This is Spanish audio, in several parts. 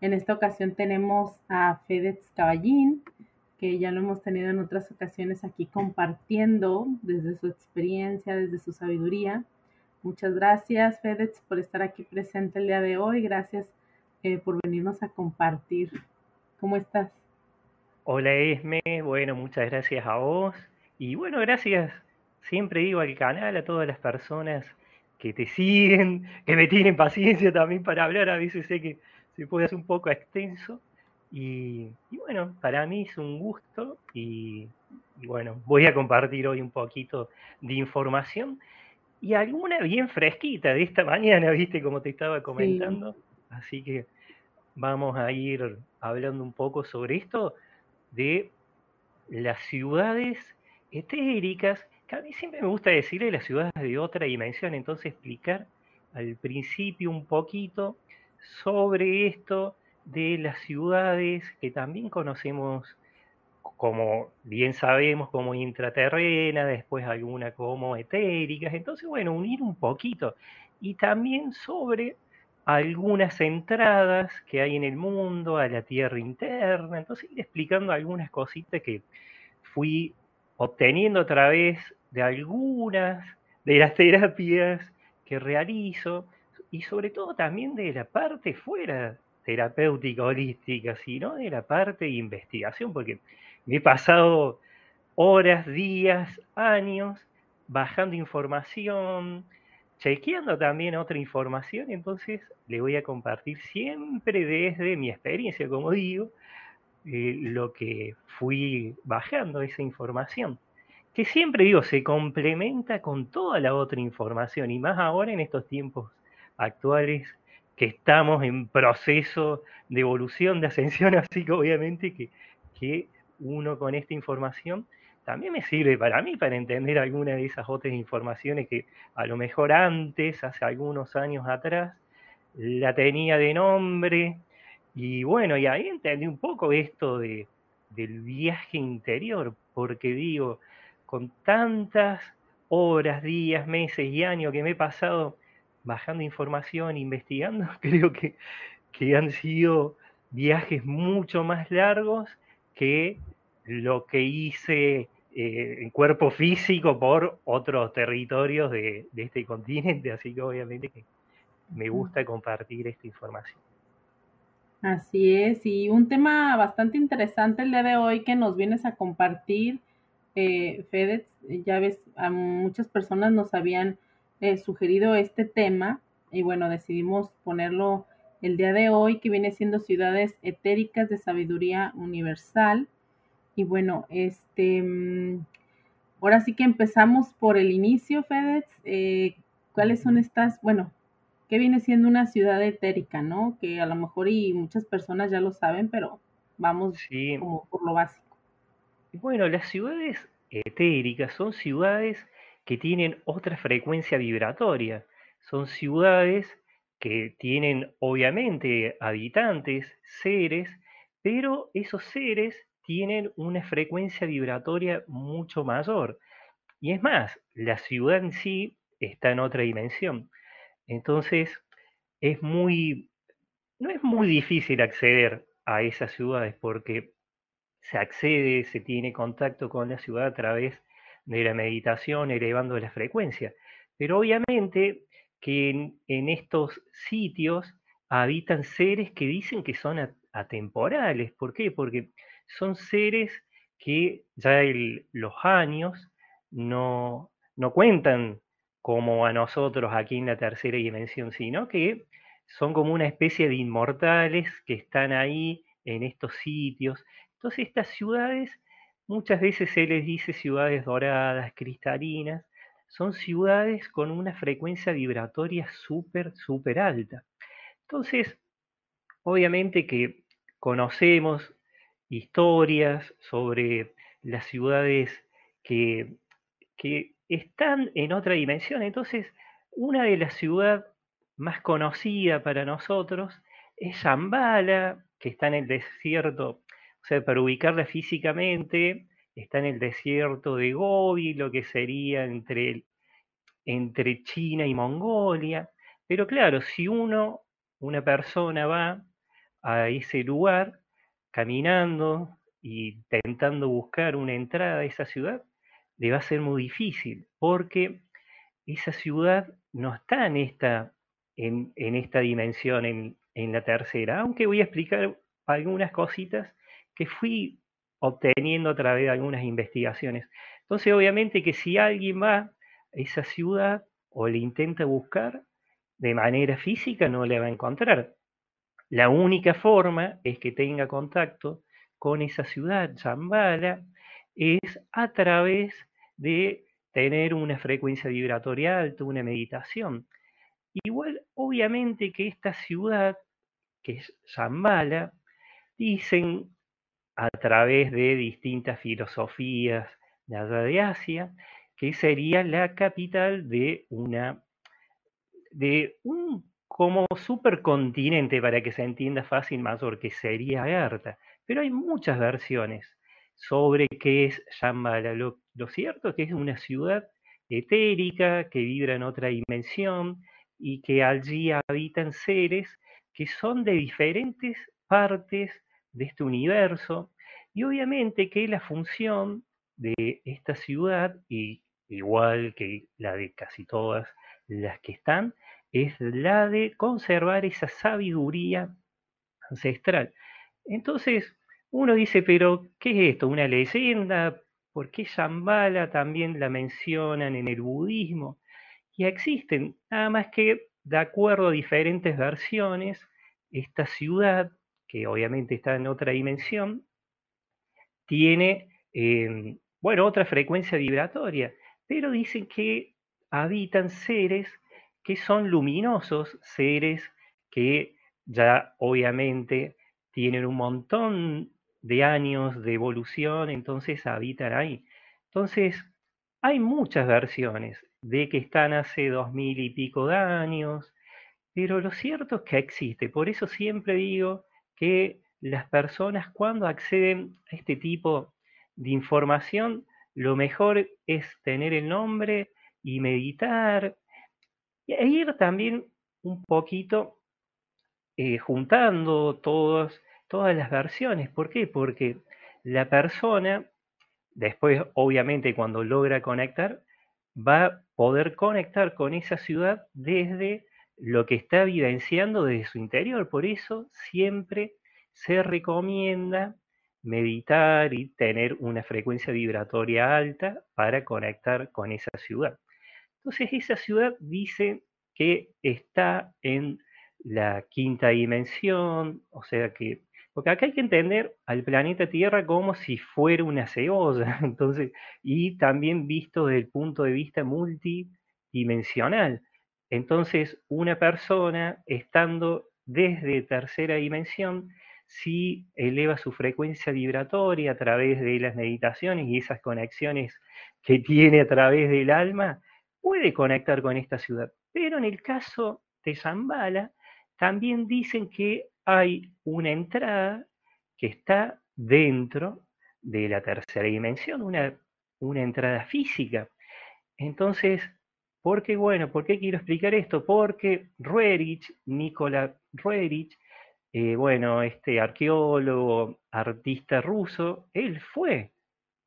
En esta ocasión tenemos a Fedex Caballín, que ya lo hemos tenido en otras ocasiones aquí compartiendo desde su experiencia, desde su sabiduría. Muchas gracias, Fedex, por estar aquí presente el día de hoy. Gracias eh, por venirnos a compartir. ¿Cómo estás? Hola, Esme. Bueno, muchas gracias a vos. Y bueno, gracias, siempre digo al canal, a todas las personas que te siguen, que me tienen paciencia también para hablar. A veces sé que se puede hacer un poco extenso. Y, bueno, para mí es un gusto y, bueno, voy a compartir hoy un poquito de información y alguna bien fresquita de esta mañana, viste, como te estaba comentando. Así que vamos a ir hablando un poco sobre esto de las ciudades etéricas, que a mí siempre me gusta decirle las ciudades de otra dimensión, entonces explicar al principio un poquito sobre esto de las ciudades que también conocemos como bien sabemos como intraterrena, después alguna como etéricas, entonces bueno, unir un poquito. Y también sobre algunas entradas que hay en el mundo a la tierra interna, entonces ir explicando algunas cositas que fui obteniendo a través de algunas de las terapias que realizo y sobre todo también de la parte fuera terapéutica holística, sino de la parte de investigación, porque me he pasado horas, días, años bajando información, chequeando también otra información, entonces le voy a compartir siempre desde mi experiencia, como digo, eh, lo que fui bajando esa información, que siempre digo, se complementa con toda la otra información, y más ahora en estos tiempos actuales que estamos en proceso de evolución, de ascensión, así que obviamente que, que uno con esta información también me sirve para mí para entender alguna de esas otras informaciones que a lo mejor antes, hace algunos años atrás, la tenía de nombre. Y bueno, y ahí entendí un poco esto de, del viaje interior, porque digo, con tantas horas, días, meses y años que me he pasado bajando información, investigando, creo que, que han sido viajes mucho más largos que lo que hice eh, en cuerpo físico por otros territorios de, este continente, así que obviamente que me gusta compartir esta información. Así es, y un tema bastante interesante el día de hoy que nos vienes a compartir, eh, Fedez, ya ves, a muchas personas nos habían eh, sugerido este tema y bueno, decidimos ponerlo el día de hoy que viene siendo ciudades etéricas de sabiduría universal. Y bueno, este, mm, ahora sí que empezamos por el inicio, Fedex. Eh, ¿Cuáles son estas, bueno, qué viene siendo una ciudad etérica, no? Que a lo mejor y muchas personas ya lo saben, pero vamos como por lo básico. Bueno, las ciudades etéricas son ciudades que tienen otra frecuencia vibratoria. Son ciudades que tienen obviamente habitantes, seres, pero esos seres tienen una frecuencia vibratoria mucho mayor. Y es más, la ciudad en sí está en otra dimensión. Entonces, es muy, no es muy difícil acceder a esas ciudades porque se accede, se tiene contacto con la ciudad a través de la meditación, elevando la frecuencia. Pero obviamente que en, estos sitios habitan seres que dicen que son atemporales. ¿Por qué? Porque son seres que ya los años no, no cuentan como a nosotros aquí en la tercera dimensión, sino que son como una especie de inmortales que están ahí en estos sitios. Entonces estas ciudades, muchas veces se les dice ciudades doradas, cristalinas, son ciudades con una frecuencia vibratoria súper, súper alta. Entonces, obviamente que conocemos historias sobre las ciudades que, que están en otra dimensión. Entonces, una de las ciudades más conocidas para nosotros es Zambala, que está en el desierto, o sea, para ubicarla físicamente, está en el desierto de Gobi, lo que sería entre, entre China y Mongolia. Pero claro, si uno, una persona va a ese lugar caminando y intentando buscar una entrada a esa ciudad, le va a ser muy difícil, porque esa ciudad no está en esta, en, esta dimensión, en, en la tercera, aunque voy a explicar algunas cositas que fui obteniendo a través de algunas investigaciones. Entonces, obviamente que si alguien va a esa ciudad o le intenta buscar de manera física, no le va a encontrar. La única forma es que tenga contacto con esa ciudad, Chambala, es a través de tener una frecuencia vibratoria alta, una meditación. Igual, obviamente que esta ciudad, que es Shambhala, dicen a través de distintas filosofías de allá de Asia, que sería la capital de una de un como supercontinente, para que se entienda fácil, mayor, que sería Agartha. Pero hay muchas versiones sobre qué es Shambhala. Lo, lo cierto es que es una ciudad etérica que vibra en otra dimensión y que allí habitan seres que son de diferentes partes de este universo. Y obviamente que la función de esta ciudad, y igual que la de casi todas las que están, es la de conservar esa sabiduría ancestral. Entonces, uno dice, pero ¿qué es esto? ¿Una leyenda? ¿Por qué Shambhala también la mencionan en el budismo? Y existen, nada más que de acuerdo a diferentes versiones, esta ciudad, que obviamente está en otra dimensión, tiene, em, bueno, otra frecuencia vibratoria, pero dicen que habitan seres que son luminosos, seres que ya obviamente tienen un montón de años de evolución, entonces habitan ahí. Entonces, hay muchas versiones de que están hace dos mil y pico de años, pero lo cierto es que existe. Por eso siempre digo que las personas cuando acceden a este tipo de información, lo mejor es tener el nombre y meditar e ir también un poquito eh, juntando todas las versiones. ¿Por qué? Porque la persona, después obviamente cuando logra conectar, va a poder conectar con esa ciudad desde lo que está vivenciando desde su interior. Por eso siempre se recomienda meditar y tener una frecuencia vibratoria alta para conectar con esa ciudad. Entonces esa ciudad dice que está en la quinta dimensión, o sea que, porque acá hay que entender al planeta Tierra como si fuera una cebolla, entonces, y también visto desde el punto de vista multidimensional. Entonces, una persona estando desde tercera dimensión, si eleva su frecuencia vibratoria a través de las meditaciones y esas conexiones que tiene a través del alma, puede conectar con esta ciudad. Pero en el caso de Zambala, también dicen que hay una entrada que está dentro de la tercera dimensión, una, una entrada física. Entonces, ¿por qué? Bueno, ¿por qué quiero explicar esto? Porque Ruerich, Nikola Ruerich, eh, bueno, este arqueólogo, artista ruso, él fue,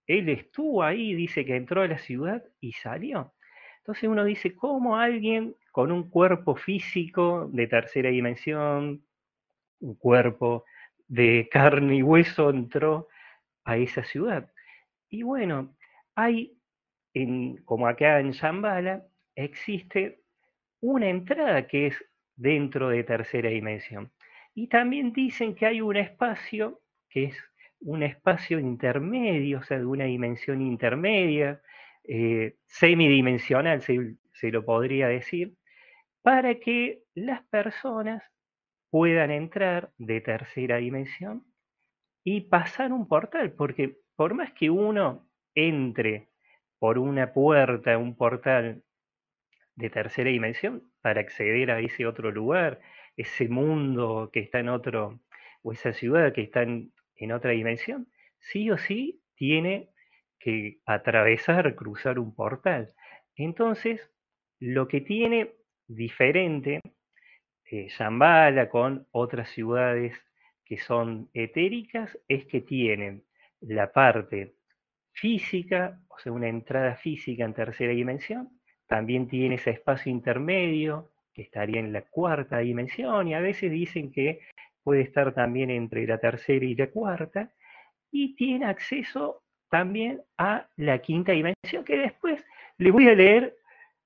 él estuvo ahí, dice que entró a la ciudad y salió. Entonces uno dice, ¿cómo alguien con un cuerpo físico de tercera dimensión, un cuerpo de carne y hueso entró a esa ciudad? Y bueno, hay, como acá en Zambala, existe una entrada que es dentro de tercera dimensión. Y también dicen que hay un espacio que es un espacio intermedio, o sea, de una dimensión intermedia, eh, semidimensional, se, se lo podría decir, para que las personas puedan entrar de tercera dimensión y pasar un portal, porque por más que uno entre por una puerta, un portal de tercera dimensión, para acceder a ese otro lugar, ese mundo que está en otro, o esa ciudad que está en, en otra dimensión, sí o sí tiene que atravesar, cruzar un portal. Entonces, lo que tiene diferente eh, Zambala con otras ciudades que son etéricas es que tienen la parte física, o sea, una entrada física en tercera dimensión, también tiene ese espacio intermedio que estaría en la cuarta dimensión y a veces dicen que puede estar también entre la tercera y la cuarta y tiene acceso también a la quinta dimensión que después le voy a leer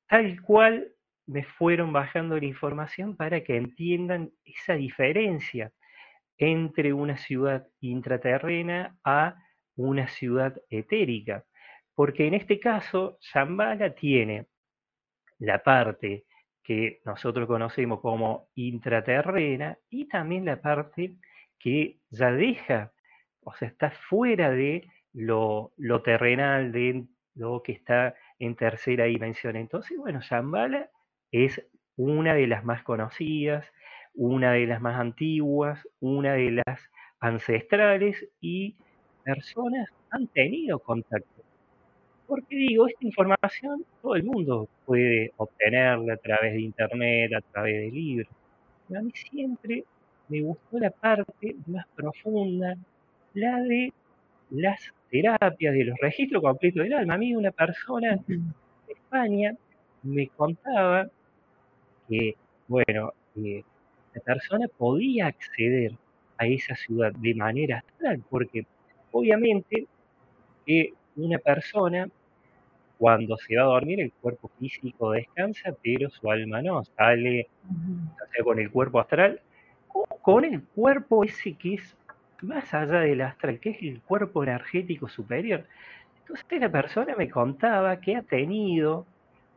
tal cual me fueron bajando la información para que entiendan esa diferencia entre una ciudad intraterrena a una ciudad etérica. Porque en este caso, Shambhala tiene la parte que nosotros conocemos como intraterrena y también la parte que ya deja, o sea, está fuera de lo, terrenal, de lo que está en tercera dimensión. Entonces, bueno, Shambhala es una de las más conocidas, una de las más antiguas, una de las ancestrales y personas han tenido contacto porque digo, esta información todo el mundo puede obtenerla a través de internet, a través de libros. Pero a mí siempre me gustó la parte más profunda, la de las terapias, de los registros completos del alma. A mí una persona de España me contaba que, bueno, eh, la persona podía acceder a esa ciudad de manera astral, porque obviamente que una persona cuando se va a dormir el cuerpo físico descansa, pero su alma no, sale sea, con el cuerpo astral o con el cuerpo ese que es más allá del astral, que es el cuerpo energético superior. Entonces la persona me contaba que ha tenido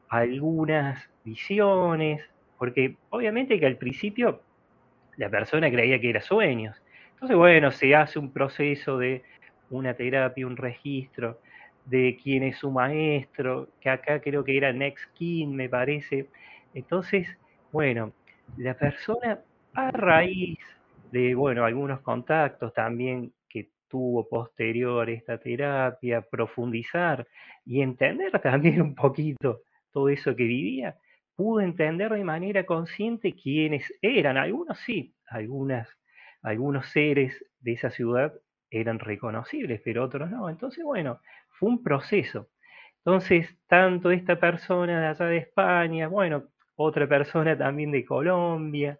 algunas visiones, porque obviamente que al principio la persona creía que era sueños. Entonces, bueno, se hace un proceso de una terapia, un registro, de quién es su maestro, que acá creo que era Next King, me parece. Entonces, bueno, la persona a raíz de, bueno, algunos contactos también que tuvo posterior esta terapia, profundizar y entender también un poquito todo eso que vivía, pudo entender de manera consciente quiénes eran. Algunos sí, algunas, algunos seres de esa ciudad eran reconocibles, pero otros no. Entonces, bueno, fue un proceso. Entonces, tanto esta persona de allá de España, bueno, otra persona también de Colombia,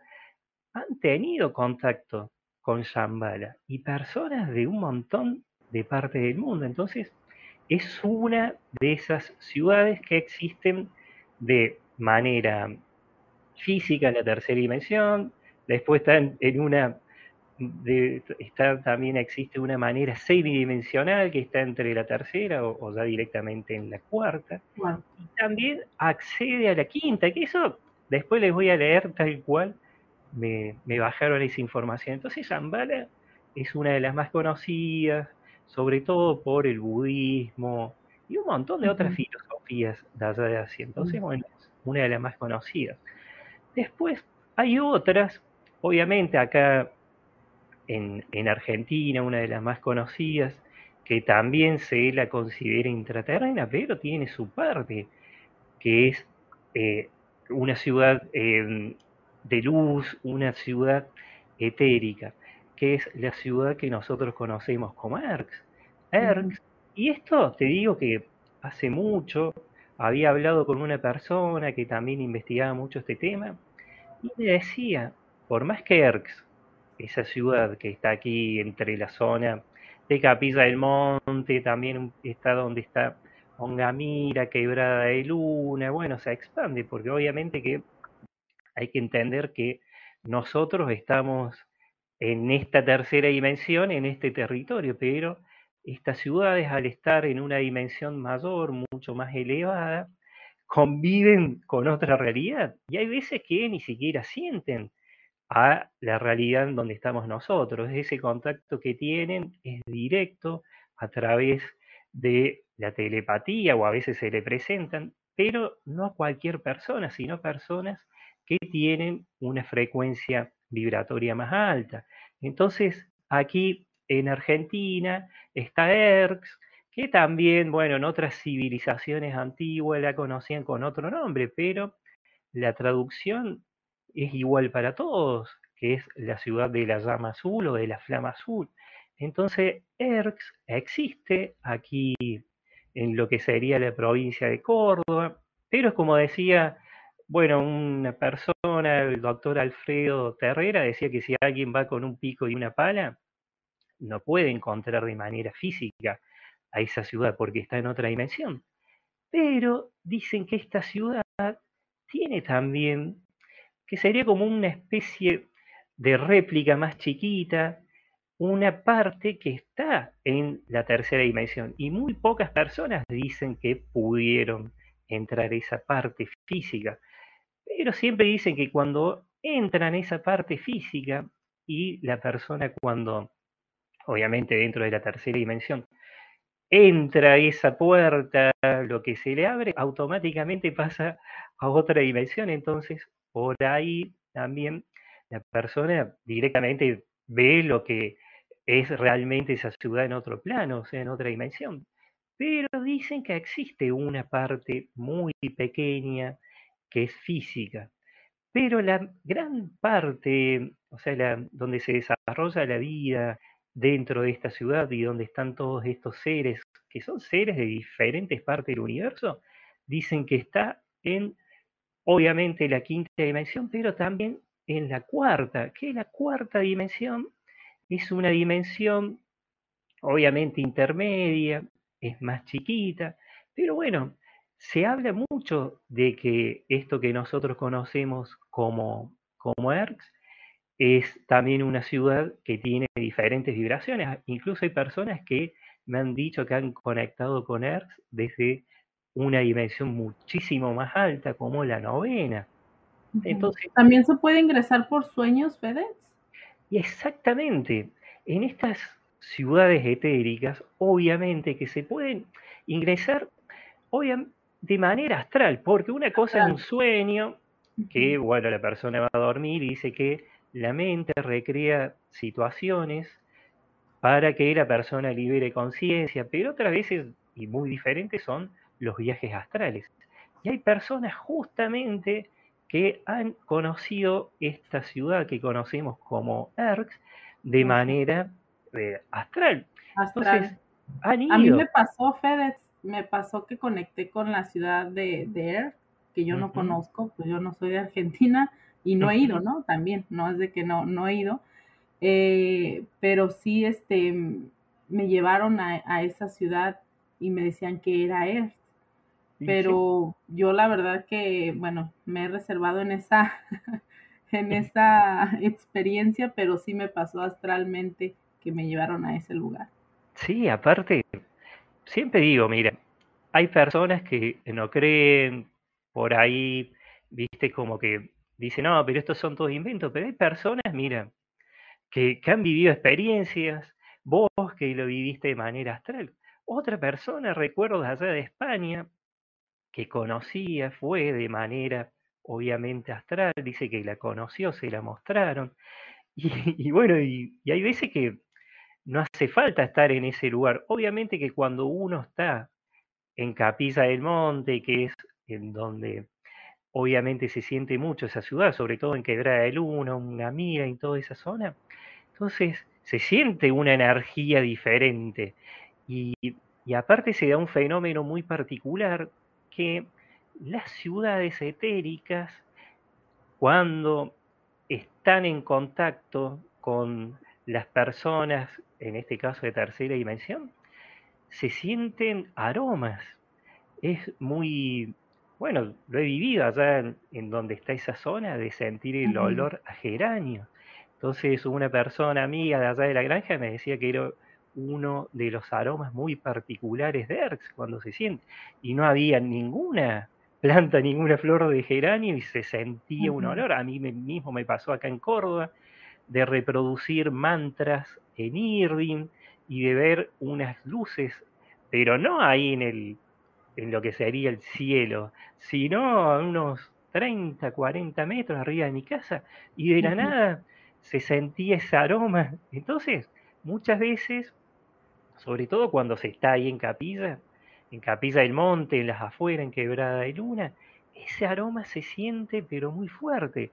han tenido contacto con Shambhala y personas de un montón de partes del mundo. Entonces, es una de esas ciudades que existen de manera física en la tercera dimensión, después están en una de, también existe una manera semidimensional que está entre la tercera o, ya directamente en la cuarta. Y también accede a la quinta, que eso después les voy a leer tal cual me, bajaron esa información. Entonces Shambhala es una de las más conocidas, sobre todo por el budismo y un montón de otras filosofías de allá de Asia. Entonces, bueno, es una de las más conocidas. Después hay otras, obviamente acá en, Argentina, una de las más conocidas, que también se la considera intraterrena, pero tiene su parte, que es eh, una ciudad em, de luz, una ciudad etérica, que es la ciudad que nosotros conocemos como Erx. Erx, y esto te digo que hace mucho había hablado con una persona que también investigaba mucho este tema, y me decía, por más que Erx esa ciudad que está aquí entre la zona de Capilla del Monte, también está donde está Ongamira, Quebrada de Luna, bueno, se expande, porque obviamente que hay que entender que nosotros estamos en esta tercera dimensión, en este territorio, pero estas ciudades al estar en una dimensión mayor, mucho más elevada, conviven con otra realidad. Y hay veces que ni siquiera sienten a la realidad en donde estamos nosotros. Ese contacto que tienen es directo a través de la telepatía o a veces se le presentan, pero no a cualquier persona, sino personas que tienen una frecuencia vibratoria más alta. Entonces, aquí en Argentina está ERX, que también, bueno, en otras civilizaciones antiguas la conocían con otro nombre, pero la traducción es igual para todos, que es la ciudad de la llama azul o de la flama azul. Entonces, Erx existe aquí en lo que sería la provincia de Córdoba, pero es como decía, bueno, una persona, el doctor Alfredo Terrera, decía que si alguien va con un pico y una pala, no puede encontrar de manera física a esa ciudad porque está en otra dimensión. Pero dicen que esta ciudad tiene también, que sería como una especie de réplica más chiquita, una parte que está en la tercera dimensión. Y muy pocas personas dicen que pudieron entrar esa parte física. Pero siempre dicen que cuando entran esa parte física y la persona cuando, obviamente dentro de la tercera dimensión, entra esa puerta, lo que se le abre, automáticamente pasa a otra dimensión. Entonces, por ahí también la persona directamente ve lo que es realmente esa ciudad en otro plano, o sea, en otra dimensión. Pero dicen que existe una parte muy pequeña que es física. Pero la gran parte, o sea, donde se desarrolla la vida dentro de esta ciudad y donde están todos estos seres, que son seres de diferentes partes del universo, dicen que está en, obviamente, la quinta dimensión, pero también en la cuarta, que la cuarta dimensión es una dimensión obviamente intermedia, es más chiquita, pero bueno, se habla mucho de que esto que nosotros conocemos como, como ERX es también una ciudad que tiene diferentes vibraciones. Incluso hay personas que me han dicho que han conectado con ERX desde una dimensión muchísimo más alta, como la novena. Entonces, ¿También se puede ingresar por sueños, Fede? Y exactamente, en estas ciudades etéricas, obviamente que se pueden ingresar de manera astral, porque una cosa es un sueño, que bueno, la persona va a dormir y dice que la mente recrea situaciones para que la persona libere conciencia, pero otras veces, y muy diferentes, son los viajes astrales. Y hay personas justamente que han conocido esta ciudad que conocemos como Erx de manera eh, astral. Entonces, A mí me pasó, FedEx, me pasó que conecté con la ciudad de, de que yo no conozco, pues yo no soy de Argentina y no he ido, ¿no? También, no es de que no, no he ido, eh, pero sí, este, me llevaron a, a, esa ciudad y me decían que era Earth pero yo la verdad que, bueno, me he reservado en esa, en esa experiencia, pero sí me pasó astralmente que me llevaron a ese lugar. Sí, aparte, siempre digo, mira, hay personas que no creen por ahí, viste, como que dicen, no, pero estos son todos inventos, pero hay personas, mira, que, que han vivido experiencias, vos que lo viviste de manera astral. Otra persona, recuerdo allá de España, que conocía fue de manera obviamente astral, dice que la conoció, se la mostraron. Y, bueno, y, hay veces que no hace falta estar en ese lugar. Obviamente que cuando uno está en Capilla del Monte, que es en donde obviamente se siente mucho esa ciudad, sobre todo en Quebrada de Luna, una mira en toda esa zona, entonces se siente una energía diferente. Y, y aparte se da un fenómeno muy particular que las ciudades etéricas, cuando están en contacto con las personas, en este caso de tercera dimensión, se sienten aromas. Es muy, bueno, lo he vivido allá en, donde está esa zona de sentir el olor a geranio. Entonces una persona amiga de allá de la granja me decía que era uno de los aromas muy particulares de Erx cuando se siente. Y no había ninguna planta, ninguna flor de geranio y se sentía un olor. A mí mismo me pasó acá en Córdoba de reproducir mantras en Irving y de ver unas luces, pero no ahí en, el, en lo que sería el cielo, sino a unos 30, 40 metros arriba de mi casa y de la nada se sentía ese aroma. Entonces, muchas veces sobre todo cuando se está ahí en Capilla, en Capilla del Monte, en las afueras, en Quebrada de Luna, ese aroma se siente pero muy fuerte.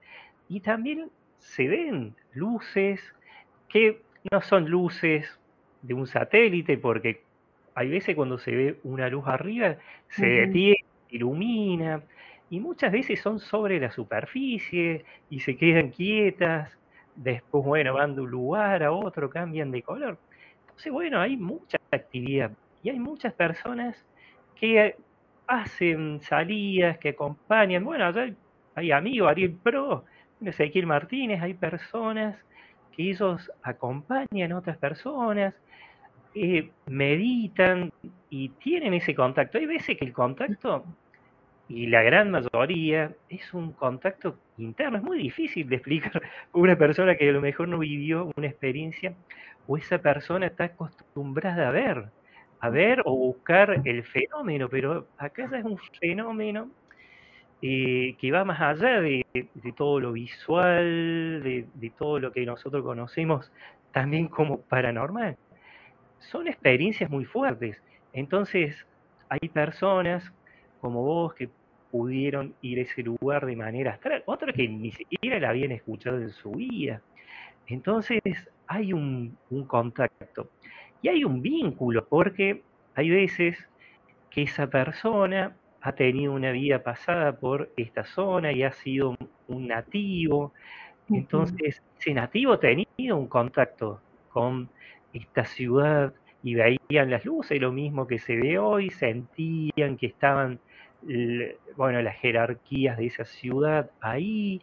Y también se ven luces que no son luces de un satélite, porque hay veces cuando se ve una luz arriba, se detiene, ilumina, y muchas veces son sobre la superficie y se quedan quietas, después, bueno, van de un lugar a otro, cambian de color. Entonces, bueno, hay mucha actividad y hay muchas personas que hacen salidas, que acompañan, bueno, allá hay amigos, Ariel Pro, Ezequiel Martínez, hay personas que ellos acompañan a otras personas, eh, meditan y tienen ese contacto. Hay veces que el contacto, y la gran mayoría, es un contacto interno. Es muy difícil de explicar a una persona que a lo mejor no vivió una experiencia o esa persona está acostumbrada a ver, a ver o buscar el fenómeno, pero acá ya es un fenómeno eh, que va más allá de, todo lo visual, de, todo lo que nosotros conocemos también como paranormal. Son experiencias muy fuertes. Entonces, hay personas como vos que pudieron ir a ese lugar de manera astral, otros que ni siquiera la habían escuchado en su vida. Entonces, hay un, un contacto y hay un vínculo, porque hay veces que esa persona ha tenido una vida pasada por esta zona y ha sido un nativo. Entonces, ese nativo ha tenido un contacto con esta ciudad y veían las luces, lo mismo que se ve hoy, sentían que estaban, bueno, las jerarquías de esa ciudad ahí.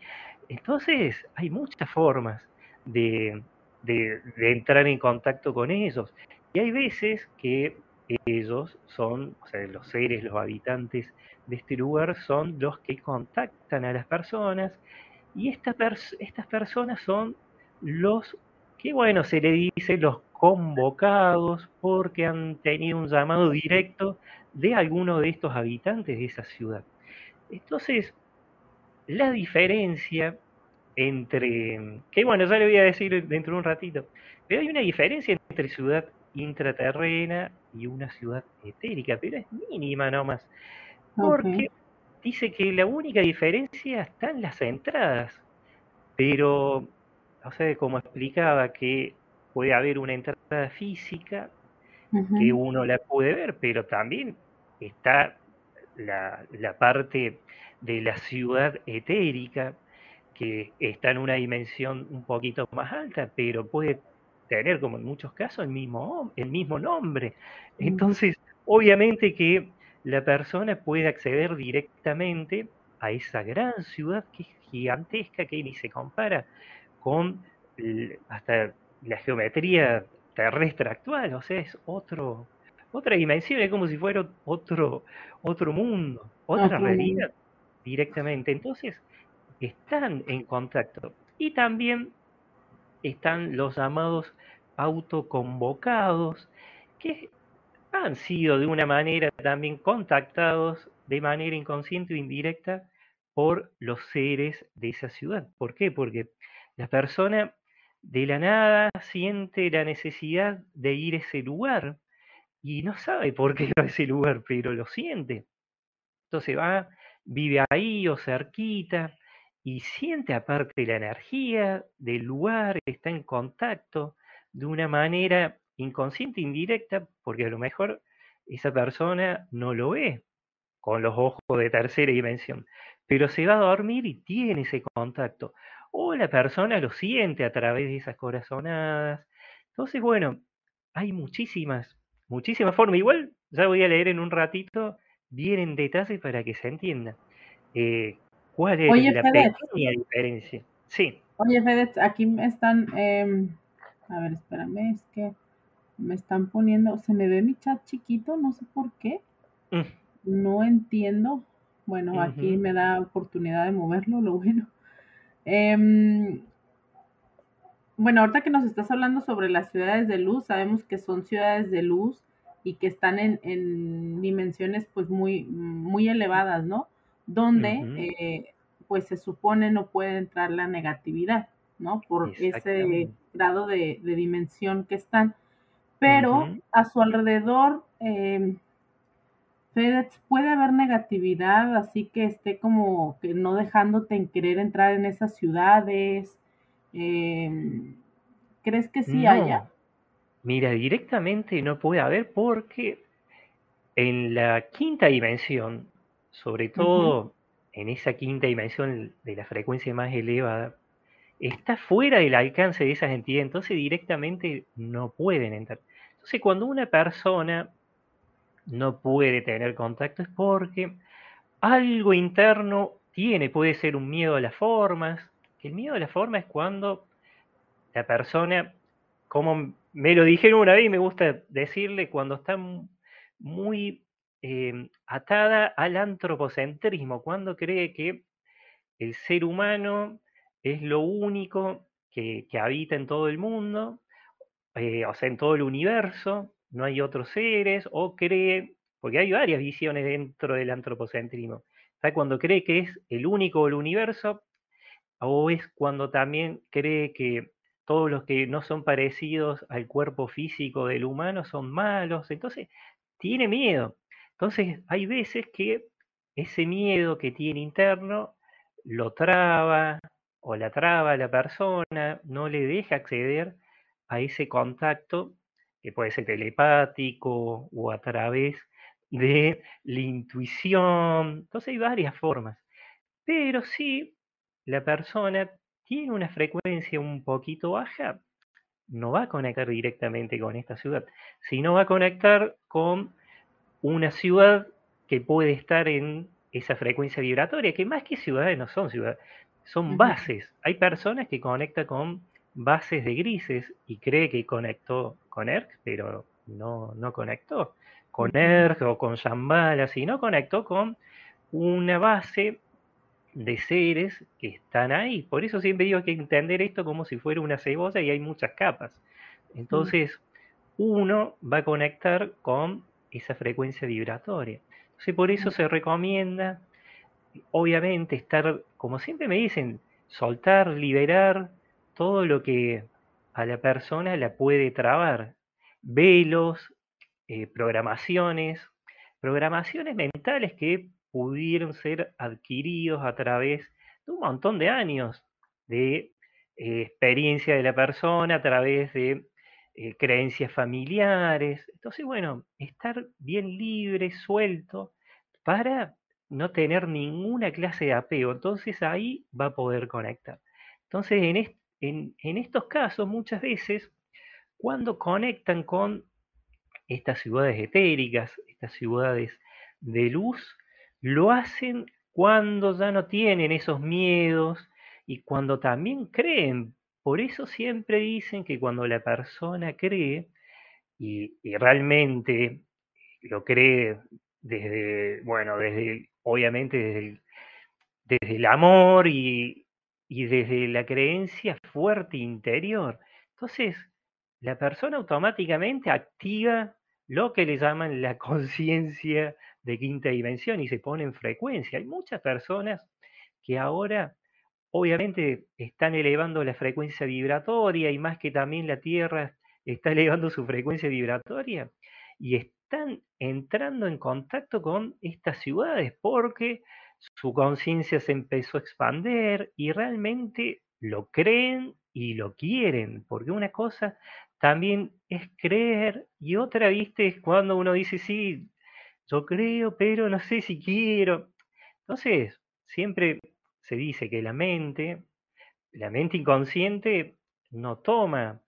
Entonces, hay muchas formas de, de entrar en contacto con ellos. Y hay veces que ellos son, o sea, los seres, los habitantes de este lugar son los que contactan a las personas y estas personas son los que, bueno, se le dice los convocados porque han tenido un llamado directo de alguno de estos habitantes de esa ciudad. Entonces, la diferencia entre, que bueno, ya le voy a decir dentro de un ratito, pero hay una diferencia entre ciudad intraterrena y una ciudad etérica, pero es mínima nomás. Porque dice que la única diferencia está en las entradas. Pero, o sea, como explicaba, que puede haber una entrada física que uno la puede ver, pero también está la, la, parte de la ciudad etérica que está en una dimensión un poquito más alta, pero puede tener, como en muchos casos, el mismo, el mismo nombre. Entonces, obviamente que la persona puede acceder directamente a esa gran ciudad que es gigantesca, que ni se compara con hasta la geometría terrestre actual, o sea, es otro, otra dimensión, es como si fuera otro, otro mundo, otra realidad directamente. Entonces, están en contacto. Y también están los llamados autoconvocados, que han sido de una manera también contactados de manera inconsciente o indirecta por los seres de esa ciudad. ¿Por qué? Porque la persona de la nada siente la necesidad de ir a ese lugar y no sabe por qué va a ese lugar, pero lo siente. Entonces va, vive ahí o cerquita y siente aparte la energía del lugar, está en contacto de una manera inconsciente, indirecta, porque a lo mejor esa persona no lo ve con los ojos de tercera dimensión, pero se va a dormir y tiene ese contacto. O la persona lo siente a través de esas corazonadas. Entonces, bueno, hay muchísimas, muchísimas formas. Igual ya voy a leer en un ratito bien en detalle para que se entienda eh, cuál es la pequeña diferencia. Sí. Oye, Fede, aquí me están, em, a ver, espérame, es que me están poniendo, se me ve mi chat chiquito, no sé por qué. Mm. No entiendo. Bueno, aquí me da oportunidad de moverlo, lo bueno. Em, bueno, ahorita que nos estás hablando sobre las ciudades de luz, sabemos que son ciudades de luz y que están en, dimensiones pues muy, muy elevadas, ¿no? Donde eh, pues se supone no puede entrar la negatividad, ¿no? Por ese grado de, dimensión que están. Pero a su alrededor, eh, FedEx puede haber negatividad, así que esté como que no dejándote en querer entrar en esas ciudades. Em, ¿Crees que sí haya? Mira, directamente no puede haber porque en la quinta dimensión, sobre todo en esa quinta dimensión de la frecuencia más elevada, está fuera del alcance de esas entidades, entonces directamente no pueden entrar. Entonces cuando una persona no puede tener contacto es porque algo interno tiene, puede ser un miedo a las formas, el miedo a las formas es cuando la persona, como me lo dijeron una vez y me gusta decirle, cuando está muy em, atada al antropocentrismo, cuando cree que el ser humano es lo único que, habita en todo el mundo, eh, o sea, en todo el universo, no hay otros seres, o cree, porque hay varias visiones dentro del antropocentrismo, está cuando cree que es el único del universo, o es cuando también cree que todos los que no son parecidos al cuerpo físico del humano son malos, entonces tiene miedo. Entonces hay veces que ese miedo que tiene interno lo traba o la traba a la persona, no le deja acceder a ese contacto que puede ser telepático o a través de la intuición. Entonces hay varias formas. Pero si la persona tiene una frecuencia un poquito baja, no va a conectar directamente con esta ciudad, sino va a conectar con una ciudad que puede estar en esa frecuencia vibratoria, que más que ciudades no son ciudades, son bases. Hay personas que conectan con bases de grises y cree que conectó con ERC, pero no, no conectó con ERC o con Shambhala, sino conectó con una base de seres que están ahí. Por eso siempre digo que hay que entender esto como si fuera una cebolla y hay muchas capas. Entonces, uno va a conectar con esa frecuencia vibratoria. Entonces, por eso se recomienda, obviamente, estar, como siempre me dicen, soltar, liberar todo lo que a la persona la puede trabar. Velos, eh, programaciones, programaciones mentales que pudieron ser adquiridos a través de un montón de años de eh, experiencia de la persona, a través de eh, creencias familiares. Entonces, bueno, estar bien libre, suelto, para no tener ninguna clase de apego. Entonces ahí va a poder conectar. Entonces, en, en estos casos, muchas veces, cuando conectan con estas ciudades etéricas, estas ciudades de luz, lo hacen cuando ya no tienen esos miedos y cuando también creen. Por eso siempre dicen que cuando la persona cree, y, realmente lo cree desde, bueno, desde, obviamente desde el, desde el amor y, y desde la creencia fuerte interior. Entonces, la persona automáticamente activa lo que le llaman la conciencia de quinta dimensión y se pone en frecuencia. Hay muchas personas que ahora obviamente están elevando la frecuencia vibratoria y más que también la Tierra está elevando su frecuencia vibratoria y están entrando en contacto con estas ciudades porque su conciencia se empezó a expandir y realmente lo creen y lo quieren, porque una cosa también es creer y otra, viste, es cuando uno dice, sí, yo creo, pero no sé si quiero. Entonces, siempre se dice que la mente, la mente inconsciente no toma,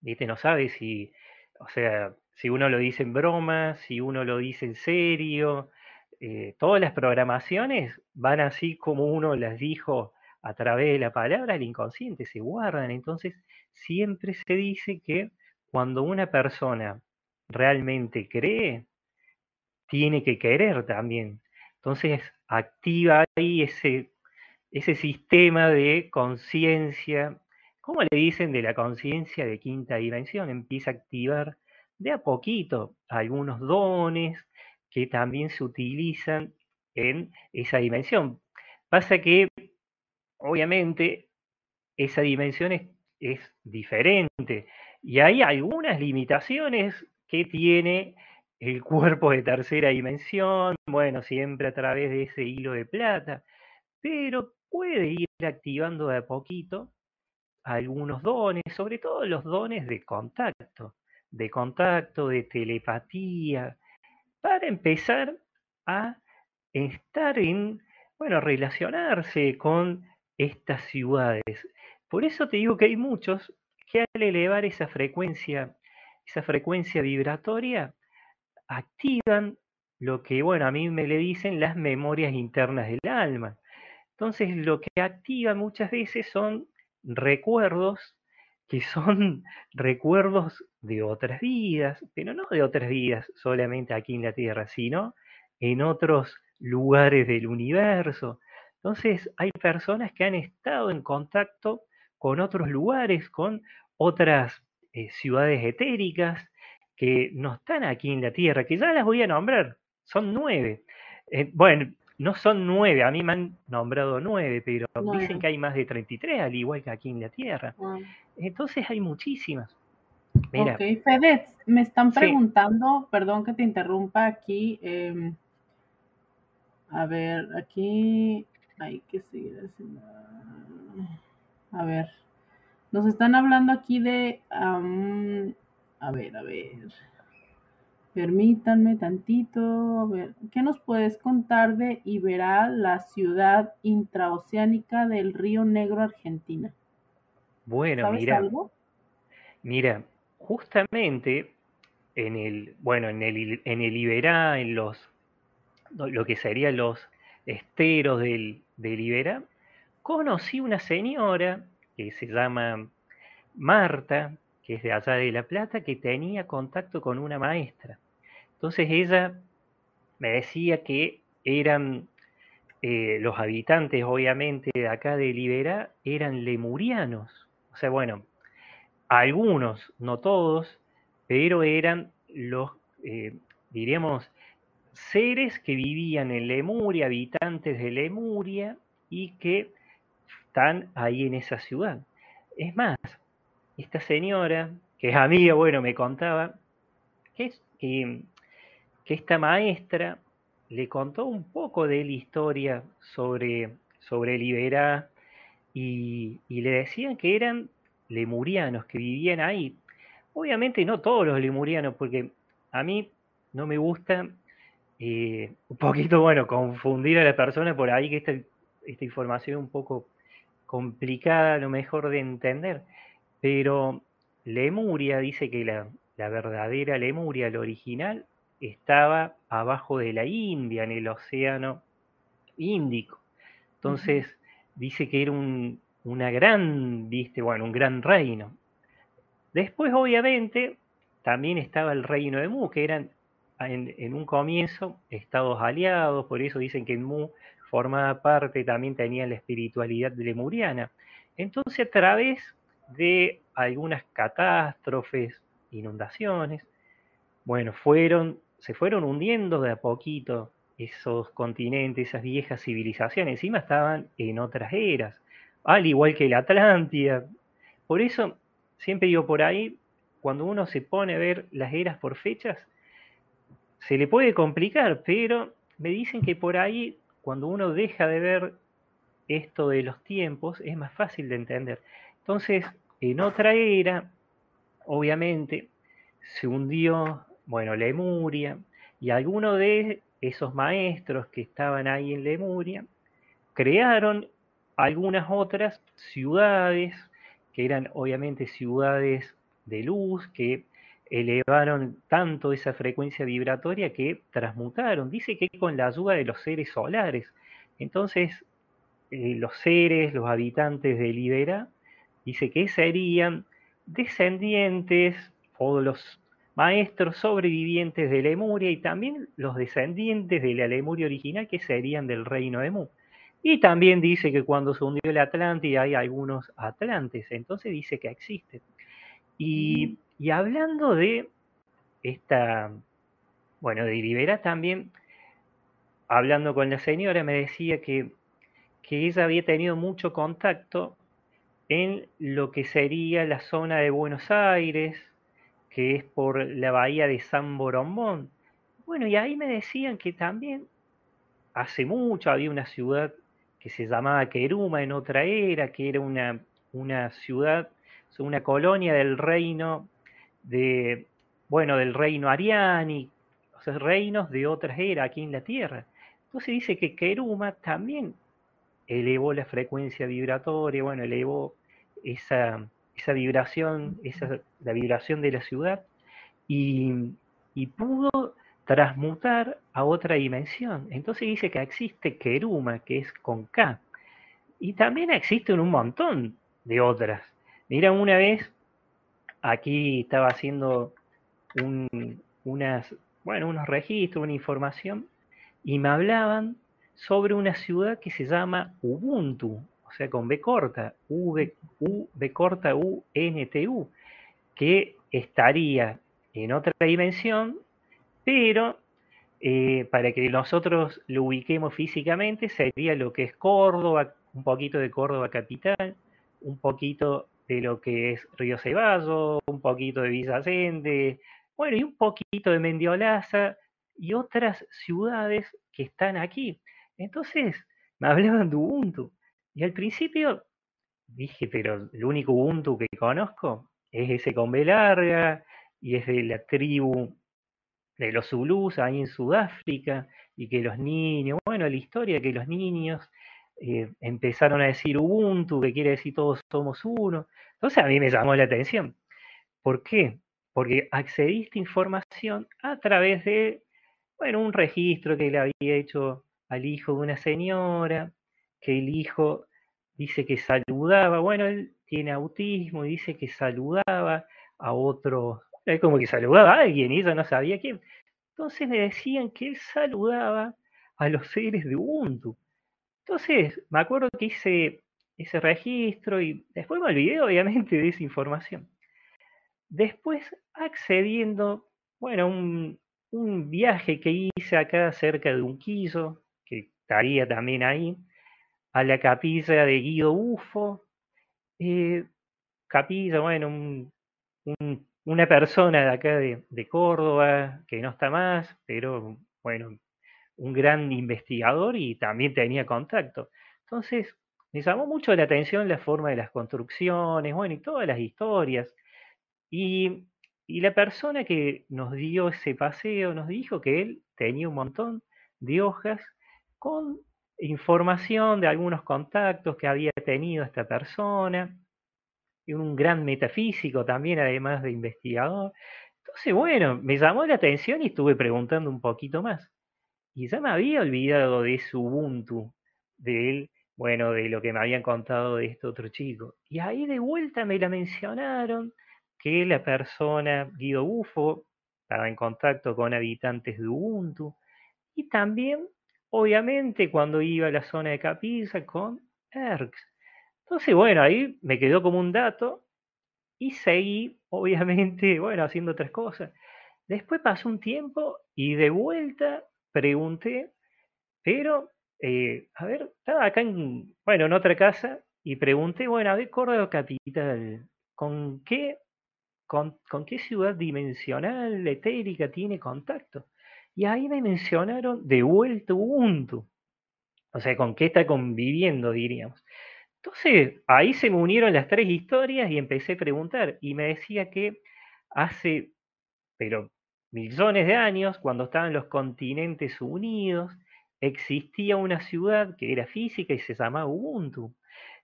¿viste? No sabe si, o sea, si uno lo dice en broma, si uno lo dice en serio. Eh, todas las programaciones van así como uno las dijo a través de la palabra, el inconsciente se guardan. Entonces, siempre se dice que cuando una persona realmente cree, tiene que querer también. Entonces activa ahí ese, ese sistema de conciencia, ¿cómo le dicen de la conciencia de quinta dimensión? Empieza a activar de a poquito algunos dones que también se utilizan en esa dimensión. Pasa que, obviamente, esa dimensión es, es diferente y hay algunas limitaciones que tiene el cuerpo de tercera dimensión, bueno, siempre a través de ese hilo de plata, pero puede ir activando de a poquito algunos dones, sobre todo los dones de contacto, de contacto, de telepatía, para empezar a estar en, bueno, relacionarse con estas ciudades. Por eso te digo que hay muchos que al elevar esa frecuencia, esa frecuencia vibratoria, activan lo que, bueno, a mí me le dicen las memorias internas del alma. Entonces, lo que activa muchas veces son recuerdos que son recuerdos de otras vidas, pero no de otras vidas solamente aquí en la Tierra, sino en otros lugares del universo. Entonces, hay personas que han estado en contacto con otros lugares, con otras eh, ciudades etéricas que no están aquí en la Tierra, que ya las voy a nombrar, son nueve. Eh, bueno, no son nueve, a mí me han nombrado nueve, pero dicen que hay más de 33, al igual que aquí en la Tierra. Entonces hay muchísimas. Mira. Ok, Fede, me están preguntando, perdón que te interrumpa aquí. Em, a ver, aquí hay que seguir haciendo. A ver, nos están hablando aquí de. A ver, a ver. Permítanme tantito. A ver, ¿qué nos puedes contar de Iberá, la ciudad intraoceánica del Río Negro, Argentina? Bueno, mira. Mira, justamente en el, bueno, en el, en el Iberá, en los, lo que serían los esteros del, del Iberá, conocí una señora que se llama Marta, que es de allá de La Plata, que tenía contacto con una maestra. Entonces ella me decía que eran eh, los habitantes, obviamente, de acá de Liberá, eran lemurianos. O sea, bueno, algunos, no todos, pero eran los, eh, diríamos, seres que vivían en Lemuria, habitantes de Lemuria, y que están ahí en esa ciudad. Es más, esta señora, que es amiga, bueno, me contaba que, esta maestra le contó un poco de la historia sobre, sobre Liberá y, le decían que eran lemurianos que vivían ahí. Obviamente no todos los lemurianos, porque a mí no me gusta eh, un poquito, bueno, confundir a la persona por ahí, que esta, esta información es un poco complicada a lo mejor de entender, pero Lemuria dice que la, verdadera Lemuria, la original, estaba abajo de la India, en el océano Índico. Entonces, dice que era un, una gran, viste, bueno, un gran reino. Después, obviamente, también estaba el reino de Mu, que eran en, en, un comienzo estados aliados, por eso dicen que en Mu formaba parte, también tenía la espiritualidad lemuriana. Entonces, a través de algunas catástrofes, inundaciones, bueno, fueron, se fueron hundiendo de a poquito esos continentes, esas viejas civilizaciones. Encima estaban en otras eras, al igual que la Atlántida. Por eso, siempre digo por ahí, cuando uno se pone a ver las eras por fechas, se le puede complicar, pero me dicen que por ahí cuando uno deja de ver esto de los tiempos, es más fácil de entender. Entonces, en otra era, obviamente, se hundió, bueno, Lemuria, y algunos de esos maestros que estaban ahí en Lemuria crearon algunas otras ciudades, que eran obviamente ciudades de luz, que elevaron tanto esa frecuencia vibratoria que transmutaron. Dice que con la ayuda de los seres solares. Entonces, eh, los seres, los habitantes de Libera, dice que serían descendientes o los maestros sobrevivientes de Lemuria y también los descendientes de la Lemuria original que serían del reino de Mu. Y también dice que cuando se hundió el Atlántida hay algunos atlantes, entonces dice que existen. Y y hablando de esta, bueno, de Rivera también, hablando con la señora, me decía que, que ella había tenido mucho contacto en lo que sería la zona de Buenos Aires, que es por la bahía de San Borombón. Bueno, y ahí me decían que también hace mucho había una ciudad que se llamaba Queruma en otra era, que era una, una ciudad, una colonia del reino de, bueno, del reino Ariani, o sea, reinos de otras eras aquí en la Tierra. Entonces dice que Keruma también elevó la frecuencia vibratoria, bueno, elevó esa, esa vibración, esa, la vibración de la ciudad, y, y pudo transmutar a otra dimensión. Entonces dice que existe Keruma, que es con K. Y también existen un montón de otras. Mira, una vez aquí estaba haciendo unas, bueno, unos registros, una información, y me hablaban sobre una ciudad que se llama Ubuntu, o sea, con B corta, U, U, B corta, U, N, T, U, que estaría en otra dimensión pero eh, para que nosotros lo ubiquemos físicamente sería lo que es Córdoba, un poquito de Córdoba capital, un poquito de lo que es Río Ceballos, un poquito de Villa bueno, y un poquito de Mendiolaza y otras ciudades que están aquí. Entonces, me hablaban de Ubuntu. Y al principio dije, pero el único Ubuntu que conozco es ese con B larga y es de la tribu de los Zulus ahí en Sudáfrica y que los niños, bueno, la historia que los niños eh, empezaron a decir Ubuntu, que quiere decir todos somos uno. Entonces a mí me llamó la atención. ¿Por qué? Porque accedí a información a través de, bueno, un registro que le había hecho al hijo de una señora, que el hijo dice que saludaba, bueno, él tiene autismo y dice que saludaba a otros es como que saludaba a alguien y ella no sabía quién. Entonces me decían que él saludaba a los seres de Ubuntu. Entonces, me acuerdo que hice ese registro y después me olvidé obviamente de esa información. Después, accediendo, bueno, un, un viaje que hice acá cerca de Unquillo, estaría también ahí, a la capilla de Guido Bufo. Eh, capilla, bueno, un, un una persona de acá de, Córdoba, que no está más, pero bueno, un gran investigador y también tenía contacto. Entonces, me llamó mucho la atención la forma de las construcciones, bueno, y todas las historias. Y, y la persona que nos dio ese paseo nos dijo que él tenía un montón de hojas con información de algunos contactos que había tenido esta persona un gran metafísico también, además de investigador. Entonces, bueno, me llamó la atención y estuve preguntando un poquito más. Y ya me había olvidado de su Ubuntu, de él, bueno, de lo que me habían contado de este otro chico. Y ahí de vuelta me la mencionaron que la persona, Guido Bufo, estaba en contacto con habitantes de Ubuntu. Y también, obviamente, cuando iba a la zona de Capilla con ERX. Entonces, bueno, ahí me quedó como un dato y seguí, obviamente, bueno, haciendo otras cosas. Después pasó un tiempo y de vuelta pregunté, pero, eh, a ver, estaba acá en, bueno, en otra casa y pregunté, bueno, a ver, Córdoba Capital, ¿con qué, con, con qué ciudad dimensional, etérica tiene contacto? Y ahí me mencionaron de vuelta Ubuntu. O sea, con qué está conviviendo, diríamos. Entonces, ahí se me unieron las tres historias y empecé a preguntar. Y me decía que hace, pero millones de años, cuando estaban los continentes unidos, existía una ciudad que era física y se llamaba Ubuntu.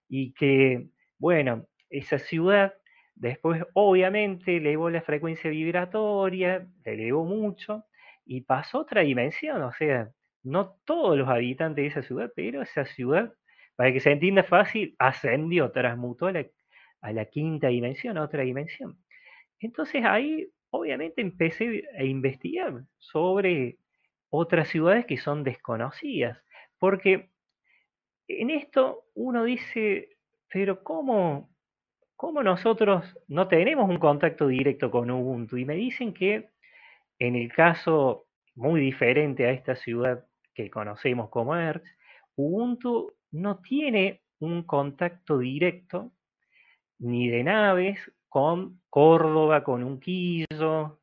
Y que, bueno, esa ciudad después obviamente elevó la frecuencia vibratoria, elevó mucho y pasó otra dimensión. O sea, no todos los habitantes de esa ciudad, pero esa ciudad para que se entienda fácil, ascendió, transmutó a la, a la quinta dimensión, a otra dimensión. Entonces ahí obviamente empecé a investigar sobre otras ciudades que son desconocidas, porque en esto uno dice, pero ¿cómo, cómo nosotros no tenemos un contacto directo con Ubuntu? Y me dicen que en el caso muy diferente a esta ciudad que conocemos como ERTZ, Ubuntu no tiene un contacto directo ni de naves con Córdoba, con Unquillo,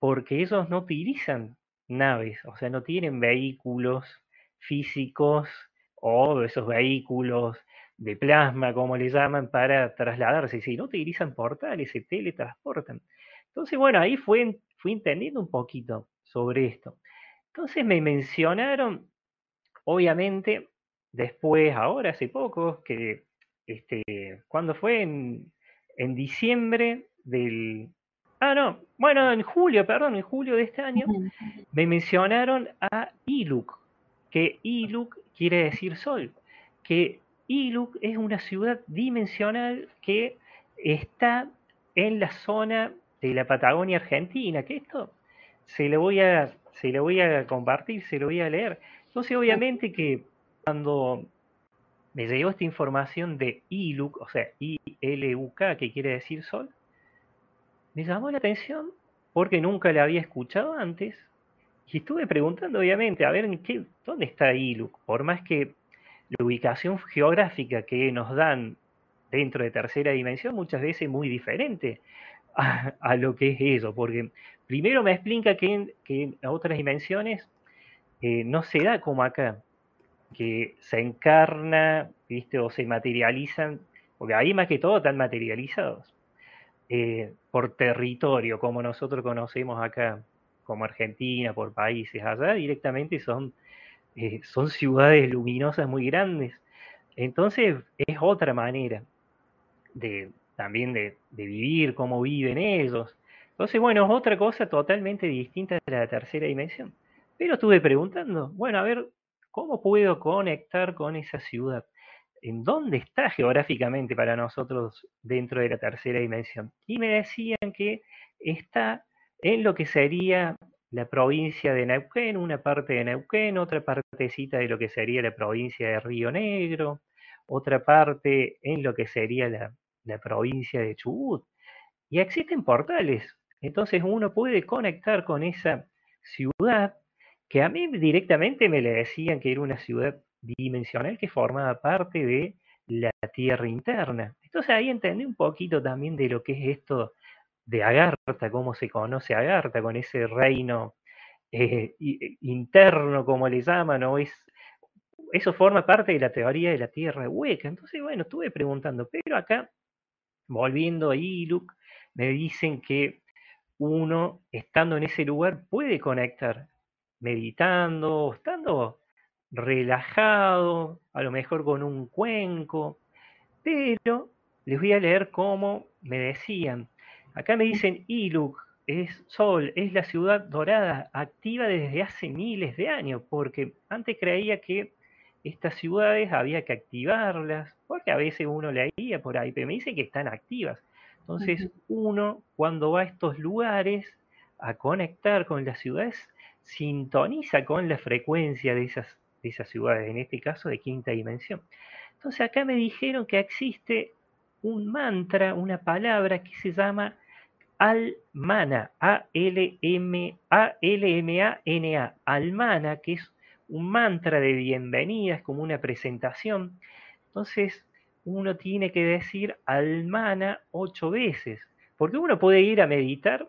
porque ellos no utilizan naves, o sea, no tienen vehículos físicos o esos vehículos de plasma, como le llaman, para trasladarse. Si no utilizan portales, se teletransportan. Entonces, bueno, ahí fue, fui entendiendo un poquito sobre esto. Entonces me mencionaron, obviamente, después, ahora, hace poco, que, este, cuando fue en, en diciembre del... Ah, no, bueno, en julio, perdón, en julio de este año, me mencionaron a Iluk, que Iluk quiere decir sol, que Iluk es una ciudad dimensional que está en la zona de la Patagonia Argentina, que esto se lo voy a, se lo voy a compartir, se lo voy a leer. Entonces, obviamente que cuando me llegó esta información de ILUK, o sea, I-L-U-K, que quiere decir sol, me llamó la atención porque nunca la había escuchado antes y estuve preguntando, obviamente, a ver en qué, dónde está ILUK, por más que la ubicación geográfica que nos dan dentro de tercera dimensión muchas veces muy diferente a, lo que es eso, porque primero me explica que en, otras dimensiones eh, no se da como acá, que se encarna, ¿viste? O se materializan, porque ahí más que todo están materializados eh, por territorio, como nosotros conocemos acá, como Argentina, por países. Allá directamente son, eh, son ciudades luminosas muy grandes. Entonces es otra manera de, también de, de vivir, cómo viven ellos. Entonces, bueno, es otra cosa totalmente distinta de la tercera dimensión. Pero estuve preguntando, bueno, a ver, ¿cómo puedo conectar con esa ciudad? ¿En dónde está geográficamente para nosotros dentro de la tercera dimensión? Y me decían que está en lo que sería la provincia de Neuquén, una parte de Neuquén, otra partecita de lo que sería la provincia de Río Negro, otra parte en lo que sería la, la provincia de Chubut. Y existen portales, entonces uno puede conectar con esa ciudad que a mí directamente me le decían que era una ciudad dimensional que formaba parte de la Tierra interna. Entonces ahí entendí un poquito también de lo que es esto de Agartha, cómo se conoce Agartha con ese reino eh, interno, como le llaman, o es, eso forma parte de la teoría de la Tierra hueca. Entonces, bueno, estuve preguntando, pero acá volviendo a Iluk, me dicen que uno, estando en ese lugar, puede conectar, meditando, estando relajado, a lo mejor con un cuenco, pero les voy a leer cómo me decían. Acá me dicen Iluk, es Sol, es la ciudad dorada, activa desde hace miles de años, porque antes creía que estas ciudades había que activarlas, porque a veces uno leía por ahí, pero me dicen que están activas. Entonces, uno cuando va a estos lugares a conectar con las ciudades, sintoniza con la frecuencia de esas, de esas ciudades, en este caso de quinta dimensión. Entonces, acá me dijeron que existe un mantra, una palabra que se llama Almana, A-L-M-A-L-M-A-N-A, Almana, que es un mantra de bienvenida, es como una presentación. Entonces, uno tiene que decir almana ocho veces, porque uno puede ir a meditar,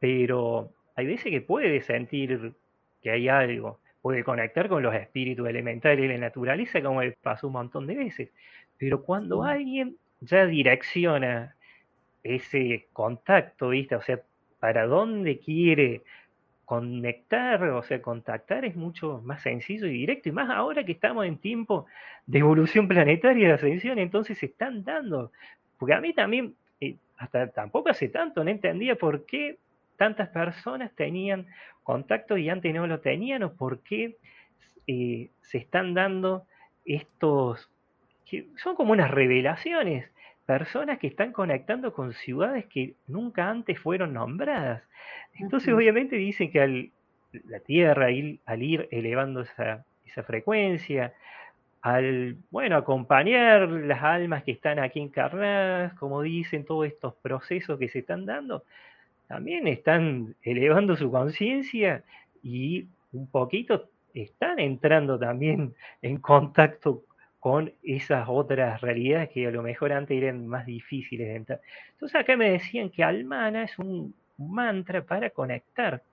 pero hay veces que puede sentir que hay algo, puede conectar con los espíritus elementales de la naturaleza, como me pasó un montón de veces. Pero cuando alguien ya direcciona ese contacto, ¿viste? O sea, para dónde quiere conectar, o sea, contactar es mucho más sencillo y directo, y más ahora que estamos en tiempo de evolución planetaria de ascensión, entonces se están dando, porque a mí también, eh, hasta tampoco hace tanto, no entendía por qué tantas personas tenían contacto y antes no lo tenían, o por qué eh, se están dando estos, que son como unas revelaciones, personas que están conectando con ciudades que nunca antes fueron nombradas. Entonces, obviamente dicen que al, la Tierra, al ir elevando esa, esa frecuencia, al, bueno, acompañar las almas que están aquí encarnadas, como dicen, todos estos procesos que se están dando, también están elevando su conciencia y un poquito están entrando también en contacto con esas otras realidades que a lo mejor antes eran más difíciles de entrar. Entonces acá me decían que Almana es un mantra para conectar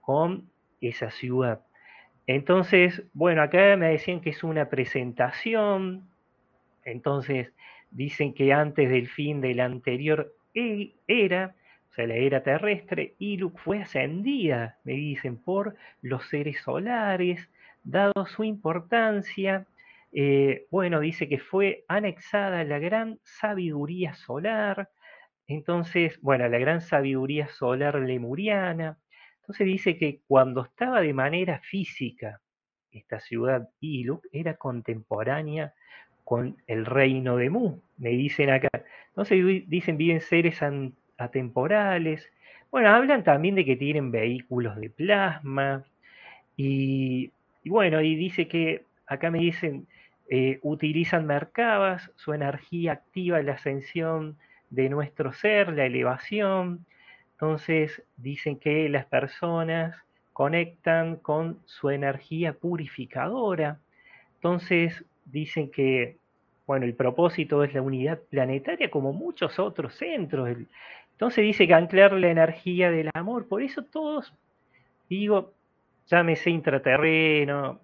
con esa ciudad. Entonces, bueno, acá me decían que es una presentación Entonces, dicen que antes del fin de la anterior e, era, o sea, la era terrestre, Iluk fue ascendida, me dicen, por los seres solares, dado su importancia. Eh, bueno, dice que fue anexada la gran sabiduría solar, entonces, bueno, la gran sabiduría solar lemuriana. Entonces dice que cuando estaba de manera física esta ciudad Iluk era contemporánea con el reino de Mu, me dicen acá. Entonces dicen viven seres atemporales. Bueno, hablan también de que tienen vehículos de plasma. Y, bueno, y dice que acá me dicen, eh, utilizan Merkabas, su energía activa la ascensión de nuestro ser, la elevación. Entonces dicen que las personas conectan con su energía purificadora. Entonces dicen que, bueno, el propósito es la unidad planetaria como muchos otros centros. Entonces dice que anclar la energía del amor. Por eso todos, digo, llámese intraterreno,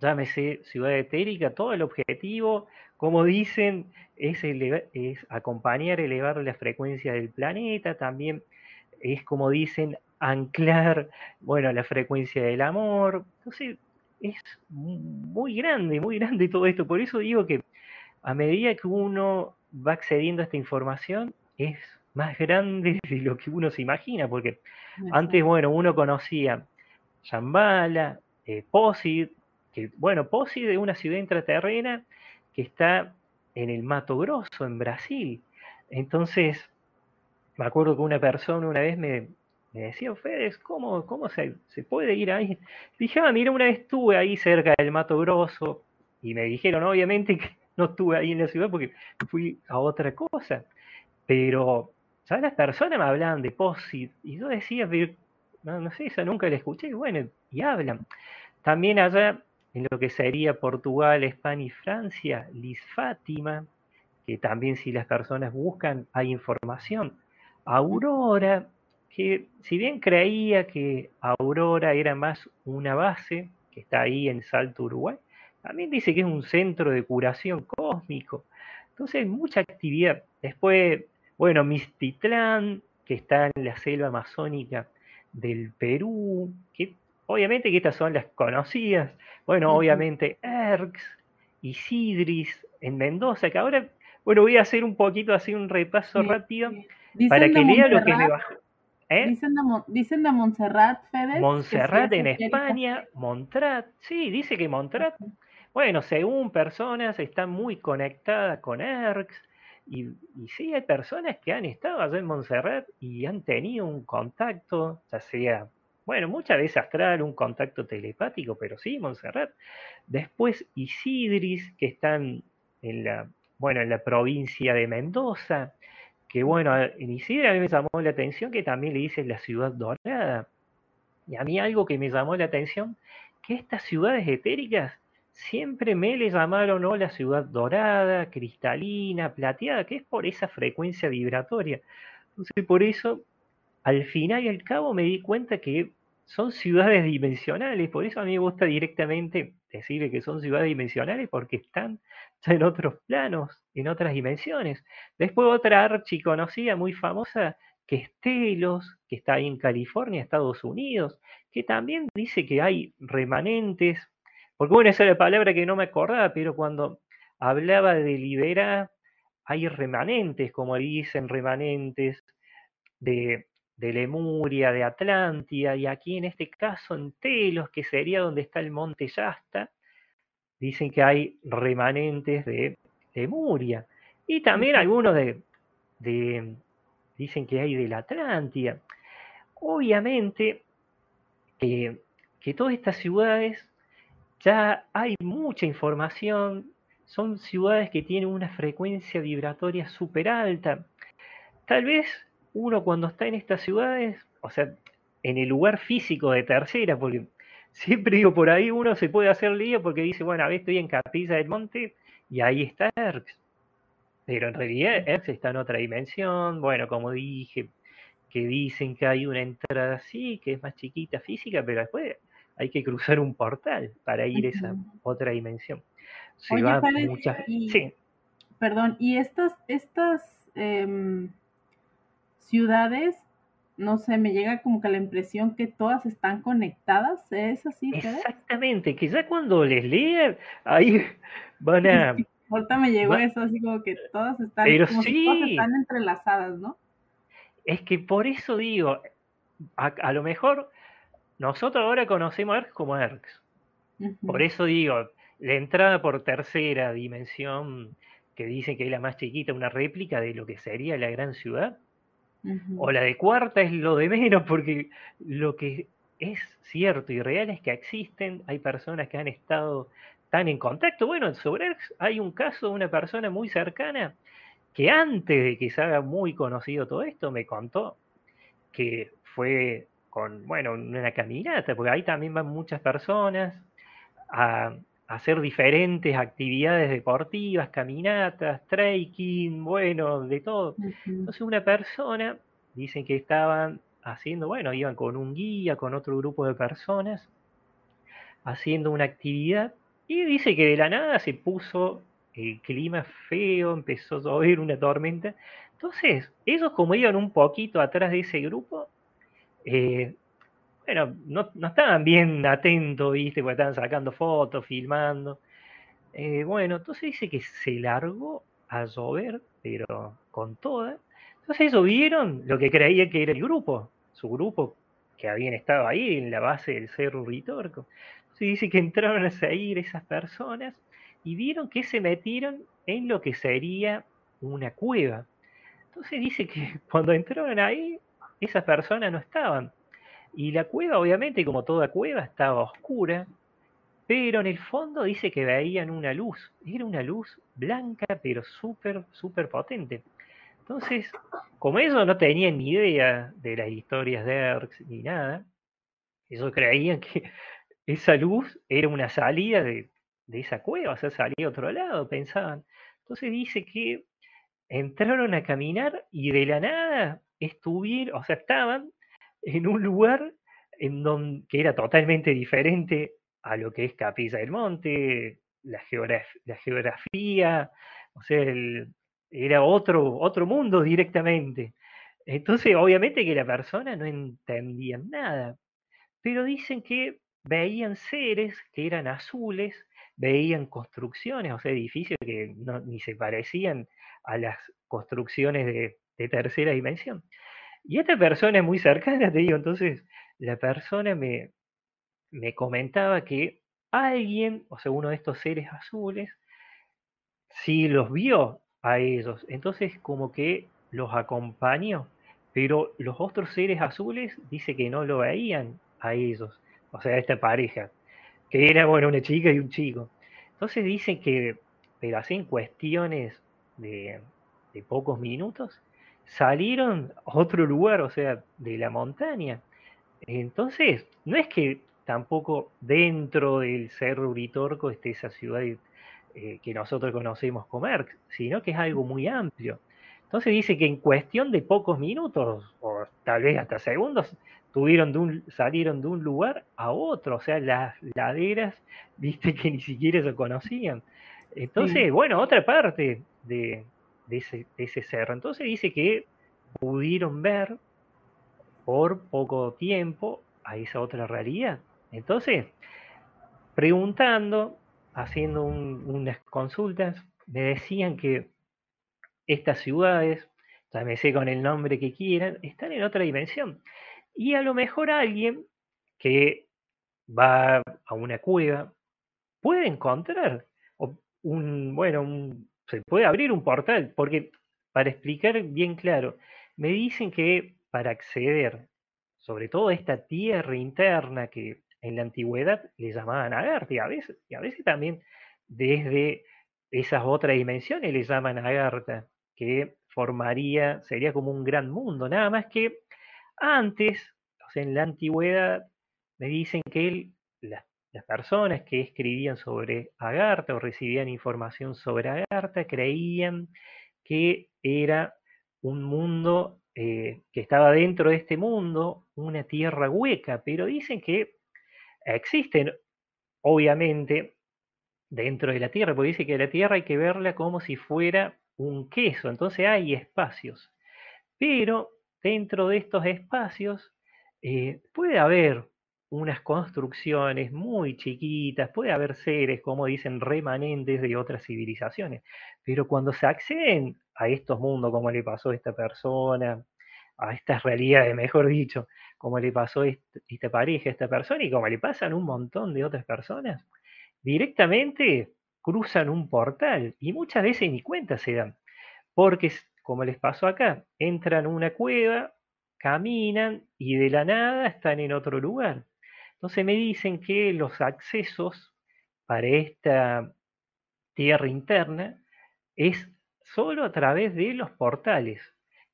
llámese ciudad etérica, todo el objetivo, como dicen, es, es acompañar, elevar la frecuencia del planeta, también es como dicen, anclar, bueno, la frecuencia del amor. Entonces, es muy grande, muy grande todo esto. Por eso digo que a medida que uno va accediendo a esta información, es más grande de lo que uno se imagina, porque antes, bueno, uno conocía Shambhala, eh, Posid, bueno, Posid es una ciudad intraterrena que está en el Mato Grosso, en Brasil. Entonces, me acuerdo que una persona una vez me, decía, Fedes, ¿cómo, cómo se, puede ir ahí? Dije, ah, mira, una vez estuve ahí cerca del Mato Grosso y me dijeron, obviamente, que no estuve ahí en la ciudad porque fui a otra cosa. Pero ya las personas me hablaban de POSIT y yo decía, no, no sé, esa nunca la escuché, y bueno, y hablan. También allá, en lo que sería Portugal, España y Francia, Liz Fátima, que también si las personas buscan hay información. Aurora, que si bien creía que Aurora era más una base, que está ahí en Salto, Uruguay, también dice que es un centro de curación cósmico. Entonces, mucha actividad. Después, bueno, Mistitlán, que está en la selva amazónica del Perú, que obviamente que estas son las conocidas. Bueno, obviamente Erx, Isidris en Mendoza, que ahora, bueno, voy a hacer un poquito así un repaso rápido para que lea lo que me bajó. ¿Eh? Dicen, de, dicen de Montserrat, Fede. Montserrat en España, Montrat, sí, dice que Montrat, bueno, según personas, está muy conectada con ERX, y, y, sí, hay personas que han estado allá en Montserrat y han tenido un contacto, ya sea, bueno, muchas veces astral, un contacto telepático, pero sí, Montserrat. Después Isidris, que están en la, bueno, en la provincia de Mendoza que bueno, en Isidra a mí me llamó la atención que también le dicen la ciudad dorada. Y a mí algo que me llamó la atención, que estas ciudades etéricas siempre me le llamaron ¿no? la ciudad dorada, cristalina, plateada, que es por esa frecuencia vibratoria. Entonces por eso, al final y al cabo me di cuenta que son ciudades dimensionales, por eso a mí me gusta directamente decir que son ciudades dimensionales porque están en otros planos, en otras dimensiones. Después otra archi conocida, muy famosa, que es Telos, que está ahí en California, Estados Unidos, que también dice que hay remanentes, porque bueno, esa es la palabra que no me acordaba, pero cuando hablaba de liberar, hay remanentes, como dicen, remanentes de, de Lemuria, de Atlántida, y aquí en este caso en Telos, que sería donde está el monte Yasta, dicen que hay remanentes de Lemuria. Y también algunos de, dicen que hay de la Atlántida. Obviamente que todas estas ciudades ya hay mucha información, son ciudades que tienen una frecuencia vibratoria súper alta. Tal vez uno cuando está en estas ciudades, o sea, en el lugar físico de tercera, porque siempre digo, por ahí uno se puede hacer lío porque dice, bueno, a ver, estoy en Capilla del Monte y ahí está Erx. Pero en realidad Erx está en otra dimensión, bueno, como dije, que dicen que hay una entrada así, que es más chiquita física, pero después hay que cruzar un portal para ir a esa otra dimensión. Se Oye, muchas... sí. perdón, y estas, estas em, ciudades, no sé, me llega como que la impresión que todas están conectadas, ¿es así? Exactamente, que ya cuando les lean, ahí van a... Ahorita me llegó eso, así como que todas están, como si todas están entrelazadas, ¿no? Es que por eso digo, a, lo mejor nosotros ahora conocemos a ERX como ERX. Por eso digo, la entrada por tercera dimensión, que dicen que es la más chiquita, una réplica de lo que sería la gran ciudad, o la de cuarta es lo de menos, porque lo que es cierto y real es que existen, hay personas que han estado tan en contacto. Bueno, sobre ERX hay un caso de una persona muy cercana que antes de que se haga muy conocido todo esto, me contó que fue con, bueno, una caminata, porque ahí también van muchas personas a, hacer diferentes actividades deportivas, caminatas, trekking, bueno, de todo. Entonces una persona, dicen que estaban haciendo, bueno, iban con un guía, con otro grupo de personas, haciendo una actividad, y dice que de la nada se puso el clima feo, empezó a llover una tormenta. Entonces, ellos como iban un poquito atrás de ese grupo, eh, bueno, no, estaban bien atentos, ¿viste? Porque estaban sacando fotos, filmando. Eh, bueno, entonces dice que se largó a llover, pero con toda. Entonces ellos vieron lo que creían que era el grupo, su grupo que habían estado ahí en la base del Cerro Ritorco. Entonces dice que entraron a seguir esas personas y vieron que se metieron en lo que sería una cueva. Entonces dice que cuando entraron ahí, esas personas no estaban. Y la cueva, obviamente, como toda cueva, estaba oscura, pero en el fondo dice que veían una luz. Era una luz blanca, pero súper, súper potente. Entonces, como ellos no tenían ni idea de las historias de Erx ni nada, ellos creían que esa luz era una salida de, de esa cueva, o sea, salía a otro lado, pensaban. Entonces dice que entraron a caminar y de la nada estuvieron, o sea, estaban en un lugar en donde, que era totalmente diferente a lo que es Capilla del Monte, la, la geografía, o sea, era otro, otro mundo directamente. Entonces, obviamente que la persona no entendía nada, pero dicen que veían seres que eran azules veían construcciones, o sea, edificios que ni se parecían a las construcciones de, tercera dimensión. Y esta persona es muy cercana, te digo, entonces la persona me, me comentaba que alguien, o sea, uno de estos seres azules, sí los vio a ellos, entonces como que los acompañó, pero los otros seres azules dice que no lo veían a ellos, o sea, a esta pareja que era, bueno, una chica y un chico. Entonces dicen que, pero así en cuestiones de, pocos minutos, salieron a otro lugar, o sea, de la montaña. Entonces, no es que tampoco dentro del Cerro Uritorco esté esa ciudad eh, que nosotros conocemos como Erx, sino que es algo muy amplio. Entonces dice que en cuestión de pocos minutos, o tal vez hasta segundos, tuvieron de un, salieron de un lugar a otro, o sea, las laderas, viste que ni siquiera se conocían. Entonces, bueno, otra parte de, ese, ese cerro. Entonces dice que pudieron ver por poco tiempo a esa otra realidad. Entonces, preguntando, haciendo unas consultas, me decían que estas ciudades, sé con el nombre que quieran, están en otra dimensión. Y a lo mejor alguien que va a una cueva puede encontrar un, bueno, se puede abrir un portal, porque para explicar bien claro, me dicen que para acceder, sobre todo a esta tierra interna que en la antigüedad le llamaban Agartha, y a veces, y a veces también desde esas otras dimensiones le llaman Agartha, que formaría, sería como un gran mundo, nada más que antes, o sea, en la antigüedad, me dicen que las, personas que escribían sobre Agartha o recibían información sobre Agartha creían que era un mundo eh, que estaba dentro de este mundo, una tierra hueca, pero dicen que existen, obviamente, dentro de la Tierra, porque dice que la Tierra hay que verla como si fuera un queso, entonces hay espacios. Pero dentro de estos espacios eh, puede haber unas construcciones muy chiquitas, puede haber seres, como dicen, remanentes de otras civilizaciones, pero cuando se acceden a estos mundos, como le pasó a esta persona, a estas realidades, mejor dicho, como le pasó a esta pareja, a esta persona, y como le pasan un montón de otras personas, directamente cruzan un portal y muchas veces ni cuenta se dan, porque como les pasó acá, entran a una cueva, caminan y de la nada están en otro lugar. Entonces me dicen que los accesos para esta tierra interna es solo a través de los portales,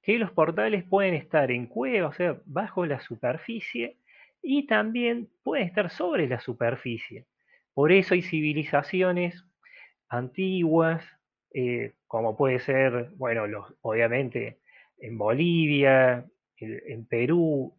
que los portales pueden estar en cuevas, o sea, bajo la superficie, y también pueden estar sobre la superficie. Por eso hay civilizaciones antiguas, eh, como puede ser, bueno, obviamente en Bolivia, en Perú,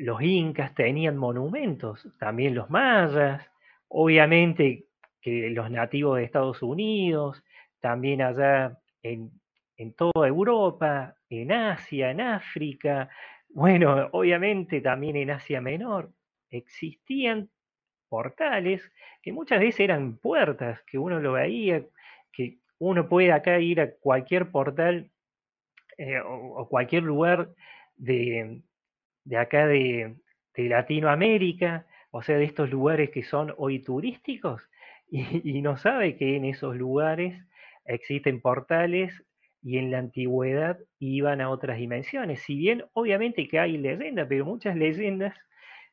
los incas tenían monumentos, también los mayas, obviamente que los nativos de Estados Unidos, también allá en, en toda Europa, en Asia, en África, bueno, obviamente también en Asia Menor, existían portales que muchas veces eran puertas, que uno lo veía, que uno puede acá ir a cualquier portal eh, o, cualquier lugar de, de acá de, Latinoamérica, o sea, de estos lugares que son hoy turísticos, y, no sabe que en esos lugares existen portales y en la antigüedad iban a otras dimensiones. Si bien obviamente que hay leyendas, pero muchas leyendas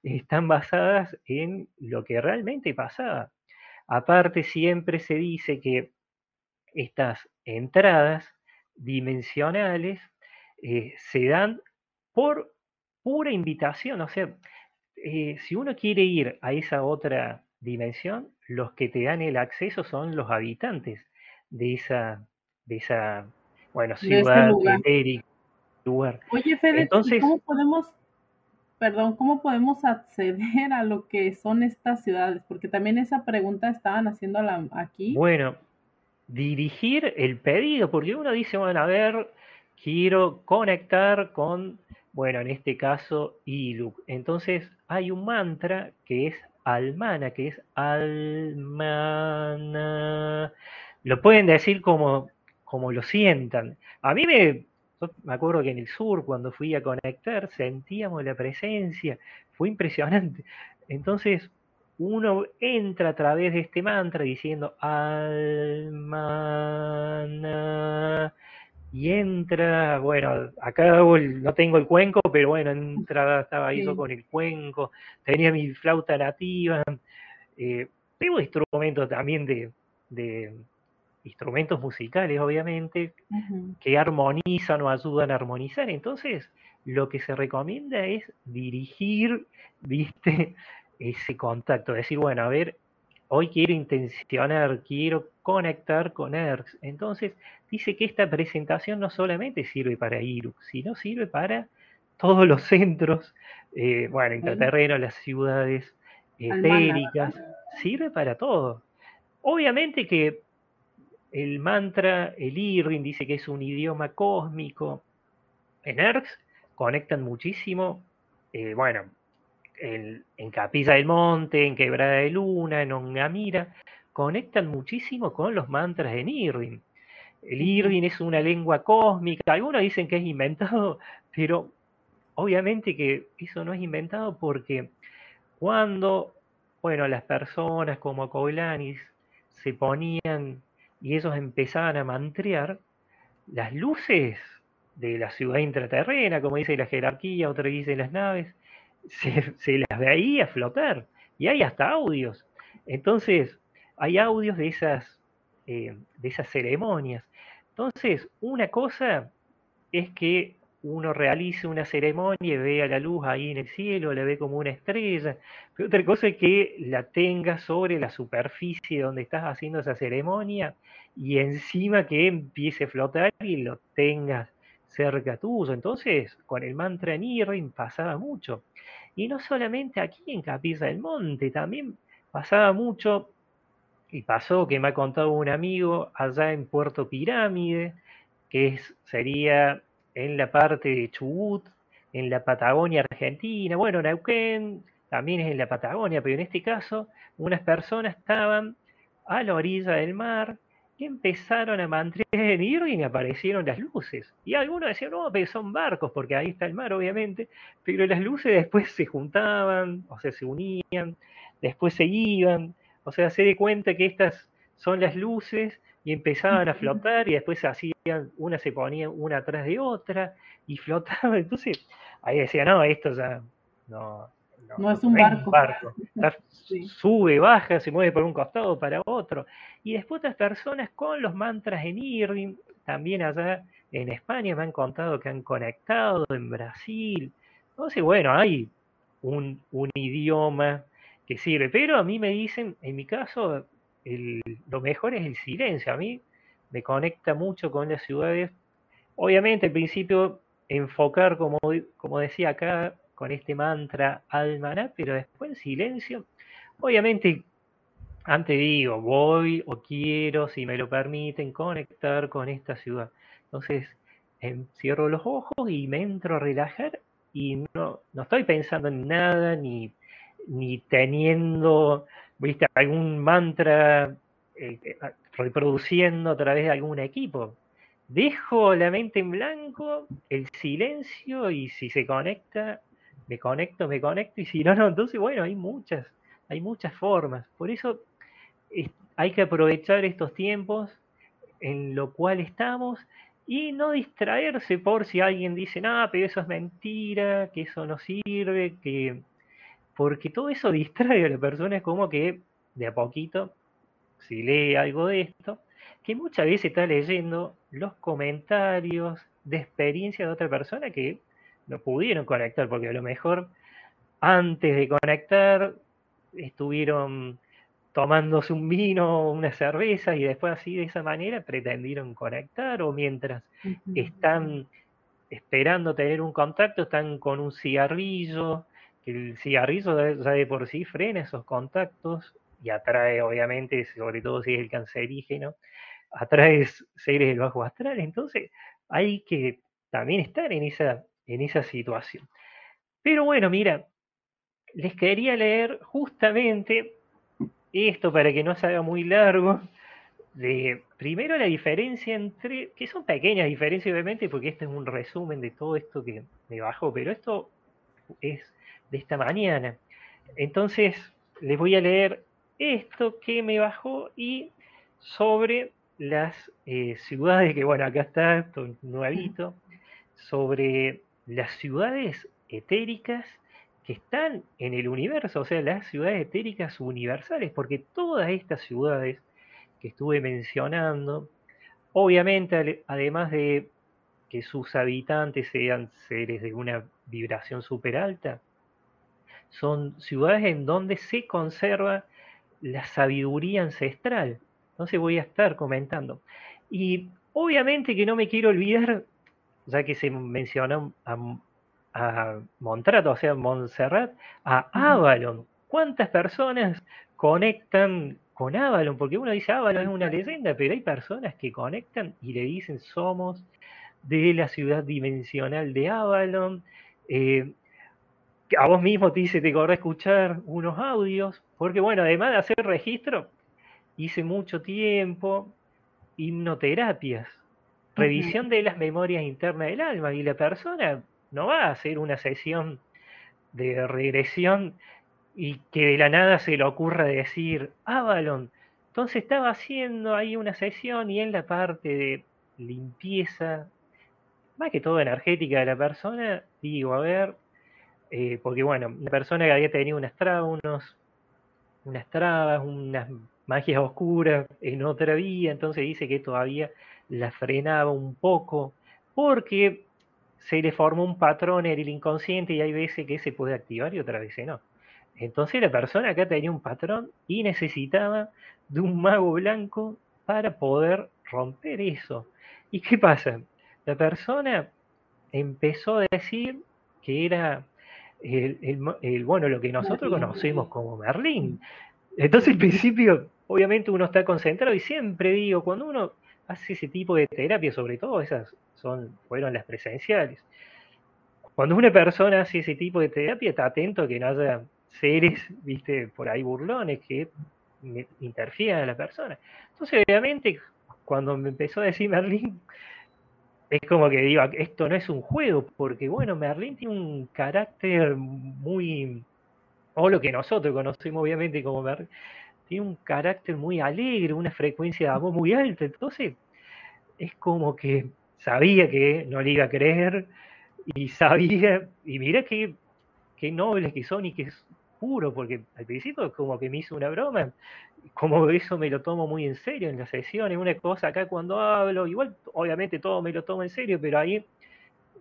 están basadas en lo que realmente pasaba. Aparte, siempre se dice que estas entradas dimensionales eh, se dan por pura invitación. O sea, eh, si uno quiere ir a esa otra dimensión, los que te dan el acceso son los habitantes de esa, de esa bueno, ciudad, lugar. lugar. Oye, Fede, Entonces, ¿cómo podemos, perdón, cómo podemos acceder a lo que son estas ciudades? Porque también esa pregunta estaban haciendo aquí. Bueno, dirigir el pedido, porque uno dice, bueno, a ver, quiero conectar con bueno, en este caso, Iluk. Entonces hay un mantra que es Almana, que es Almana. Lo pueden decir como, como lo sientan. A mí me, me acuerdo que en el sur, cuando fui a conectar, sentíamos la presencia. Fue impresionante. Entonces, uno entra a través de este mantra diciendo Almana y entra, bueno, acá no tengo el cuenco, pero bueno, entrada estaba ahí con el cuenco, tenía mi flauta nativa, eh, tengo instrumentos también de, instrumentos musicales, obviamente, que armonizan o ayudan a armonizar. Entonces, lo que se recomienda es dirigir, viste, ese contacto, decir, bueno, a ver, hoy quiero intencionar, quiero conectar con ERX. Entonces, dice que esta presentación no solamente sirve para IRUX, sino sirve para todos los centros, eh, bueno, intraterrenos, las ciudades etéricas, sirve para todo. Obviamente que el mantra, el IRIN, dice que es un idioma cósmico. En ERX conectan muchísimo, eh, bueno, en, Capilla del Monte, en Quebrada de Luna, en Ongamira, conectan muchísimo con los mantras de Nirrin. El Irdin es una lengua cósmica, algunos dicen que es inventado, pero obviamente que eso no es inventado porque cuando, bueno, las personas como Coulanis se ponían y ellos empezaban a mantrear, las luces de la ciudad intraterrena, como dice la jerarquía, otra dice las naves, se, las veía flotar. Y hay hasta audios. Entonces, hay audios de esas, eh, de esas ceremonias. Entonces, una cosa es que uno realice una ceremonia y vea la luz ahí en el cielo, la ve como una estrella. Pero otra cosa es que la tengas sobre la superficie donde estás haciendo esa ceremonia y encima que empiece a flotar y lo tengas cerca tuyo. Entonces, con el mantra Nirrin pasaba mucho. Y no solamente aquí en Capilla del Monte, también pasaba mucho Y pasó que me ha contado un amigo allá en Puerto Pirámide, que es, sería en la parte de Chubut, en la Patagonia Argentina. Bueno, Neuquén también es en la Patagonia, pero en este caso unas personas estaban a la orilla del mar y empezaron a mantener en y aparecieron las luces. Y algunos decían, no, pero son barcos, porque ahí está el mar, obviamente, pero las luces después se juntaban, o sea, se unían, después se iban, o sea, se de cuenta que estas son las luces y empezaban a flotar y después se hacían, una se ponía una atrás de otra y flotaba. Entonces, ahí decía, no, esto ya no, no, es un barco. Sube, baja, se mueve por un costado para otro. Y después otras personas con los mantras en Irving, también allá en España me han contado que han conectado en Brasil. Entonces, bueno, hay un, un idioma que sirve. Pero a mí me dicen, en mi caso, lo mejor es el silencio. A mí me conecta mucho con las ciudades. Obviamente, al principio, enfocar, como, como decía acá, con este mantra almaná, pero después en silencio. Obviamente, antes digo, voy o quiero, si me lo permiten, conectar con esta ciudad. Entonces, em, cierro los ojos y me entro a relajar y no, no estoy pensando en nada, ni, ni teniendo ¿viste? algún mantra eh, eh, reproduciendo a través de algún equipo. Dejo la mente en blanco, el silencio y si se conecta, me conecto, me conecto y si no, no, entonces bueno, hay muchas, hay muchas formas. Por eso hay que aprovechar estos tiempos en lo cual estamos y no distraerse por si alguien dice, no, pero eso es mentira, que eso no sirve, que porque todo eso distrae a la persona, es como que de a poquito, si lee algo de esto, que muchas veces está leyendo los comentarios de experiencia de otra persona que no pudieron conectar, porque a lo mejor antes de conectar estuvieron tomándose un vino, una cerveza y después así de esa manera pretendieron conectar o mientras están esperando tener un contacto están con un cigarrillo el cigarrillo ya de por sí frena esos contactos y atrae, obviamente, sobre todo si es el cancerígeno, atrae seres del bajo astral. Entonces, hay que también estar en esa, en esa situación. Pero bueno, mira, les quería leer justamente esto para que no se haga muy largo. De, primero la diferencia entre, que son pequeñas diferencias obviamente, porque este es un resumen de todo esto que me bajó, pero esto es de esta mañana. Entonces, les voy a leer esto que me bajó y sobre las eh, ciudades, que bueno, acá está, esto nuevito, sobre las ciudades etéricas que están en el universo, o sea, las ciudades etéricas universales, porque todas estas ciudades que estuve mencionando, obviamente, además de que sus habitantes sean seres de una vibración súper alta, son ciudades en donde se conserva la sabiduría ancestral. Entonces voy a estar comentando. Y obviamente que no me quiero olvidar, ya que se mencionó a, a Montrato, o sea, Montserrat, a Avalon. ¿Cuántas personas conectan con Avalon? Porque uno dice Avalon es una leyenda, pero hay personas que conectan y le dicen somos de la ciudad dimensional de Avalon. Eh, a vos mismo te dice, te corre escuchar unos audios, porque bueno, además de hacer registro, hice mucho tiempo hipnoterapias, revisión de las memorias internas del alma, y la persona no va a hacer una sesión de regresión y que de la nada se le ocurra decir, Avalon, entonces estaba haciendo ahí una sesión y en la parte de limpieza, más que todo energética de la persona, digo, a ver, eh, porque bueno, una persona que había tenido unas trabas, unas trabas, unas magias oscuras en otra vida, entonces dice que todavía la frenaba un poco, porque se le formó un patrón en el inconsciente y hay veces que se puede activar y otras veces no. Entonces la persona acá tenía un patrón y necesitaba de un mago blanco para poder romper eso. ¿Y qué pasa? La persona empezó a decir que era el, bueno, lo que nosotros conocemos como Merlín. Entonces, al principio, obviamente uno está concentrado y siempre digo, cuando uno hace ese tipo de terapia, sobre todo esas son, fueron las presenciales, cuando una persona hace ese tipo de terapia está atento a que no haya seres, viste, por ahí burlones que interfieran a la persona. Entonces, obviamente, cuando me empezó a decir Merlín, es como que digo, esto no es un juego, porque bueno, Merlín tiene un carácter muy, o lo que nosotros conocemos obviamente como Merlín, tiene un carácter muy alegre, una frecuencia de amor muy alta, entonces es como que sabía que no le iba a creer y sabía, y mira qué, qué nobles que son y que es puro, porque al principio como que me hizo una broma, como eso me lo tomo muy en serio en las sesiones, una cosa acá cuando hablo, igual obviamente todo me lo tomo en serio, pero ahí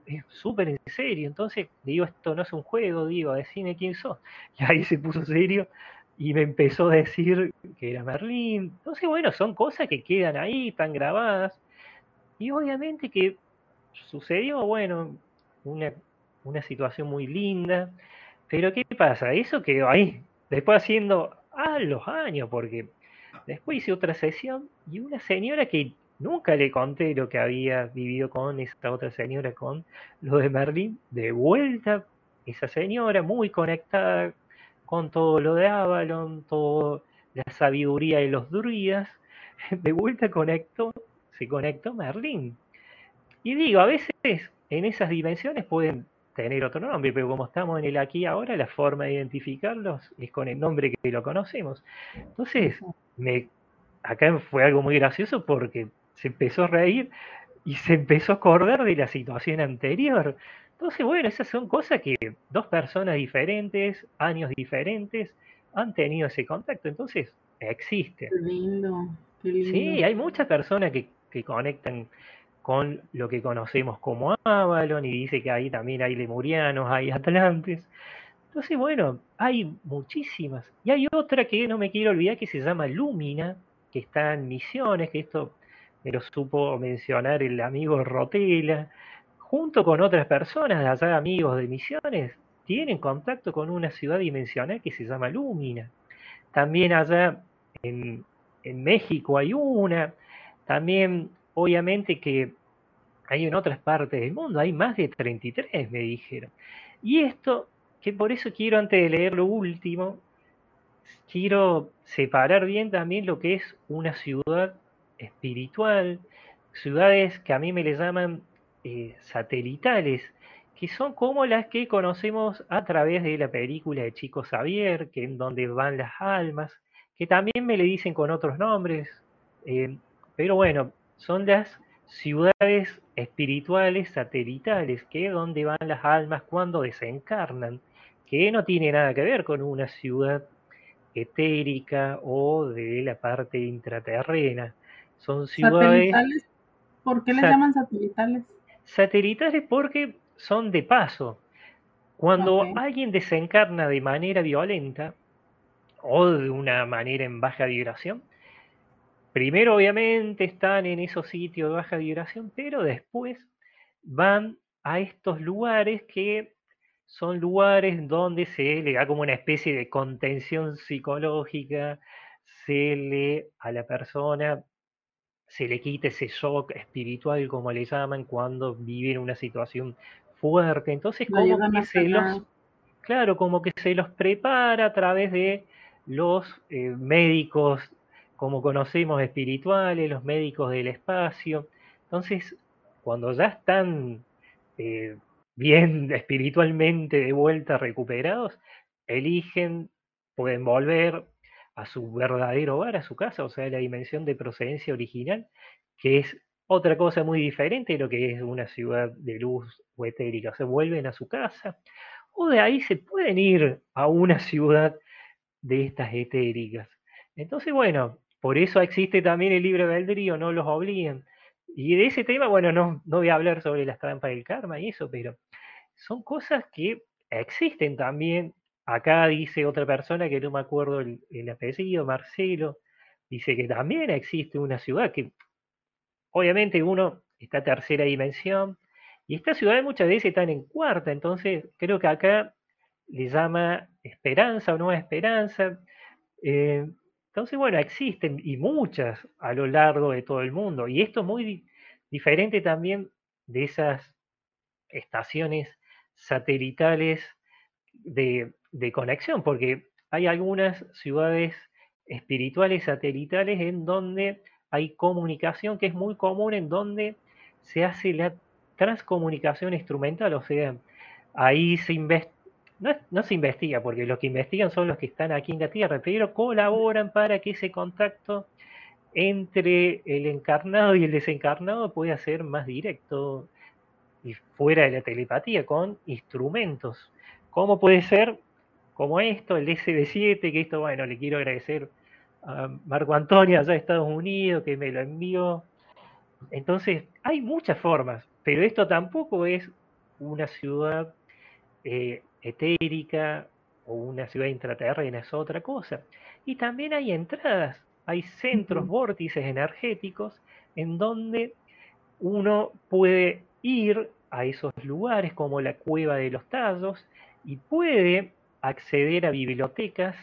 es súper en serio, entonces digo, esto no es un juego, digo, decime quién sos, y ahí se puso serio y me empezó a decir que era Merlín, entonces bueno, son cosas que quedan ahí, están grabadas, y obviamente que sucedió, bueno, una, una situación muy linda, pero ¿qué pasa? Eso quedó ahí, después haciendo a los años, porque después hice otra sesión y una señora que nunca le conté lo que había vivido con esta otra señora, con lo de Merlín, de vuelta, esa señora muy conectada con todo lo de Avalon, toda la sabiduría de los druidas, de vuelta conectó, se conectó Merlín. Y digo, a veces en esas dimensiones pueden tener otro nombre, pero como estamos en el aquí ahora, la forma de identificarlos es con el nombre que lo conocemos. Entonces, me, acá fue algo muy gracioso porque se empezó a reír y se empezó a acordar de la situación anterior. Entonces, bueno, esas son cosas que dos personas diferentes, años diferentes, han tenido ese contacto. Entonces, existe. Qué lindo, qué lindo. Sí, hay muchas personas que, que conectan con lo que conocemos como Avalon y dice que ahí también hay lemurianos, hay atlantes. Entonces, bueno, hay muchísimas. Y hay otra que no me quiero olvidar que se llama Lumina, que está en Misiones, que esto me lo supo mencionar el amigo Rotela, junto con otras personas, allá amigos de Misiones, tienen contacto con una ciudad dimensional que se llama Lumina. También allá en, en México hay una, también obviamente que hay en otras partes del mundo, hay más de 33, me dijeron. Y esto, que por eso quiero, antes de leer lo último, quiero separar bien también lo que es una ciudad espiritual, ciudades que a mí me le llaman eh, satelitales, que son como las que conocemos a través de la película de Chico Xavier, que en donde van las almas, que también me le dicen con otros nombres, eh, pero bueno, son las ciudades espirituales satelitales, que es donde van las almas cuando desencarnan, que no tiene nada que ver con una ciudad etérica o de la parte intraterrena. Son ciudades... ¿Satelitales? ¿Por qué les llaman satelitales? Satelitales porque son de paso. Cuando alguien desencarna de manera violenta o de una manera en baja vibración, primero obviamente están en esos sitios de baja vibración, pero después van a estos lugares que son lugares donde se le da como una especie de contención psicológica, se le a la persona se le quita ese shock espiritual, como le llaman, cuando viven una situación fuerte. Entonces, como que se los, claro, como que se los prepara a través de los eh, médicos como conocemos espirituales, los médicos del espacio. Entonces, cuando ya están eh, bien espiritualmente de vuelta recuperados, eligen, pueden volver a su verdadero hogar, a su casa, o sea, la dimensión de procedencia original, que es otra cosa muy diferente de lo que es una ciudad de luz o etérica. Se vuelven a su casa, o de ahí se pueden ir a una ciudad de estas etéricas. Entonces, bueno, por eso existe también el libre albedrío, no los obliguen. Y de ese tema, bueno, no, no voy a hablar sobre las trampas del karma y eso, pero son cosas que existen también. Acá dice otra persona que no me acuerdo el, el apellido, Marcelo, dice que también existe una ciudad que, obviamente, uno está tercera dimensión, y estas ciudades muchas veces están en cuarta, entonces creo que acá le llama esperanza o no esperanza. Eh, Entonces, bueno, existen y muchas a lo largo de todo el mundo. Y esto es muy diferente también de esas estaciones satelitales de, de conexión, porque hay algunas ciudades espirituales satelitales en donde hay comunicación que es muy común, en donde se hace la transcomunicación instrumental, o sea, ahí se investiga, no, se investiga, porque los que investigan son los que están aquí en la Tierra, pero colaboran para que ese contacto entre el encarnado y el desencarnado pueda ser más directo y fuera de la telepatía, con instrumentos. ¿Cómo puede ser? Como esto, el SB7, que esto, bueno, le quiero agradecer a Marco Antonio allá de Estados Unidos que me lo envió. Entonces, hay muchas formas, pero esto tampoco es una ciudad eh, etérica o una ciudad intraterrena, es otra cosa. Y también hay entradas, hay centros, vórtices energéticos en donde uno puede ir a esos lugares como la cueva de los tallos y puede acceder a bibliotecas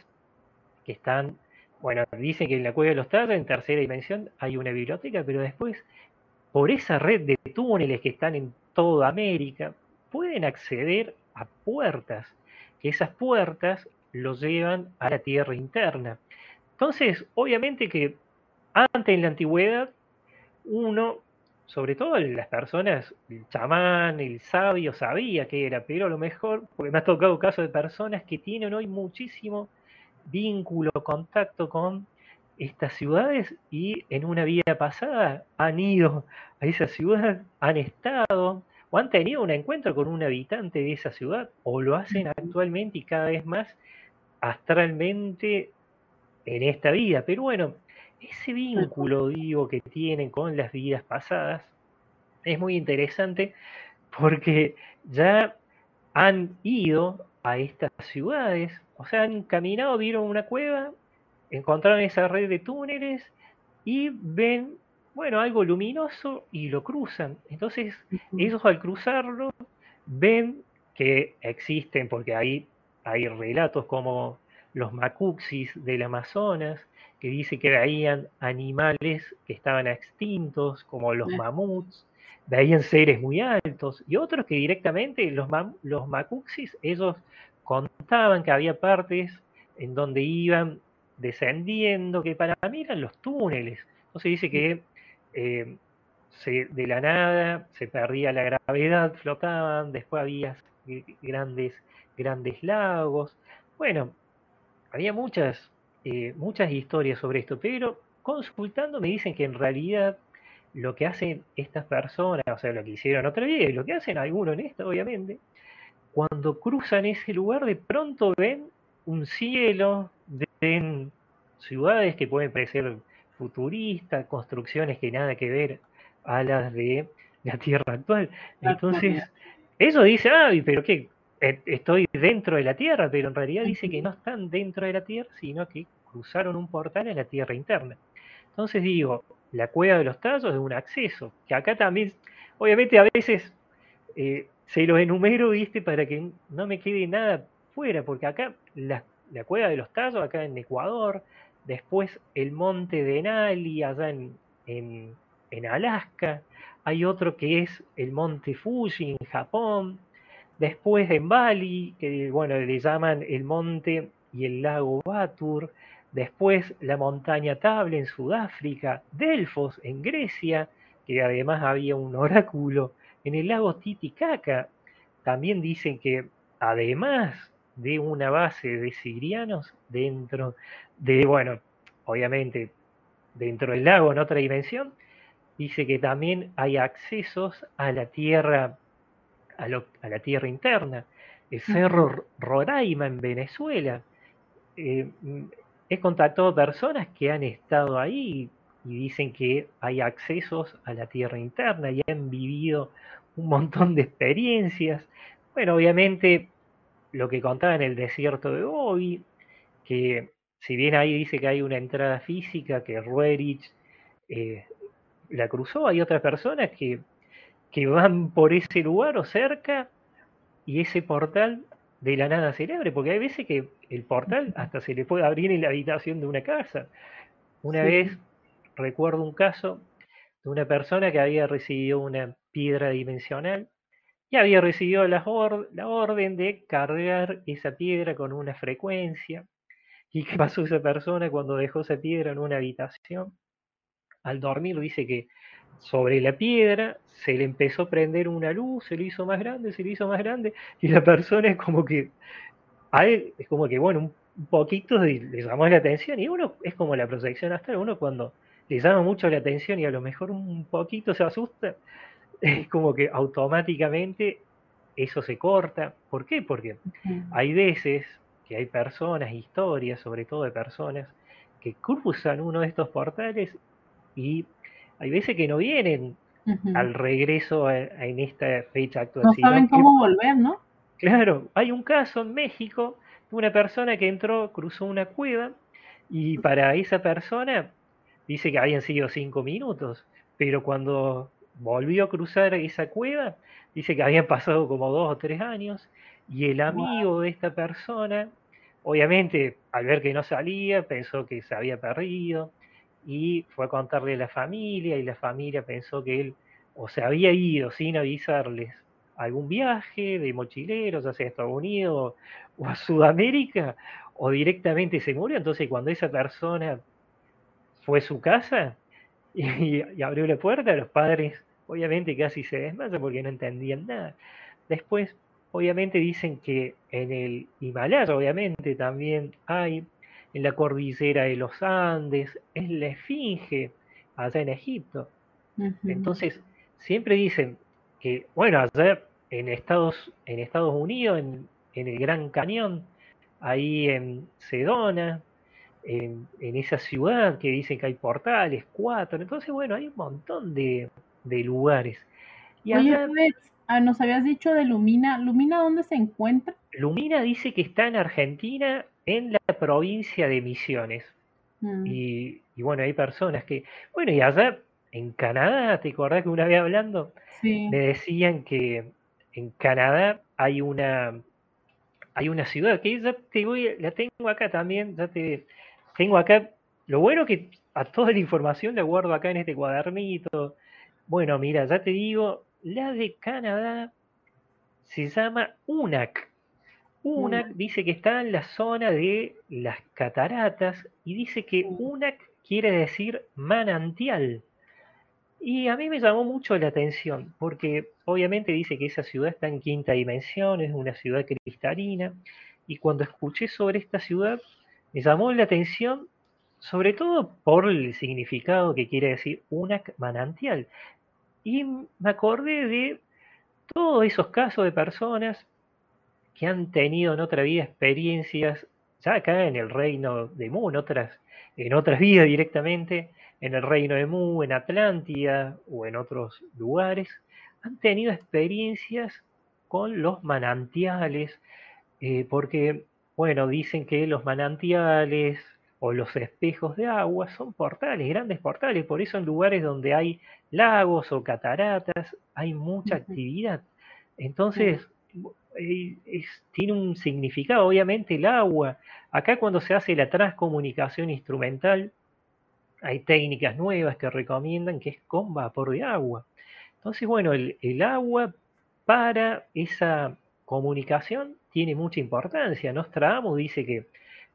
que están, bueno, dicen que en la cueva de los tallos, en tercera dimensión, hay una biblioteca, pero después, por esa red de túneles que están en toda América, pueden acceder a puertas, que esas puertas los llevan a la tierra interna. Entonces, obviamente que antes en la antigüedad, uno, sobre todo las personas, el chamán, el sabio, sabía que era, pero a lo mejor, porque me ha tocado casos de personas que tienen hoy muchísimo vínculo, contacto con estas ciudades y en una vida pasada han ido a esa ciudad, han estado, o han tenido un encuentro con un habitante de esa ciudad, o lo hacen actualmente y cada vez más astralmente en esta vida. Pero bueno, ese vínculo, digo, que tienen con las vidas pasadas es muy interesante porque ya han ido a estas ciudades, o sea, han caminado, vieron una cueva, encontraron esa red de túneles y ven bueno, algo luminoso y lo cruzan. Entonces, ellos al cruzarlo ven que existen, porque ahí hay relatos como los macuxis del Amazonas, que dice que veían animales que estaban extintos, como los mamuts, veían seres muy altos, y otros que directamente, los, los macuxis, ellos contaban que había partes en donde iban descendiendo, que para mí eran los túneles. Entonces dice que eh, de la nada se perdía la gravedad, flotaban, después había grandes, grandes lagos. Bueno, había muchas, eh, muchas historias sobre esto, pero consultando me dicen que en realidad lo que hacen estas personas, o sea, lo que hicieron otra vez, y lo que hacen algunos en esto, obviamente, cuando cruzan ese lugar, de pronto ven un cielo, ven ciudades que pueden parecer futurista, construcciones que nada que ver a las de la Tierra actual. Entonces, eso dice, ay, pero que e, estoy dentro de la Tierra, pero en realidad dice que no están dentro de la Tierra, sino que cruzaron un portal a la Tierra interna. Entonces digo, la cueva de los tallos es un acceso, que acá también, obviamente a veces eh, se los enumero, viste, para que no me quede nada fuera, porque acá la, la cueva de los tallos, acá en Ecuador, después el monte de Denali allá en, en, Alaska, hay otro que es el monte Fuji en Japón, después en Bali, que bueno, le llaman el monte y el lago Batur, después la montaña Table en Sudáfrica, Delfos en Grecia, que además había un oráculo, en el lago Titicaca, también dicen que además de una base de sirianos dentro de, bueno, obviamente dentro del lago en otra dimensión, dice que también hay accesos a la tierra, a, la tierra interna. El cerro Roraima en Venezuela. Eh, he contactado personas que han estado ahí y dicen que hay accesos a la tierra interna y han vivido un montón de experiencias. Bueno, obviamente lo que contaba en el desierto de Gobi, que si bien ahí dice que hay una entrada física, que Ruerich eh, la cruzó, hay otras personas que, que van por ese lugar o cerca y ese portal de la nada se le abre, porque hay veces que el portal hasta se le puede abrir en la habitación de una casa. Una vez recuerdo un caso de una persona que había recibido una piedra dimensional y había recibido la, la orden de cargar esa piedra con una frecuencia. ¿Y qué pasó esa persona cuando dejó esa piedra en una habitación? Al dormir dice que sobre la piedra se le empezó a prender una luz, se le hizo más grande, se le hizo más grande, y la persona es como que, a él es como que, bueno, un poquito le llamó la atención, y uno es como la proyección astral, uno cuando le llama mucho la atención y a lo mejor un poquito se asusta, es como que automáticamente eso se corta. ¿Por qué? Porque hay veces que hay personas, historias, sobre todo de personas, que cruzan uno de estos portales y hay veces que no vienen al regreso en esta fecha actual. No saben cómo volver, ¿no? Claro, hay un caso en México de una persona que entró, cruzó una cueva y para esa persona dice que habían sido cinco minutos, pero cuando volvió a cruzar esa cueva, dice que habían pasado como dos o tres años y el amigo de esta persona, obviamente al ver que no salía, pensó que se había perdido y fue a contarle a la familia y la familia pensó que él o se había ido sin avisarles algún viaje de mochileros, hacia Estados Unidos o a Sudamérica, o directamente se murió. Entonces cuando esa persona fue a su casa y, abrió la puerta, los padres obviamente casi se desmayan porque no entendían nada. Después, obviamente dicen que en el Himalaya, obviamente también hay en la cordillera de los Andes, es la Esfinge, allá en Egipto. Entonces, siempre dicen que, bueno, allá en Estados, en Estados Unidos, en, el Gran Cañón, ahí en Sedona, en, esa ciudad que dicen que hay portales, cuatro, entonces, bueno, hay un montón de, lugares. Y Oye, ah, nos habías dicho de Lumina, ¿Lumina dónde se encuentra? Lumina dice que está en Argentina, en la provincia de Misiones. Mm. Y, bueno, hay personas que, bueno, y allá en Canadá, ¿te acordás que una vez hablando? Me decían que en Canadá hay una hay una ciudad que ya te voy, la tengo acá también, ya te tengo acá, lo bueno que a toda la información la guardo acá en este cuadernito. Bueno, mira, ya te digo, la de Canadá se llama UNAC. UNAC dice que está en la zona de las cataratas y dice que UNAC quiere decir manantial. Y a mí me llamó mucho la atención, porque obviamente dice que esa ciudad está en quinta dimensión, es una ciudad cristalina, y cuando escuché sobre esta ciudad, me llamó la atención, sobre todo por el significado que quiere decir una manantial. Y me acordé de todos esos casos de personas que han tenido en otra vida experiencias, ya acá en el reino de Mu, en otras, en otras vidas directamente, en el reino de Mu, en Atlántida o en otros lugares, han tenido experiencias con los manantiales, eh, porque, bueno, dicen que los manantiales o los espejos de agua son portales, grandes portales, por eso en lugares donde hay lagos o cataratas hay mucha actividad. Entonces, eh, tiene un significado, obviamente el agua. Acá cuando se hace la transcomunicación instrumental, hay técnicas nuevas que recomiendan que es con vapor de agua. Entonces, bueno, el, agua para esa comunicación tiene mucha importancia. Nostradamus dice que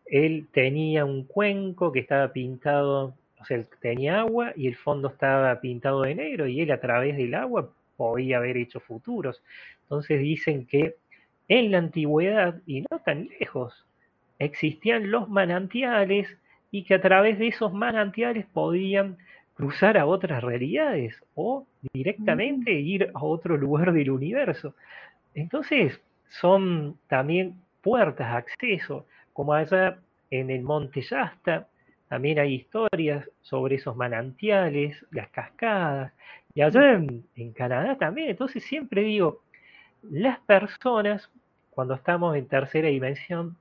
él tenía un cuenco que estaba pintado, o sea, tenía agua y el fondo estaba pintado de negro y él a través del agua podía haber hecho futuros. Entonces dicen que en la antigüedad, y no tan lejos, existían los manantiales y que a través de esos manantiales podían cruzar a otras realidades o directamente mm. ir a otro lugar del universo. Entonces, son también puertas de acceso, como allá en el Monte Yasta, también hay historias sobre esos manantiales, las cascadas, y allá en, en Canadá también. Entonces siempre digo, las personas, cuando estamos en tercera dimensión,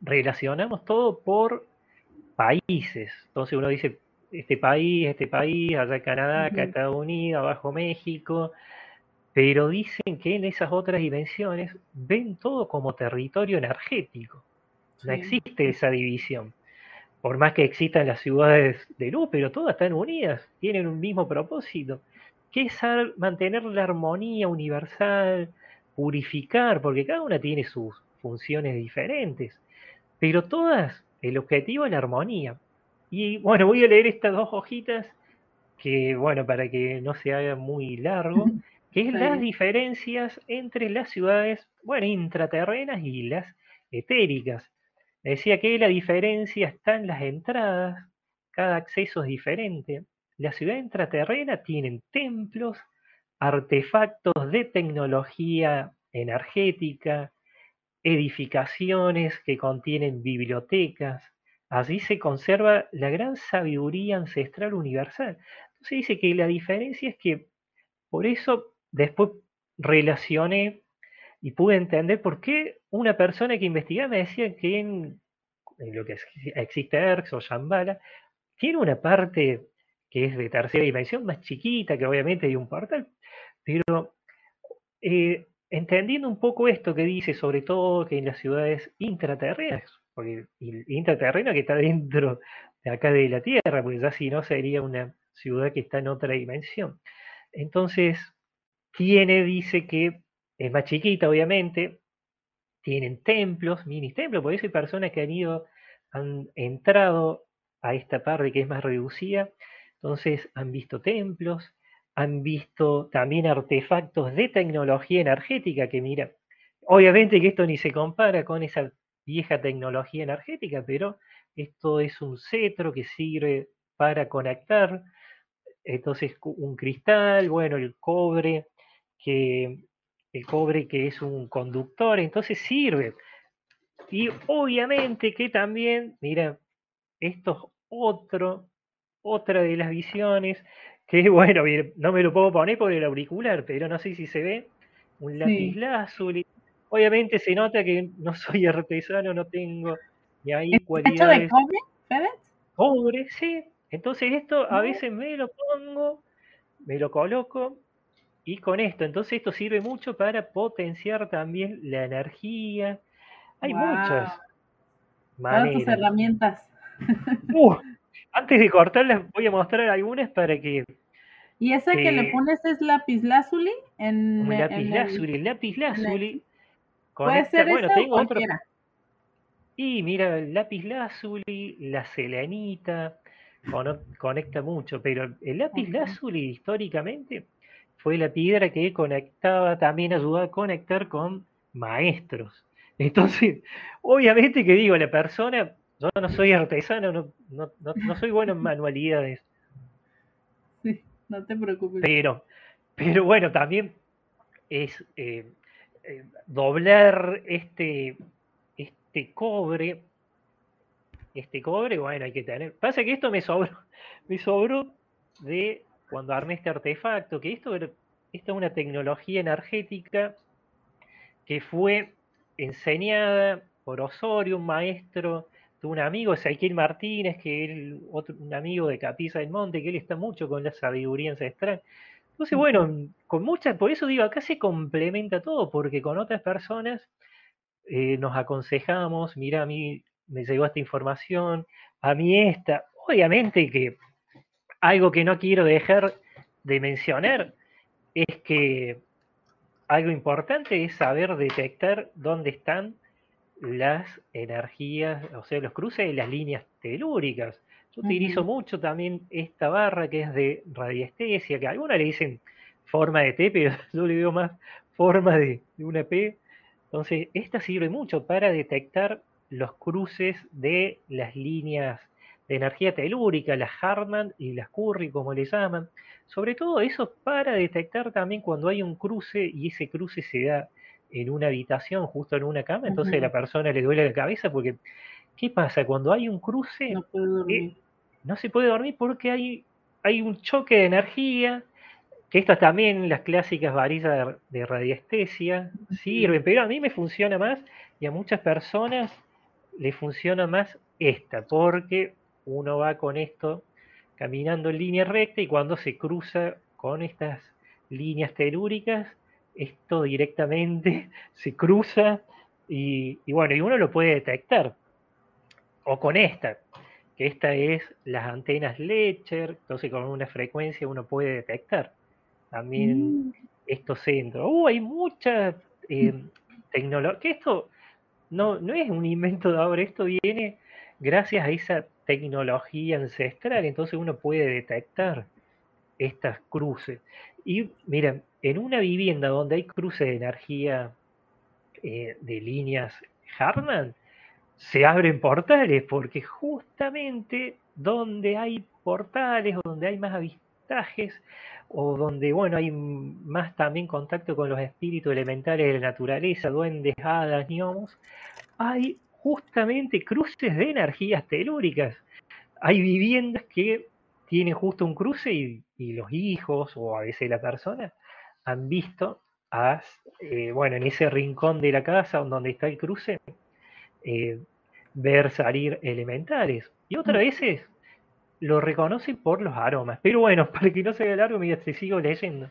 relacionamos todo por países. Entonces uno dice, este país, este país, allá Canadá, acá Estados Unidos, abajo México. pero dicen que en esas otras dimensiones ven todo como territorio energético. No existe esa división. Por más que existan las ciudades de luz, pero todas están unidas, tienen un mismo propósito, que es mantener la armonía universal, purificar, porque cada una tiene sus funciones diferentes, pero todas, el objetivo es la armonía. Y bueno, voy a leer estas dos hojitas, que bueno, para que no se haga muy largo, que es las diferencias entre las ciudades, bueno, intraterrenas y las etéricas. Decía que la diferencia está en las entradas, cada acceso es diferente. La ciudad intraterrena tienen templos, artefactos de tecnología energética, edificaciones que contienen bibliotecas. Allí se conserva la gran sabiduría ancestral universal. Entonces dice que la diferencia es que por eso después relacioné y pude entender por qué una persona que investigaba me decía que en, lo que existe ERX o Shambhala, tiene una parte que es de tercera dimensión más chiquita, que obviamente hay un portal, pero eh, entendiendo un poco esto que dice, sobre todo que en las ciudades intraterrenas, porque intraterreno que está dentro de acá de la Tierra, porque ya si no sería una ciudad que está en otra dimensión. Entonces, tiene, dice que es más chiquita, obviamente, tienen templos, mini templos, por eso hay personas que han ido, han entrado a esta parte que es más reducida, entonces han visto templos, han visto también artefactos de tecnología energética que mira, obviamente que esto ni se compara con esa vieja tecnología energética, pero esto es un cetro que sirve para conectar, entonces un cristal, bueno, el cobre, que el cobre que es un conductor, entonces sirve. Y obviamente que también, mira, esto es otro, otra de las visiones, que bueno, no me lo puedo poner por el auricular, pero no sé si se ve, un lápiz azul. Obviamente se nota que no soy artesano, no tengo ni ahí cualidades. de cobre, Cobre, sí. Entonces esto a veces me lo pongo, me lo coloco y con esto, entonces esto sirve mucho para potenciar también la energía. Hay muchas maneras. tus herramientas. Uh, antes de cortarlas voy a mostrar algunas para que... ¿Y esa que le pones es lápiz lazuli? En, lápiz lazuli, el lápiz lazuli. Puede ser bueno, tengo otro. Y mira, el lápiz lazuli, la selenita, conecta mucho, pero el lápiz lazuli históricamente fue la piedra que conectaba, también ayudaba a conectar con maestros. Entonces, obviamente que digo, la persona, yo no soy artesano, no, no, no, soy bueno en manualidades. Sí, no te preocupes. Pero, pero bueno, también es eh, eh, doblar este, este cobre, este cobre, bueno, hay que tener. Pasa que esto me sobró, me sobró de cuando armé este artefacto, que esto, esta es una tecnología energética que fue enseñada por Osorio, un maestro un amigo, Ezequiel Martínez, que es otro, un amigo de Capiza del Monte, que él está mucho con la sabiduría ancestral. Entonces, bueno, con muchas, por eso digo, acá se complementa todo, porque con otras personas eh, nos aconsejamos, mira, a mí me llegó esta información, a mí esta, obviamente que algo que no quiero dejar de mencionar es que algo importante es saber detectar dónde están las energías, o sea, los cruces de las líneas telúricas. Yo utilizo mucho también esta barra que es de radiestesia, que algunos le dicen forma de T, pero yo le veo más forma de, de una P. Entonces, esta sirve mucho para detectar los cruces de las líneas de energía telúrica, las Hartmann y las Curry, como le llaman. Sobre todo eso para detectar también cuando hay un cruce y ese cruce se da en una habitación, justo en una cama, entonces a la persona le duele la cabeza porque, ¿qué pasa? Cuando hay un cruce, no, eh, se puede dormir porque hay, hay un choque de energía, que estas también, las clásicas varillas de radiestesia, sirven, pero a mí me funciona más y a muchas personas le funciona más esta, porque uno va con esto caminando en línea recta y cuando se cruza con estas líneas telúricas, esto directamente se cruza y, bueno, y uno lo puede detectar. O con esta, que esta es las antenas Lecher, entonces con una frecuencia uno puede detectar también mm. estos centros. Uh, hay mucha eh, tecnología, que esto no, no es un invento de ahora, esto viene gracias a esa tecnología ancestral, entonces uno puede detectar estas cruces. Y miren, en una vivienda donde hay cruces de energía eh, de líneas Harman, se abren portales, porque justamente donde hay portales, o donde hay más avistajes, o donde, bueno, hay más también contacto con los espíritus elementales de la naturaleza, duendes, hadas, gnomos, hay justamente cruces de energías telúricas. Hay viviendas que tienen justo un cruce y, los hijos o a veces la persona han visto, a, eh, bueno, en ese rincón de la casa donde está el cruce, eh, ver salir elementales. Y otras mm. veces lo reconocen por los aromas. Pero bueno, para que no se vea largo, mira, te sigo leyendo.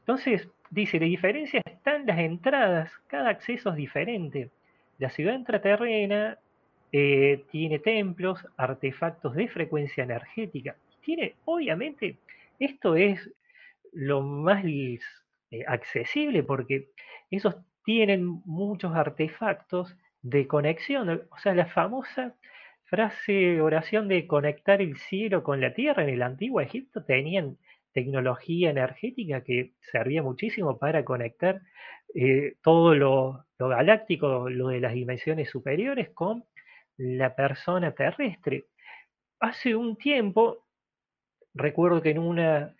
Entonces, dice, la diferencia está en las entradas, cada acceso es diferente. La ciudad intraterrena eh, tiene templos, artefactos de frecuencia energética. Tiene, obviamente, esto es lo más eh, accesible porque esos tienen muchos artefactos de conexión. O sea, la famosa frase, oración de conectar el cielo con la tierra en el antiguo Egipto tenían tecnología energética que servía muchísimo para conectar eh, todo lo, galáctico, lo de las dimensiones superiores, con la persona terrestre. Hace un tiempo, recuerdo que en una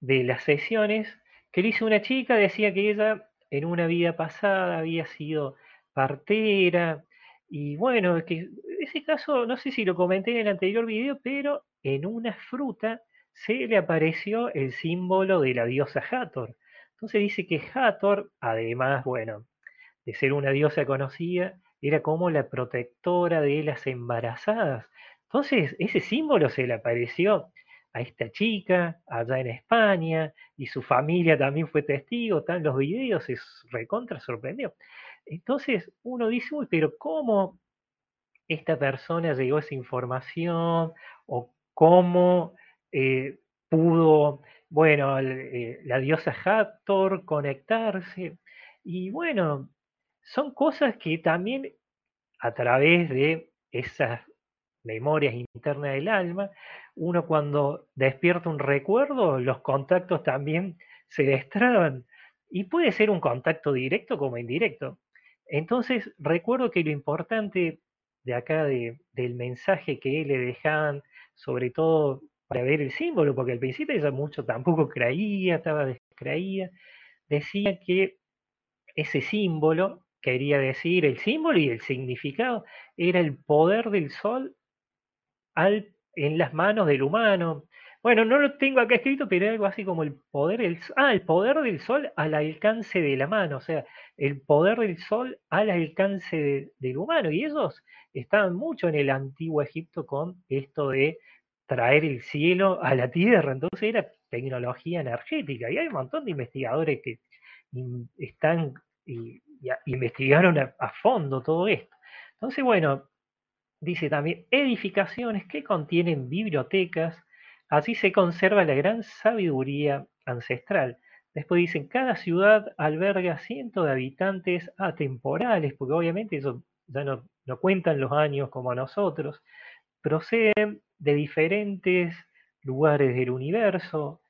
de las sesiones que le hizo una chica, decía que ella en una vida pasada había sido partera, y bueno, ese caso, no sé si lo comenté en el anterior video, pero en una fruta se le apareció el símbolo de la diosa Hathor. Entonces dice que Hathor, además, bueno, de ser una diosa conocida, era como la protectora de las embarazadas. Entonces, ese símbolo se le apareció a esta chica allá en España y su familia también fue testigo, están los videos, se recontra sorprendió. Entonces uno dice, uy, pero ¿cómo esta persona llegó a esa información? ¿O cómo eh, pudo bueno, eh, la diosa Hathor, conectarse. Y bueno, son cosas que también a través de esas memorias internas del alma, uno cuando despierta un recuerdo, los contactos también se destraban. Y puede ser un contacto directo como indirecto. Entonces, recuerdo que lo importante de acá del mensaje que le dejaban, sobre todo para ver el símbolo, porque al principio ella mucho tampoco creía, estaba descreía, decía que ese símbolo quería decir, el símbolo y el significado era el poder del sol en las manos del humano. Bueno, no lo tengo acá escrito, pero algo así como el poder del ah, el poder del sol al alcance de la mano, o sea, el poder del sol al alcance del humano. Y ellos estaban mucho en el antiguo Egipto con esto de traer el cielo a la tierra. Entonces era tecnología energética. Y hay un montón de investigadores que están y, investigaron a, fondo todo esto. Entonces, bueno, dice también edificaciones que contienen bibliotecas. Así se conserva la gran sabiduría ancestral. Después dicen, cada ciudad alberga cientos de habitantes atemporales, porque obviamente eso ya no, no cuentan los años como a nosotros proceden de diferentes lugares del universo,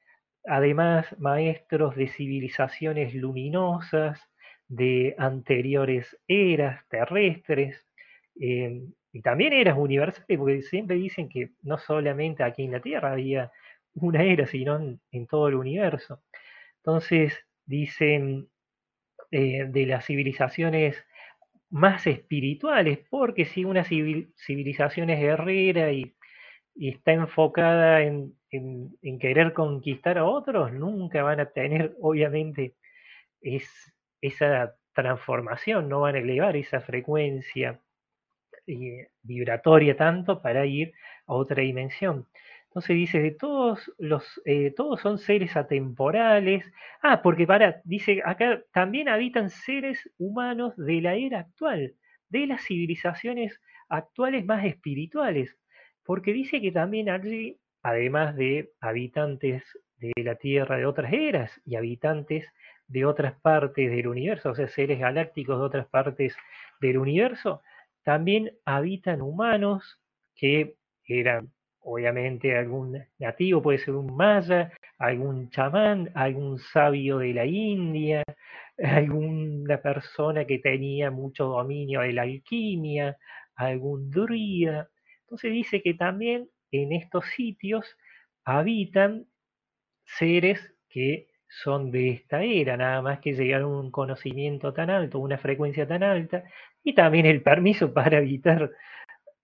además maestros de civilizaciones luminosas, de anteriores eras terrestres, eh, y también eras universales, porque siempre dicen que no solamente aquí en la Tierra había una era, sino en, todo el universo. Entonces, dicen eh, de las civilizaciones más espirituales, porque si una civilización es guerrera y, está enfocada en, querer conquistar a otros, nunca van a tener, obviamente, es, esa transformación, no van a elevar esa frecuencia eh, vibratoria tanto para ir a otra dimensión. Entonces dice, de todos los, eh, todos son seres atemporales. Ah, porque para, dice acá, también habitan seres humanos de la era actual, de las civilizaciones actuales más espirituales. Porque dice que también allí, además de habitantes de la Tierra de otras eras y habitantes de otras partes del universo, o sea, seres galácticos de otras partes del universo, también habitan humanos que eran obviamente algún nativo, puede ser un maya, algún chamán, algún sabio de la India, alguna persona que tenía mucho dominio de la alquimia, algún druida. Entonces dice que también en estos sitios habitan seres que son de esta era, nada más que llegaron a un conocimiento tan alto, una frecuencia tan alta, y también el permiso para habitar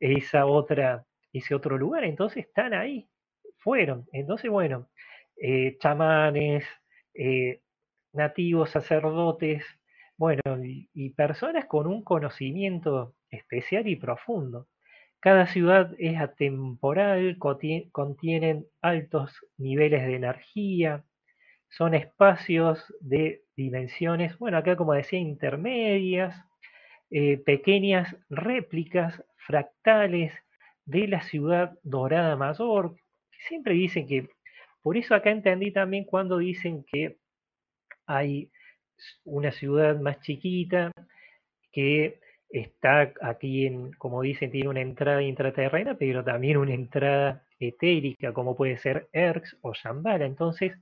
esa otra ese otro lugar. Entonces están ahí, fueron. Entonces, bueno, eh, chamanes, eh, nativos, sacerdotes, bueno, y, personas con un conocimiento especial y profundo. Cada ciudad es atemporal, contienen altos niveles de energía, son espacios de dimensiones, bueno, acá como decía, intermedias, eh, pequeñas réplicas fractales de la ciudad dorada mayor. Siempre dicen que, por eso acá entendí también cuando dicen que hay una ciudad más chiquita que está aquí en, como dicen, tiene una entrada intraterrena, pero también una entrada etérica, como puede ser Erx o Shambhala. Entonces,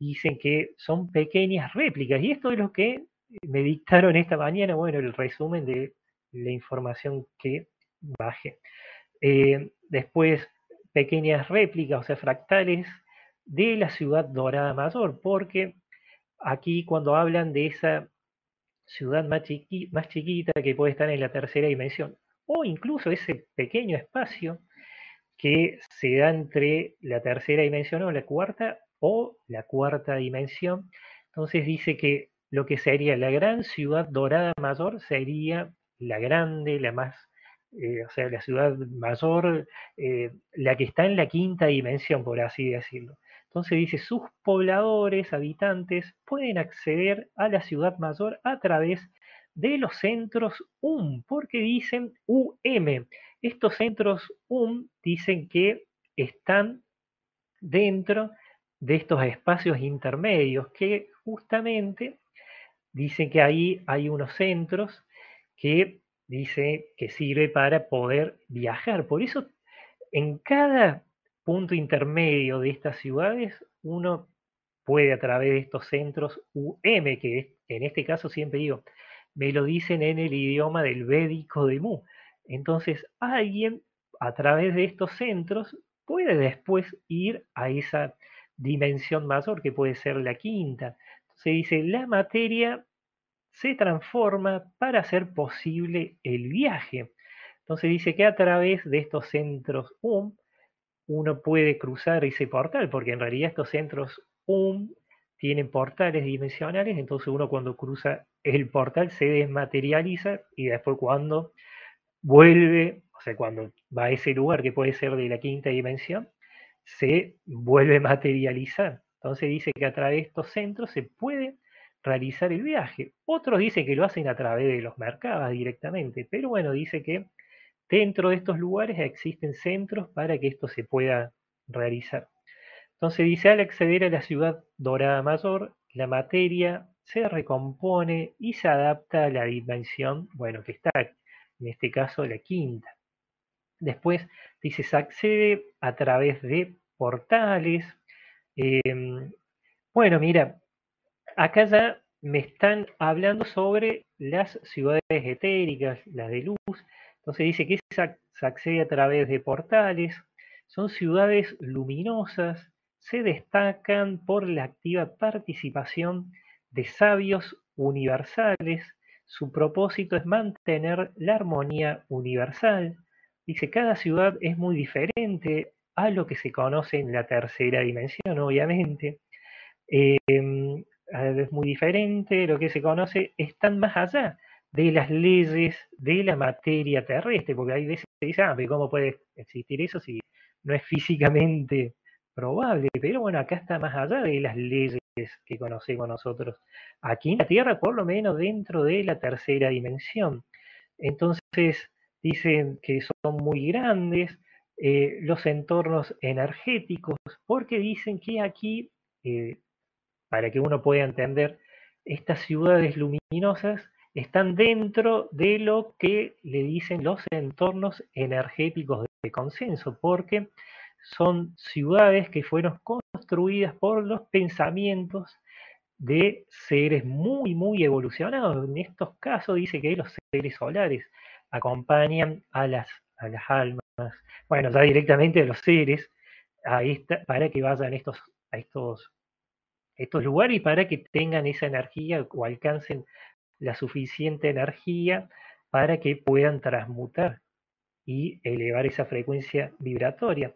dicen que son pequeñas réplicas. Y esto es lo que me dictaron esta mañana, bueno, el resumen de la información que bajé. Eh, después, pequeñas réplicas, o sea, fractales de la ciudad dorada mayor, porque aquí cuando hablan de esa ciudad más, más chiquita que puede estar en la tercera dimensión, o incluso ese pequeño espacio que se da entre la tercera dimensión o la cuarta o la cuarta dimensión. Entonces dice que lo que sería la gran ciudad dorada mayor sería la grande, la más eh, o sea, la ciudad mayor, eh, la que está en la quinta dimensión, por así decirlo. Entonces dice, sus pobladores, habitantes, pueden acceder a la ciudad mayor a través de los centros UM, porque dicen UM. Estos centros UM dicen que están dentro de estos espacios intermedios, que justamente dicen que ahí hay unos centros que dice que sirve para poder viajar. Por eso, en cada punto intermedio de estas ciudades, uno puede a través de estos centros UM, que en este caso siempre digo, me lo dicen en el idioma del védico de Mu. Entonces, alguien a través de estos centros puede después ir a esa dimensión mayor, que puede ser la quinta. Entonces dice, la materia se transforma para hacer posible el viaje. Entonces dice que a través de estos centros UM uno puede cruzar ese portal, porque en realidad estos centros UM tienen portales dimensionales, entonces uno cuando cruza el portal se desmaterializa y después cuando vuelve, o sea, cuando va a ese lugar que puede ser de la quinta dimensión, se vuelve a materializar. Entonces dice que a través de estos centros se puede realizar el viaje. Otros dicen que lo hacen a través de los mercados directamente, pero bueno, dice que dentro de estos lugares existen centros para que esto se pueda realizar. Entonces dice, al acceder a la ciudad dorada mayor, la materia se recompone y se adapta a la dimensión, bueno, que está, en este caso, la quinta. Después dice, se accede a través de portales. Em, bueno, mira, acá ya me están hablando sobre las ciudades etéricas, las de luz. Entonces dice que se accede a través de portales, son ciudades luminosas, se destacan por la activa participación de sabios universales, su propósito es mantener la armonía universal. Dice, cada ciudad es muy diferente a lo que se conoce en la tercera dimensión, obviamente. Em, es muy diferente, lo que se conoce, están más allá de las leyes de la materia terrestre, porque hay veces se dice, ah, pero ¿cómo puede existir eso si no es físicamente probable, pero bueno, acá está más allá de las leyes que conocemos nosotros. Aquí en la Tierra, por lo menos dentro de la tercera dimensión. Entonces, dicen que son muy grandes eh, los entornos energéticos, porque dicen que aquí, eh, para que uno pueda entender, estas ciudades luminosas están dentro de lo que le dicen los entornos energéticos de consenso, porque son ciudades que fueron construidas por los pensamientos de seres muy, muy evolucionados. En estos casos dice que los seres solares acompañan a las, a las almas, bueno, ya directamente a los seres, a para que vayan estos, a estos, estos lugares y para que tengan esa energía o alcancen la suficiente energía para que puedan transmutar y elevar esa frecuencia vibratoria.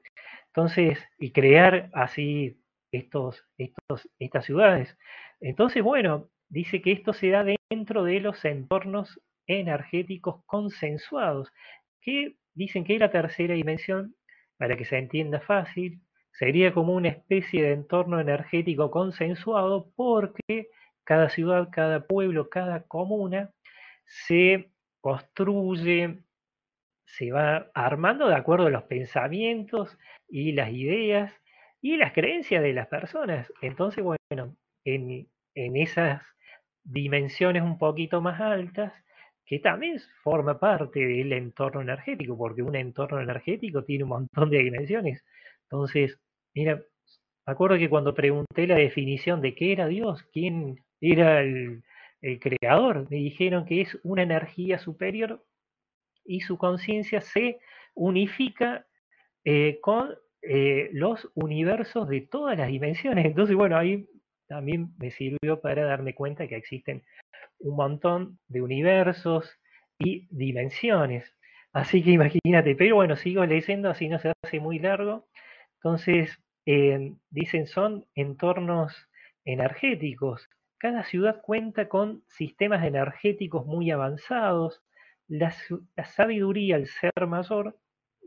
Entonces, y crear así estos, estos, estas ciudades. Entonces, bueno, dice que esto se da dentro de los entornos energéticos consensuados, que dicen que la tercera dimensión, para que se entienda fácil, sería como una especie de entorno energético consensuado porque cada ciudad, cada pueblo, cada comuna se construye, se va armando de acuerdo a los pensamientos y las ideas y las creencias de las personas. Entonces, bueno, en, en esas dimensiones un poquito más altas, que también forma parte del entorno energético, porque un entorno energético tiene un montón de dimensiones. Entonces, mira, me acuerdo que cuando pregunté la definición de qué era Dios, quién era el, creador, me dijeron que es una energía superior y su conciencia se unifica eh, con eh, los universos de todas las dimensiones. Entonces, bueno, ahí también me sirvió para darme cuenta que existen un montón de universos y dimensiones. Así que imagínate, pero bueno, sigo leyendo, así no se hace muy largo. Entonces, eh, dicen, son entornos energéticos. Cada ciudad cuenta con sistemas energéticos muy avanzados. La, sabiduría, al ser mayor,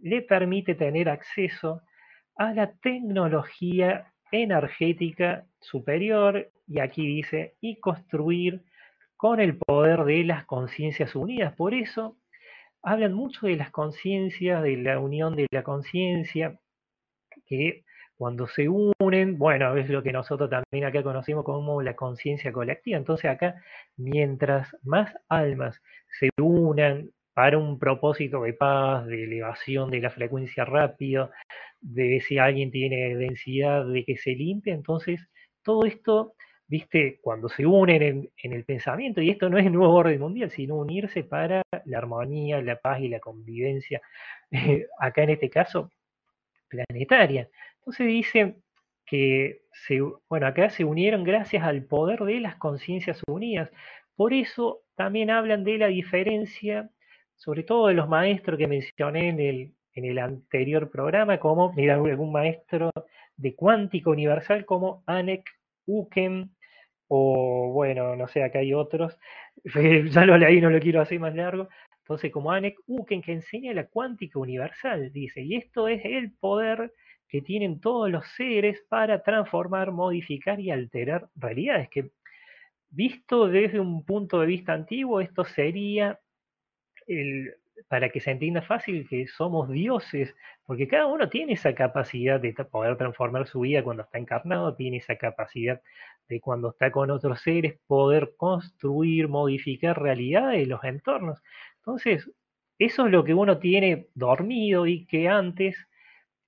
le permite tener acceso a la tecnología energética superior, y aquí dice, y construir con el poder de las conciencias unidas. Por eso hablan mucho de las conciencias, de la unión de la conciencia, que cuando se unen, bueno, es lo que nosotros también acá conocemos como la conciencia colectiva. Entonces acá, mientras más almas se unan para un propósito de paz, de elevación de la frecuencia rápido, de si alguien tiene densidad, de que se limpie, entonces todo esto viste, cuando se unen en, el pensamiento, y esto no es nuevo orden mundial, sino unirse para la armonía, la paz y la convivencia, acá en este caso, planetaria. Entonces dicen que, bueno, acá se unieron gracias al poder de las conciencias unidas. Por eso también hablan de la diferencia, sobre todo de los maestros que mencioné en el, en el anterior programa, como, mira, algún maestro de cuántica universal como Anek Uken, o bueno, no sé, acá hay otros, ya lo leí, no lo quiero hacer más largo. Entonces, como Anek Uken, que enseña la cuántica universal, dice, y esto es el poder que tienen todos los seres para transformar, modificar y alterar realidades, que visto desde un punto de vista antiguo, esto sería para que se entienda fácil que somos dioses, porque cada uno tiene esa capacidad de poder transformar su vida cuando está encarnado, tiene esa capacidad de cuando está con otros seres poder construir, modificar realidades de los entornos. Entonces, eso es lo que uno tiene dormido y que antes,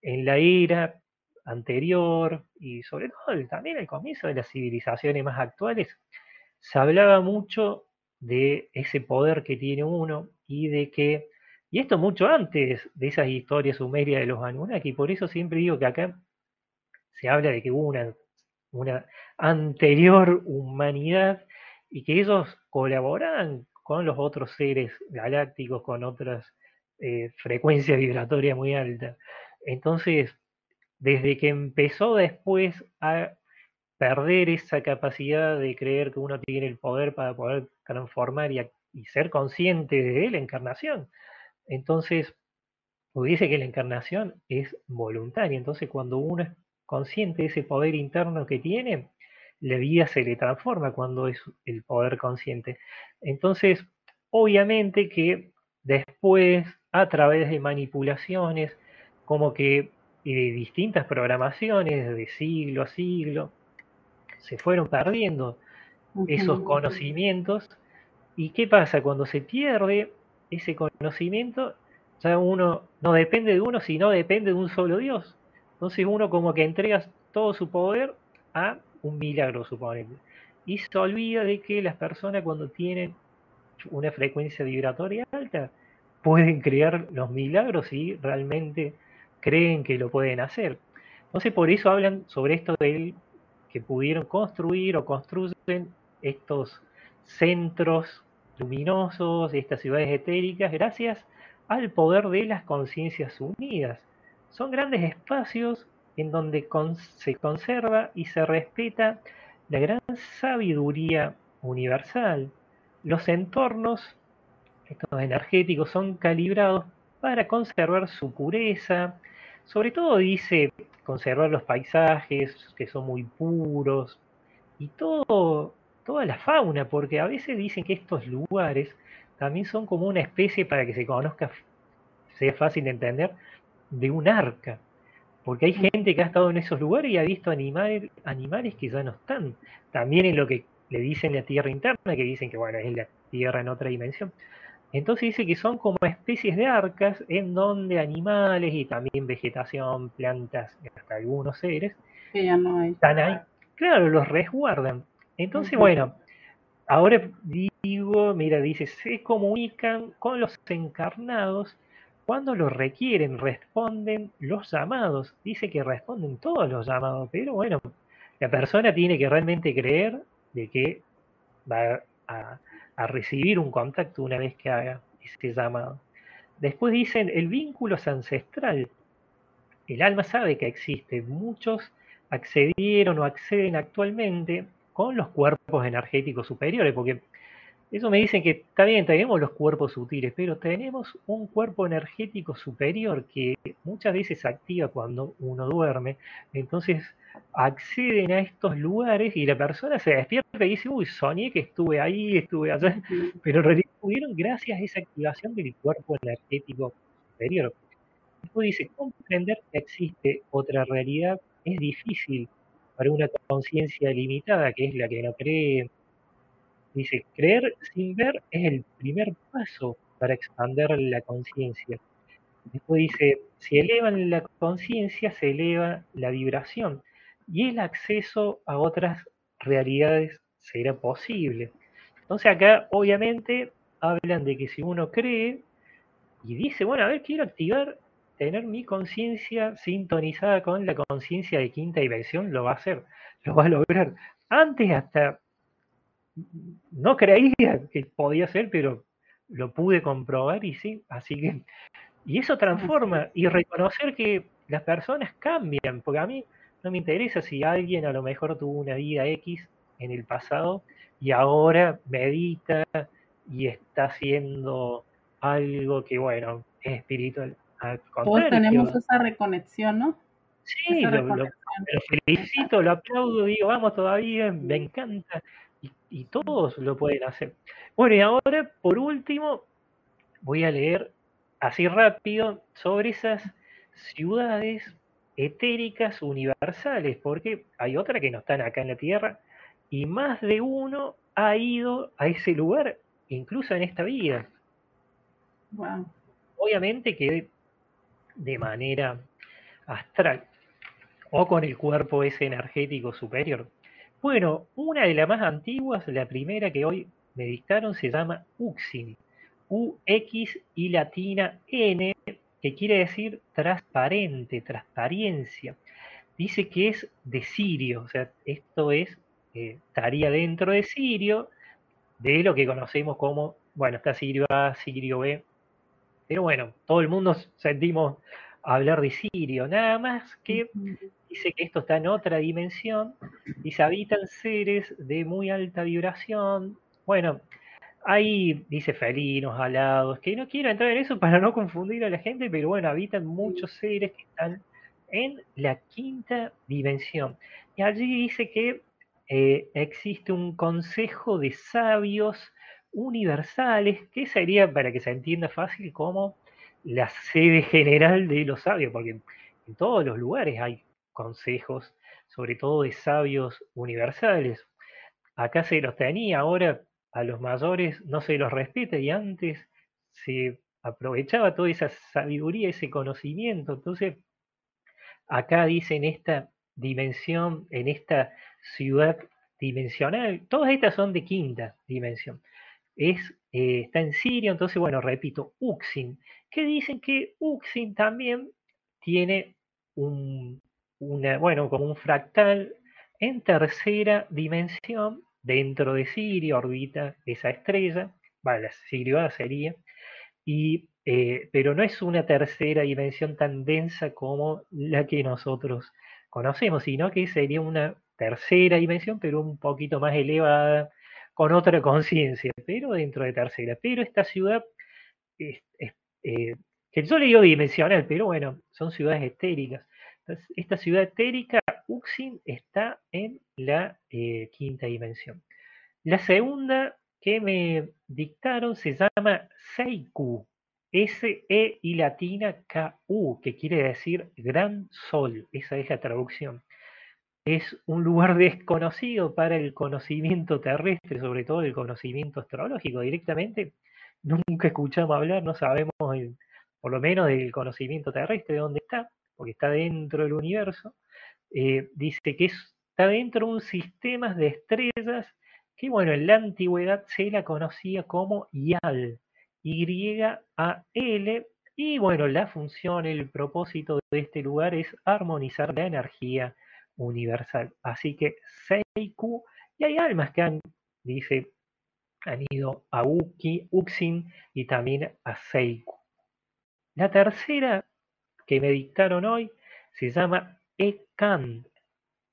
en la era anterior y sobre todo también al comienzo de las civilizaciones más actuales, se hablaba mucho de ese poder que tiene uno y de que, y esto mucho antes de esas historias sumerias de los Anunnaki, por eso siempre digo que acá se habla de que hubo una, anterior humanidad y que ellos colaboraban con los otros seres galácticos, con otras eh, frecuencias vibratorias muy altas. Entonces, desde que empezó después a perder esa capacidad de creer que uno tiene el poder para poder transformar y, ser consciente de la encarnación. Entonces, dice que la encarnación es voluntaria, entonces cuando uno es consciente de ese poder interno que tiene, la vida se le transforma cuando es el poder consciente. Entonces, obviamente que después, a través de manipulaciones, como que de distintas programaciones de siglo a siglo, se fueron perdiendo esos conocimientos. ¿Y qué pasa? Cuando se pierde ese conocimiento, ya uno no depende de uno, sino depende de un solo Dios. Entonces uno como que entrega todo su poder a un milagro, suponete. Y se olvida de que las personas cuando tienen una frecuencia vibratoria alta, pueden crear los milagros y realmente creen que lo pueden hacer. Entonces por eso hablan sobre esto de que pudieron construir o construyen estos centros luminosos, estas ciudades etéricas, gracias al poder de las conciencias unidas. Son grandes espacios en donde se conserva y se respeta la gran sabiduría universal. Los entornos, estos energéticos, son calibrados para conservar su pureza. Sobre todo dice conservar los paisajes que son muy puros y todo, toda la fauna, porque a veces dicen que estos lugares también son como una especie para que se conozca, sea fácil de entender, de un arca. Porque hay gente que ha estado en esos lugares y ha visto animales, animales que ya no están. También en lo que le dicen la tierra interna, que dicen que bueno, es la tierra en otra dimensión. Entonces dice que son como especies de arcas en donde animales y también vegetación, plantas y hasta algunos seres no están ahí. Claro, los resguardan. Entonces, bueno, ahora digo, mira, dice, se comunican con los encarnados cuando los requieren, responden los llamados. Dice que responden todos los llamados, pero bueno, la persona tiene que realmente creer de que va a, a recibir un contacto una vez que haga ese llamado. Después dicen, el vínculo es ancestral. El alma sabe que existe. Muchos accedieron o acceden actualmente con los cuerpos energéticos superiores, porque eso me dicen que está bien, tenemos los cuerpos sutiles, pero tenemos un cuerpo energético superior que muchas veces se activa cuando uno duerme. Entonces acceden a estos lugares y la persona se despierta y dice, uy, soñé que estuve ahí, estuve allá, pero en realidad pudieron gracias a esa activación del cuerpo energético superior. Después dice, comprender que existe otra realidad es difícil para una conciencia limitada, que es la que no cree. Dice, creer sin ver es el primer paso para expandir la conciencia. Después dice, si elevan la conciencia, se eleva la vibración y el acceso a otras realidades será posible. Entonces acá obviamente hablan de que si uno cree y dice, bueno, a ver, quiero activar tener mi conciencia sintonizada con la conciencia de quinta dimensión, lo va a hacer, lo va a lograr. Antes hasta no creía que podía ser, pero lo pude comprobar y sí, así que... Y eso transforma y reconocer que las personas cambian, porque a mí no me interesa si alguien a lo mejor tuvo una vida X en el pasado y ahora medita y está haciendo algo que, bueno, es espiritual. Todos tenemos esa reconexión, ¿no? Sí, lo, felicito, lo aplaudo, digo, vamos todavía, me encanta. Y, todos lo pueden hacer. Bueno, y ahora, por último, voy a leer así rápido sobre esas ciudades etéricas universales, porque hay otras que no están acá en la Tierra, y más de uno ha ido a ese lugar, incluso en esta vida. Obviamente que de manera astral o con el cuerpo ese energético superior. Bueno, una de las más antiguas, la primera que hoy me dictaron, se llama Uxin, U-X y latina N, que quiere decir transparente, transparencia. Dice que es de Sirio, o sea, esto es, eh, estaría dentro de Sirio, de lo que conocemos como, bueno, está Sirio A, Sirio B, pero bueno, todo el mundo sentimos hablar de Sirio, nada más que dice que esto está en otra dimensión y se habitan seres de muy alta vibración. Bueno, Hay, dice, felinos, alados, que no quiero entrar en eso para no confundir a la gente, pero bueno, habitan muchos seres que están en la quinta dimensión. Y allí dice que eh, existe un consejo de sabios universales, que sería, para que se entienda fácil, como la sede general de los sabios, porque en todos los lugares hay consejos, sobre todo de sabios universales. Acá se los tenía, ahora a los mayores no se los respeta y antes se aprovechaba toda esa sabiduría, ese conocimiento. Entonces, acá dice en esta dimensión, en esta ciudad dimensional, todas estas son de quinta dimensión. Es, eh, está en Siria, entonces, bueno, repito, Uxin, que dicen que Uxin también tiene un, una, bueno, como un fractal en tercera dimensión dentro de Sirio, orbita esa estrella, vale, la Sirio sería, y, eh, pero no es una tercera dimensión tan densa como la que nosotros conocemos, sino que sería una tercera dimensión, pero un poquito más elevada, con otra conciencia, pero dentro de tercera. Pero esta ciudad, eh, que yo le digo dimensional, pero bueno, son ciudades estéricas. esta ciudad etérica Uxin está en la eh, quinta dimensión. La segunda que me dictaron se llama Seiku, S-E y latina K-U, que quiere decir gran sol. Esa es la traducción. Es un lugar desconocido para el conocimiento terrestre, sobre todo el conocimiento astrológico. Directamente nunca escuchamos hablar, no sabemos por lo menos del conocimiento terrestre de dónde está, porque está dentro del universo. Eh, dice que está dentro de un sistema de estrellas que, bueno, en la antigüedad se la conocía como YAL, Y-A-L, y bueno, la función, el propósito de este lugar es armonizar la energía universal. Así que Seiku, y hay almas que han, dice, han ido a Uki, Uxin y también a Seiku. La tercera que me dictaron hoy se llama Ekan,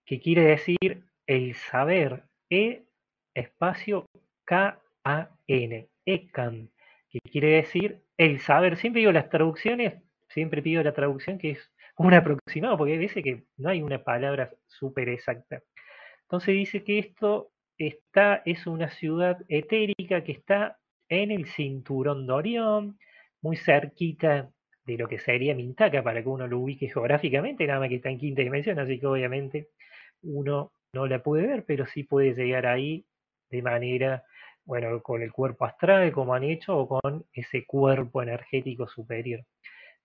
que quiere decir el saber, E espacio K-A-N, Ekan, que quiere decir el saber. Siempre digo las traducciones, siempre pido la traducción que es un aproximado, porque dice que no hay una palabra súper exacta. Entonces dice que esto está, es una ciudad etérica que está en el cinturón de Orión, muy cerquita de lo que sería Mintaka para que uno lo ubique geográficamente, nada más que está en quinta dimensión, así que obviamente uno no la puede ver, pero sí puede llegar ahí de manera, bueno, con el cuerpo astral, como han hecho, o con ese cuerpo energético superior.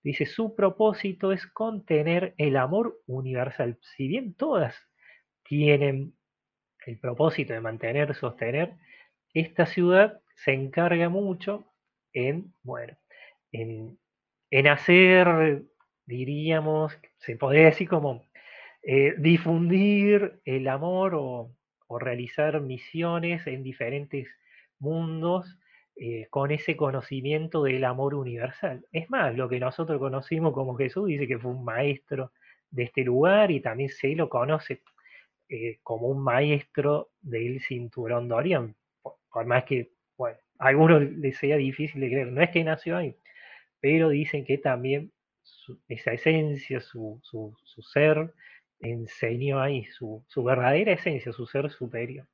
Dice, su propósito es contener el amor universal. Si bien todas tienen el propósito de mantener, sostener, esta ciudad se encarga mucho en, bueno, en en hacer, diríamos, se podría decir como eh, difundir el amor o, realizar misiones en diferentes mundos eh, con ese conocimiento del amor universal. Es más, lo que nosotros conocimos como Jesús dice que fue un maestro de este lugar y también se lo conoce eh, como un maestro del cinturón de Orión, por, más que, bueno, a algunos les sea difícil de creer, no es que nació ahí, pero dicen que también esa esencia, su, ser, enseñó ahí su, verdadera esencia, su ser superior.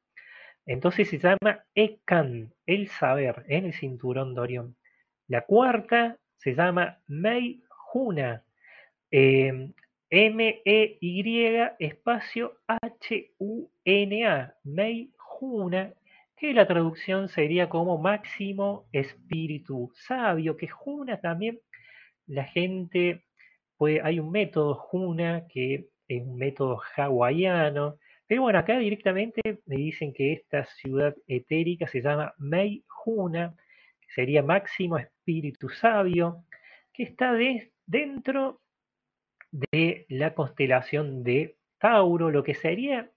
Entonces se llama Ekan, el saber, en el cinturón de Orión. La cuarta se llama Mei Juna, em, M-E-Y espacio H-U-N-A, Mei Juna, que la traducción sería como máximo espíritu sabio, que Juna también, la gente, puede, hay un método Juna que es un método hawaiano, pero bueno, acá directamente me dicen que esta ciudad etérica se llama Mei Juna, que sería máximo espíritu sabio, que está dentro de la constelación de Tauro, lo que sería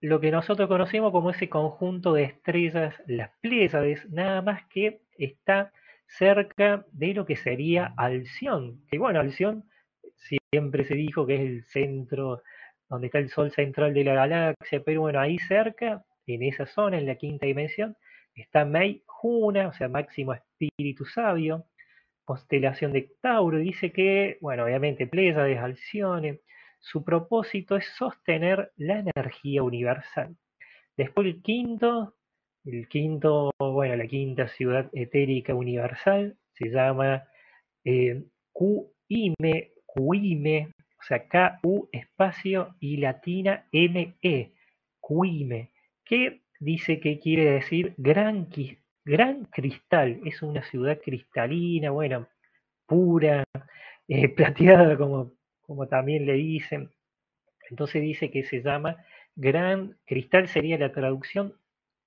lo que nosotros conocemos como ese conjunto de estrellas, las Pléyades, nada más que está cerca de lo que sería Alción. Que bueno, Alción siempre se dijo que es el centro, donde está el sol central de la galaxia, pero bueno, ahí cerca, en esa zona, en la quinta dimensión, está Mei Juna, o sea, máximo espíritu sabio, constelación de Tauro, dice que, bueno, obviamente Pléyades, Alcione, su propósito es sostener la energía universal. Después el quinto, el quinto, bueno, la quinta ciudad etérica universal se llama eh, Ime, Cuime, K-U espacio y latina M-E, Cuime, que dice que quiere decir gran, gran cristal, es una ciudad cristalina, bueno, pura, eh, plateada como, como también le dicen. Entonces dice que se llama Gran Cristal, sería la traducción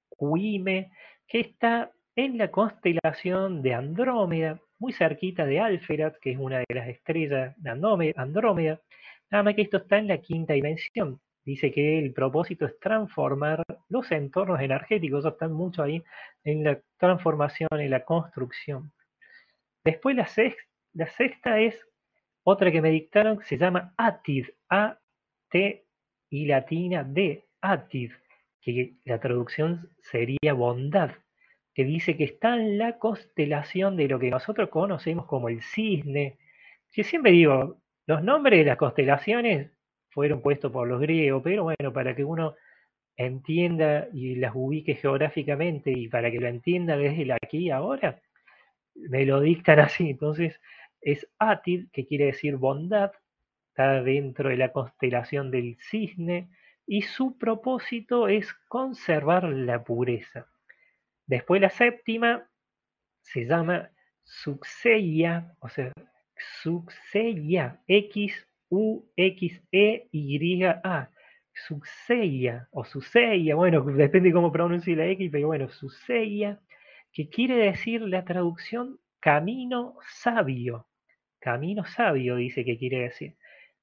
Cuime, que está en la constelación de Andrómeda, muy cerquita de Alferat, que es una de las estrellas de Andrómeda. Nada más que esto está en la quinta dimensión. Dice que el propósito es transformar los entornos energéticos, están mucho ahí en la transformación, en la construcción. Después la sexta, la sexta es otra que me dictaron, se llama Atid, A-T y latina D, Atid, que la traducción sería bondad que dice que está en la constelación de lo que nosotros conocemos como el cisne. Que siempre digo, los nombres de las constelaciones fueron puestos por los griegos, pero bueno, para que uno entienda y las ubique geográficamente y para que lo entienda desde el aquí y ahora, me lo dictan así. Entonces es Atid, que quiere decir bondad, está dentro de la constelación del cisne y su propósito es conservar la pureza. Después la séptima se llama Suxeia, o sea, Suxeia, X-U-X-E-Y-A, Suxeia o Suseia, bueno, depende cómo pronuncie la X, pero bueno, Suseia, que quiere decir la traducción camino sabio. Camino sabio dice que quiere decir.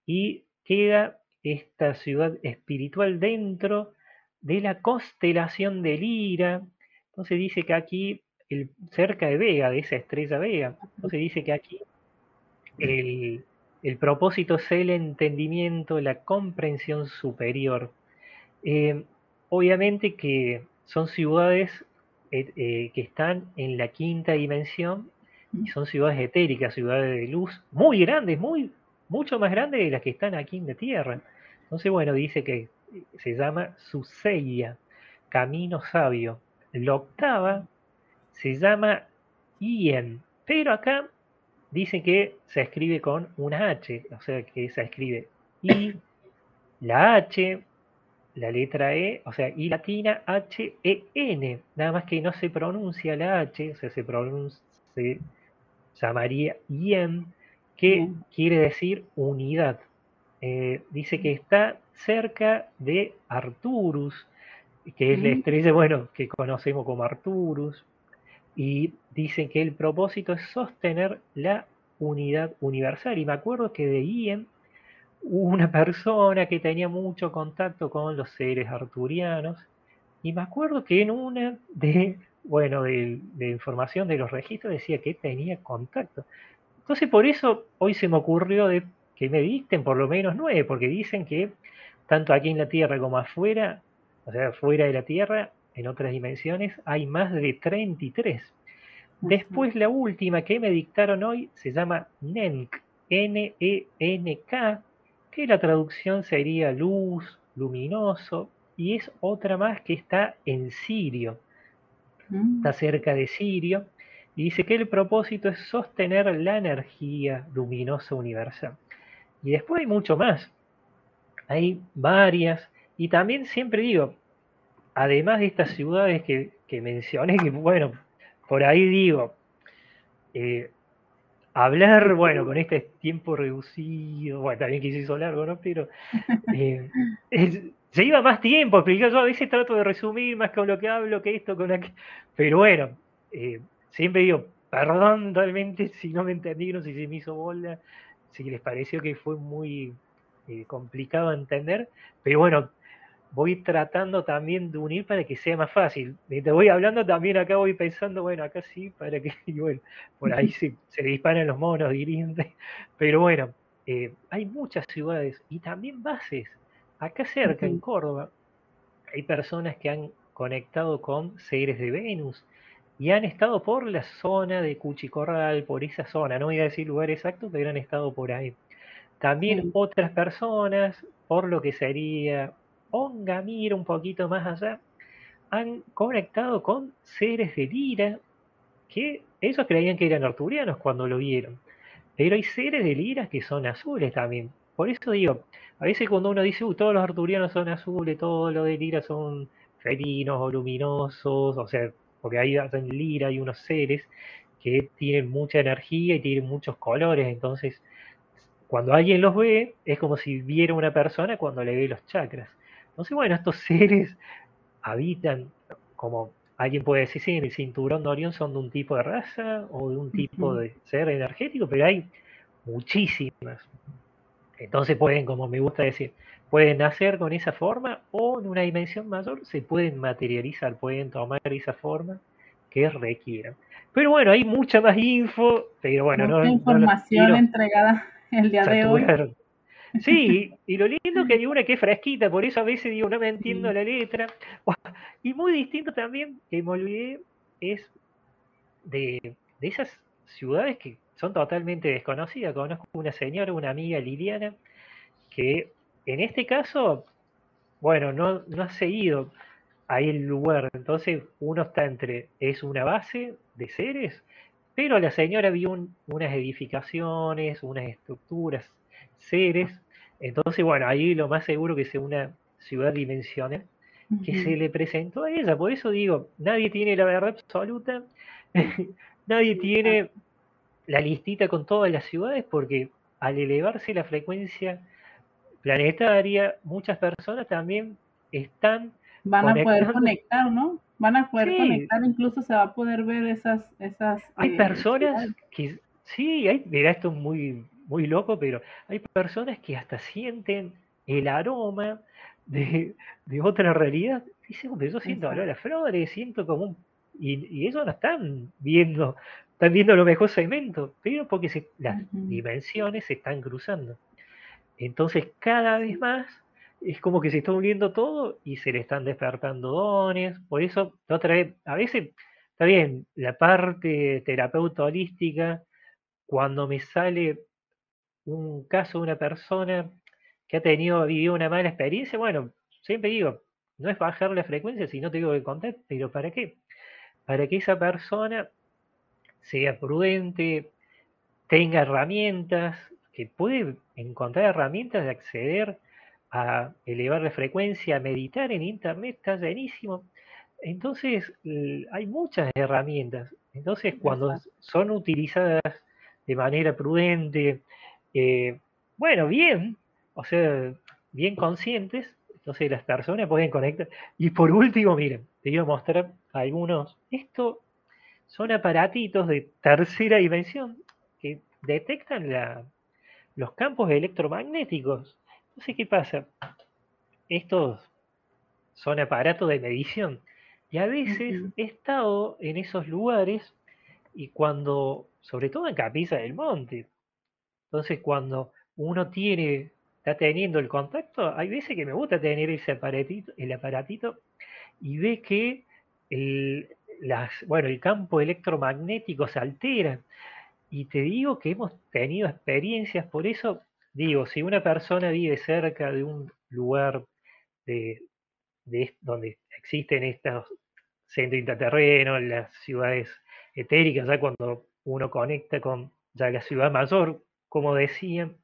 Y queda esta ciudad espiritual dentro de la constelación de Lira, entonces dice que aquí, el, cerca de Vega, de esa estrella Vega, entonces dice que aquí el, propósito es el entendimiento, la comprensión superior. Eh, obviamente que son ciudades eh, eh, que están en la quinta dimensión y son ciudades etéricas, ciudades de luz muy grandes, muy, mucho más grandes de las que están aquí en la Tierra. Entonces, bueno, dice que se llama Suseia, camino sabio. La octava se llama Ien, pero acá dice que se escribe con una H, o sea que se escribe I, la H, la letra E, o sea, I latina, H, E, N, nada más que no se pronuncia la H, o sea, se pronuncia, se llamaría Ien, que quiere decir unidad. Eh, dice que está cerca de Arturus, que es la estrella, bueno, que conocemos como Arturus, y dicen que el propósito es sostener la unidad universal. Y me acuerdo que de hubo una persona que tenía mucho contacto con los seres arturianos, y me acuerdo que en una de, bueno, de, de información de los registros decía que tenía contacto. Entonces por eso hoy se me ocurrió de que me dicten por lo menos nueve, porque dicen que tanto aquí en la Tierra como afuera o sea, fuera de la Tierra, en otras dimensiones, hay más de 33. Después la última que me dictaron hoy se llama NENK, N-E-N-K, que la traducción sería luz, luminoso, y es otra más que está en Sirio. Mm. Está cerca de Sirio. Y dice que el propósito es sostener la energía luminosa universal. Y después hay mucho más. Hay varias y también siempre digo, además de estas ciudades que, mencioné, que bueno, por ahí digo, eh, hablar, bueno, con este tiempo reducido, bueno, también que se hizo largo, ¿no? Pero eh, se iba más tiempo explicar, yo a veces trato de resumir más con lo que hablo que esto, con aquello, pero bueno, eh, siempre digo, perdón realmente si no me entendieron, si se me hizo bola, si les pareció que fue muy complicado de entender, pero bueno, voy tratando también de unir para que sea más fácil. Te voy hablando también acá, voy pensando, bueno, acá sí, para que, bueno, por ahí sí, se disparan los monos, dirían. Pero bueno, eh, hay muchas ciudades y también bases. Acá cerca, en Córdoba, hay personas que han conectado con seres de Venus y han estado por la zona de Cuchicorral, por esa zona, no voy a decir lugar exacto, pero han estado por ahí. También otras personas, por lo que sería Ongamir, un poquito más allá, han conectado con seres de Lira, que ellos creían que eran arturianos cuando lo vieron. Pero hay seres de Lira que son azules también. Por eso digo, a veces cuando uno dice, todos los arturianos son azules, todos los de Lira son felinos o luminosos, o sea, porque ahí en Lira hay unos seres que tienen mucha energía y tienen muchos colores, entonces cuando alguien los ve es como si viera una persona cuando le ve los chakras. Entonces, bueno, estos seres habitan como alguien puede decir, sí, en el cinturón de Orión son de un tipo de raza o de un tipo de ser energético, pero hay muchísimas. Entonces pueden, como me gusta decir, pueden nacer con esa forma o en una dimensión mayor se pueden materializar, pueden tomar esa forma que requieran. Pero bueno, hay mucha más info, pero bueno, mucha no, información entregada el día de hoy. Sí, y lo lindo que hay una que es fresquita, por eso a veces digo, no me entiendo la letra. Y muy distinto también, que me olvidé, es de, de esas ciudades que son totalmente desconocidas. Conozco una señora, una amiga Liliana, que en este caso, bueno, no, no ha seguido ahí el lugar. Entonces uno está entre, es una base de seres, pero la señora vio unas edificaciones, unas estructuras, seres. Entonces, bueno, ahí lo más seguro que sea una ciudad dimensional que se le presentó a ella. Por eso digo, nadie tiene la verdad absoluta, nadie tiene la listita con todas las ciudades, porque al elevarse la frecuencia planetaria, muchas personas también están... Van a poder conectar, ¿no? Van a poder conectar, incluso se va a poder ver esas... esas hay eh, personas que... Sí, hay, mira, esto es muy, muy loco, pero hay personas que hasta sienten el aroma de, de otra realidad. Dicen, pero yo siento olor a flores, siento como un... Y, y ellos no están viendo, están viendo lo mejor segmento, pero porque las dimensiones se están cruzando. Entonces, cada vez más es como que se está uniendo todo y se le están despertando dones. Por eso, otra vez, a veces, está bien, la parte terapeuta holística, cuando me sale un caso de una persona que ha tenido, vivido una mala experiencia, bueno, siempre digo, no es bajar la frecuencia, sino tengo que contar, pero ¿para qué? Para que esa persona sea prudente, tenga herramientas, que puede encontrar herramientas de acceder a elevar la frecuencia, a meditar en Internet, está llenísimo. Entonces, hay muchas herramientas. Entonces, cuando son utilizadas de manera prudente, eh, bueno, bien, o sea, bien conscientes, entonces las personas pueden conectar. Y por último, miren, te voy a mostrar algunos. Esto son aparatitos de tercera dimensión que detectan la, los campos electromagnéticos. Entonces, ¿qué pasa? Estos son aparatos de medición. Y a veces he estado en esos lugares y cuando, sobre todo en Capilla del Monte, entonces cuando uno tiene, está teniendo el contacto, hay veces que me gusta tener ese aparatito, el aparatito y ve que el, bueno, el campo electromagnético se altera. Y te digo que hemos tenido experiencias, por eso digo, si una persona vive cerca de un lugar de, donde existen estos centros interterrenos, las ciudades etéricas, ya cuando uno conecta con ya la ciudad mayor, como decían,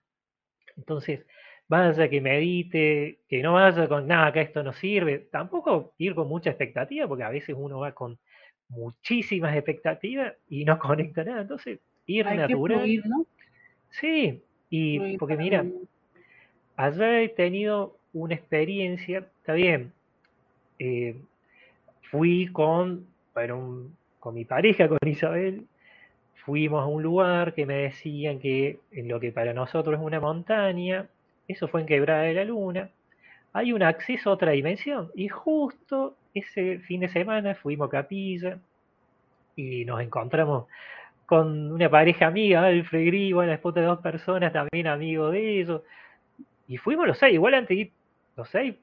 entonces vaya que medite, que no vaya con nada, que esto no sirve, tampoco ir con mucha expectativa, porque a veces uno va con muchísimas expectativas y no conecta nada, entonces ir natural. ¿no? Sí, y porque mira, allá he tenido una experiencia, está bien, eh, fui con, bueno, con mi pareja, con Isabel, fuimos a un lugar que me decían que en lo que para nosotros es una montaña, eso fue en Quebrada de la Luna, hay un acceso a otra dimensión. Y justo ese fin de semana fuimos a Capilla y nos encontramos con una pareja amiga, Alfred Gris, bueno, después de dos personas también amigos de ellos. Y fuimos los seis, igual antes los seis,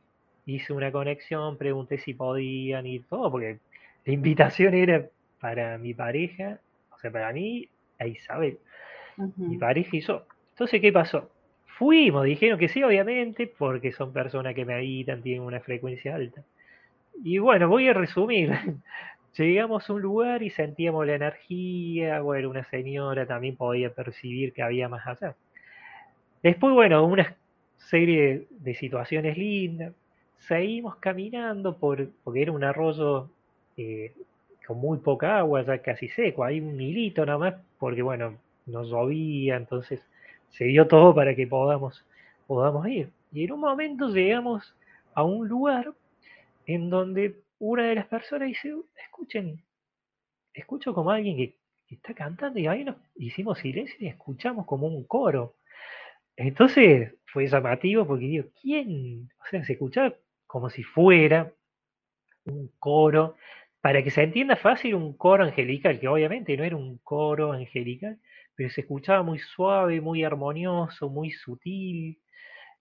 hice una conexión, pregunté si podían ir todo, porque la invitación era para mi pareja, sea, para mí, a Isabel. Mi pareja hizo. Entonces, ¿qué pasó? Fuimos, dijeron que sí, obviamente, porque son personas que me meditan, tienen una frecuencia alta. Y bueno, voy a resumir. Llegamos a un lugar y sentíamos la energía, bueno, una señora también podía percibir que había más allá. Después, bueno, una serie de situaciones lindas. Seguimos caminando por, porque era un arroyo eh, muy poca agua, ya casi seco. Hay un hilito nada más, porque bueno, nos llovía, entonces se dio todo para que podamos, podamos ir. Y en un momento llegamos a un lugar en donde una de las personas dice, escuchen, escucho como alguien que, está cantando y ahí nos hicimos silencio y escuchamos como un coro. Entonces fue llamativo porque digo, ¿quién? O sea, se escuchaba como si fuera un coro, para que se entienda fácil, un coro angelical, que obviamente no era un coro angelical, pero se escuchaba muy suave, muy armonioso, muy sutil.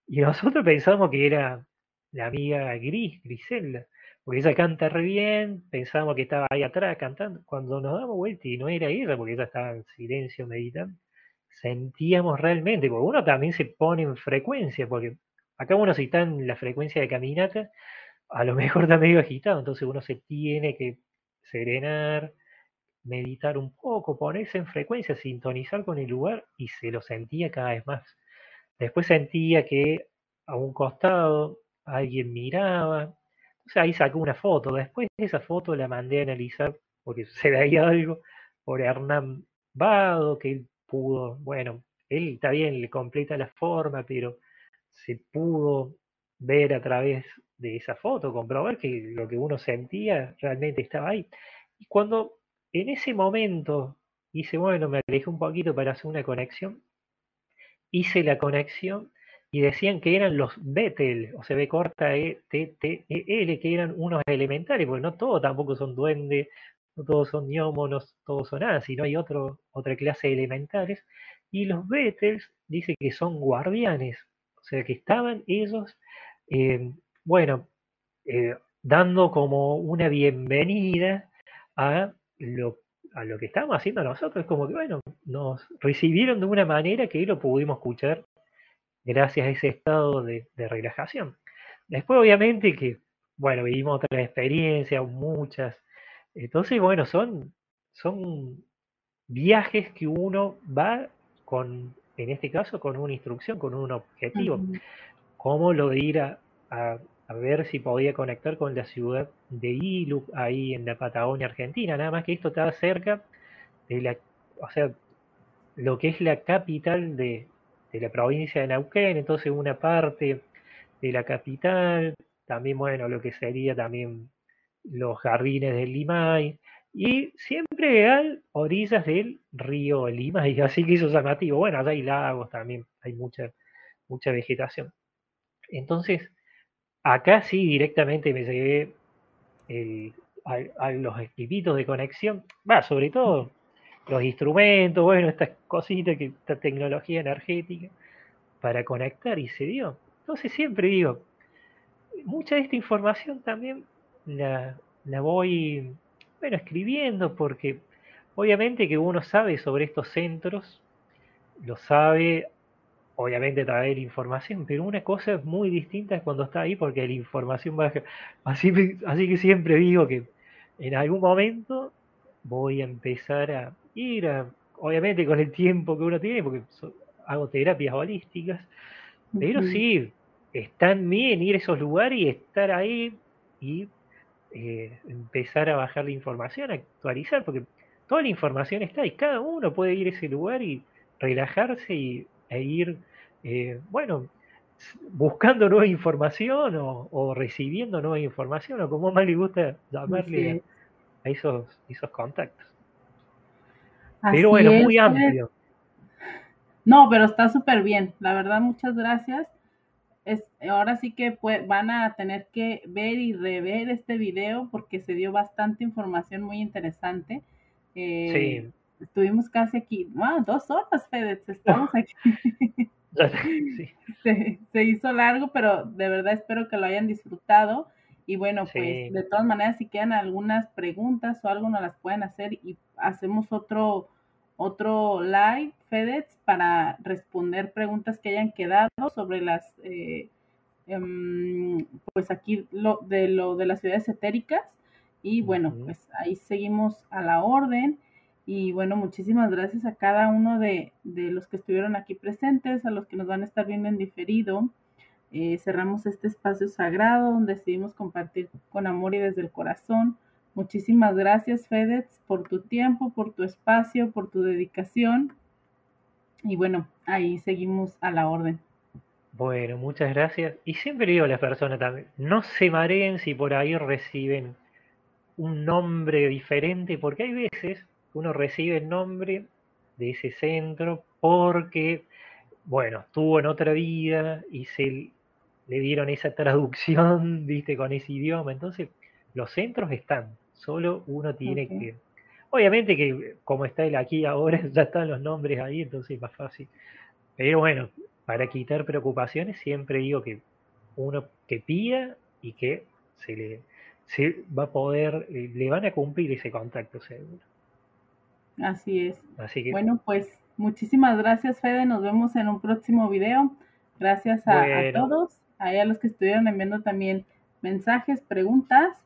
Y nosotros pensamos que era la amiga Gris, Griselda porque ella canta re bien, pensábamos que estaba ahí atrás cantando, cuando nos damos vuelta y no era ella, porque ella estaba en silencio meditando, sentíamos realmente, porque uno también se pone en frecuencia, porque acá uno si está en la frecuencia de caminata, a lo mejor está medio agitado, entonces uno se tiene que serenar, meditar un poco, ponerse en frecuencia, sintonizar con el lugar y se lo sentía cada vez más. Después sentía que a un costado alguien miraba, sea, ahí sacó una foto. Después de esa foto la mandé a analizar porque se veía algo por Hernán Vado, que él pudo, bueno, él está bien, le completa la forma, pero se pudo ver a través de esa foto, comprobar que lo que uno sentía realmente estaba ahí. Y cuando en ese momento hice, bueno, me alejé un poquito para hacer una conexión, hice la conexión y decían que eran los Betel, o sea, B corta E, T, T, E, L, que eran unos elementales, porque no todos tampoco son duendes, no todos son no todos son así, no hay otra clase de elementales. Y los Betels dice que son guardianes, o sea, que estaban ellos, eh, bueno, eh, dando como una bienvenida a lo, a lo que estamos haciendo nosotros, como que, bueno, nos recibieron de una manera que lo pudimos escuchar gracias a ese estado de, relajación. Después, obviamente, que, bueno, vivimos otras experiencias, muchas. Entonces, bueno, son, son viajes que uno va con, en este caso, con una instrucción, con un objetivo. Como lo de ir a, a, ver si podía conectar con la ciudad de Ilu, ahí en la Patagonia Argentina. Nada más que esto está cerca de la, o sea, lo que es la capital de, de la provincia de Neuquén, entonces una parte de la capital, también, bueno, lo que sería también los jardines del Limay, y siempre a orillas del río Limay, así que eso es llamativo. Bueno, allá hay lagos también, hay mucha, mucha vegetación. Entonces, acá sí directamente me llegué a, los equipitos de conexión, va, sobre todo los instrumentos, bueno, estas cositas, esta tecnología energética para conectar y se dio. Entonces siempre digo, mucha de esta información también la, la voy, bueno, escribiendo porque obviamente que uno sabe sobre estos centros, lo sabe obviamente traer información, pero una cosa es muy distinta es cuando está ahí porque la información baja. Así, así que siempre digo que en algún momento voy a empezar a ir a, obviamente con el tiempo que uno tiene, porque hago terapias holísticas, pero sí, están bien ir a esos lugares y estar ahí y eh, empezar a bajar la información, actualizar, porque toda la información está y cada uno puede ir a ese lugar y relajarse y, e ir, eh, bueno, buscando nueva información o, recibiendo nueva información, o como más le gusta llamarle a esos, esos contactos pero bueno, muy amplio. No, pero está súper bien. La verdad, muchas gracias. Es, ahora sí que van a tener que ver y rever este video porque se dio bastante información muy interesante. Eh, sí. Estuvimos casi aquí, dos horas, Fede, estamos aquí. se, hizo largo, pero de verdad espero que lo hayan disfrutado. Y bueno, pues de todas maneras, si quedan algunas preguntas o algo, nos las pueden hacer y hacemos otro, otro live, FedEx, para responder preguntas que hayan quedado sobre las, eh, em, pues aquí lo de lo de las ciudades etéricas. Y bueno, pues ahí seguimos a la orden. Y bueno, muchísimas gracias a cada uno de, los que estuvieron aquí presentes, a los que nos van a estar viendo en diferido. Eh, cerramos este espacio sagrado donde decidimos compartir con amor y desde el corazón. Muchísimas gracias, FedEx, por tu tiempo, por tu espacio, por tu dedicación. Y bueno, ahí seguimos a la orden. Bueno, muchas gracias. Y siempre digo a las personas también, no se mareen si por ahí reciben un nombre diferente, porque hay veces uno recibe el nombre de ese centro porque, bueno, tuvo en otra vida y se le dieron esa traducción, viste, con ese idioma. Entonces, los centros están, solo uno tiene que... Obviamente que como está él aquí ahora, ya están los nombres ahí, entonces es más fácil. Pero bueno, para quitar preocupaciones, siempre digo que uno que pida y que se le se va a poder, eh, le van a cumplir ese contacto seguro. Así es. Así que, bueno, pues muchísimas gracias, Fede. Nos vemos en un próximo video. Gracias a, todos, a los que estuvieron enviando también mensajes, preguntas.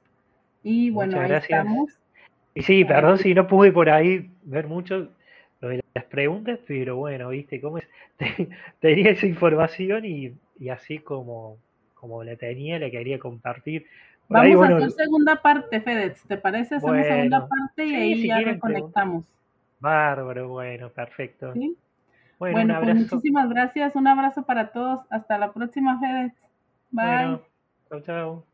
Y bueno, ahí estamos. Y sí, perdón si no pude por ahí ver mucho lo de las preguntas, pero bueno, viste cómo es. tenía esa información y, así como, como la tenía, la quería compartir. Vamos a hacer segunda parte, Fedez. ¿Te parece? Hacemos segunda parte y ahí ya reconectamos. Bárbaro, bueno, perfecto. Bueno, pues muchísimas gracias. Un abrazo para todos. Hasta la próxima, Fedez. Bye. chao, chao.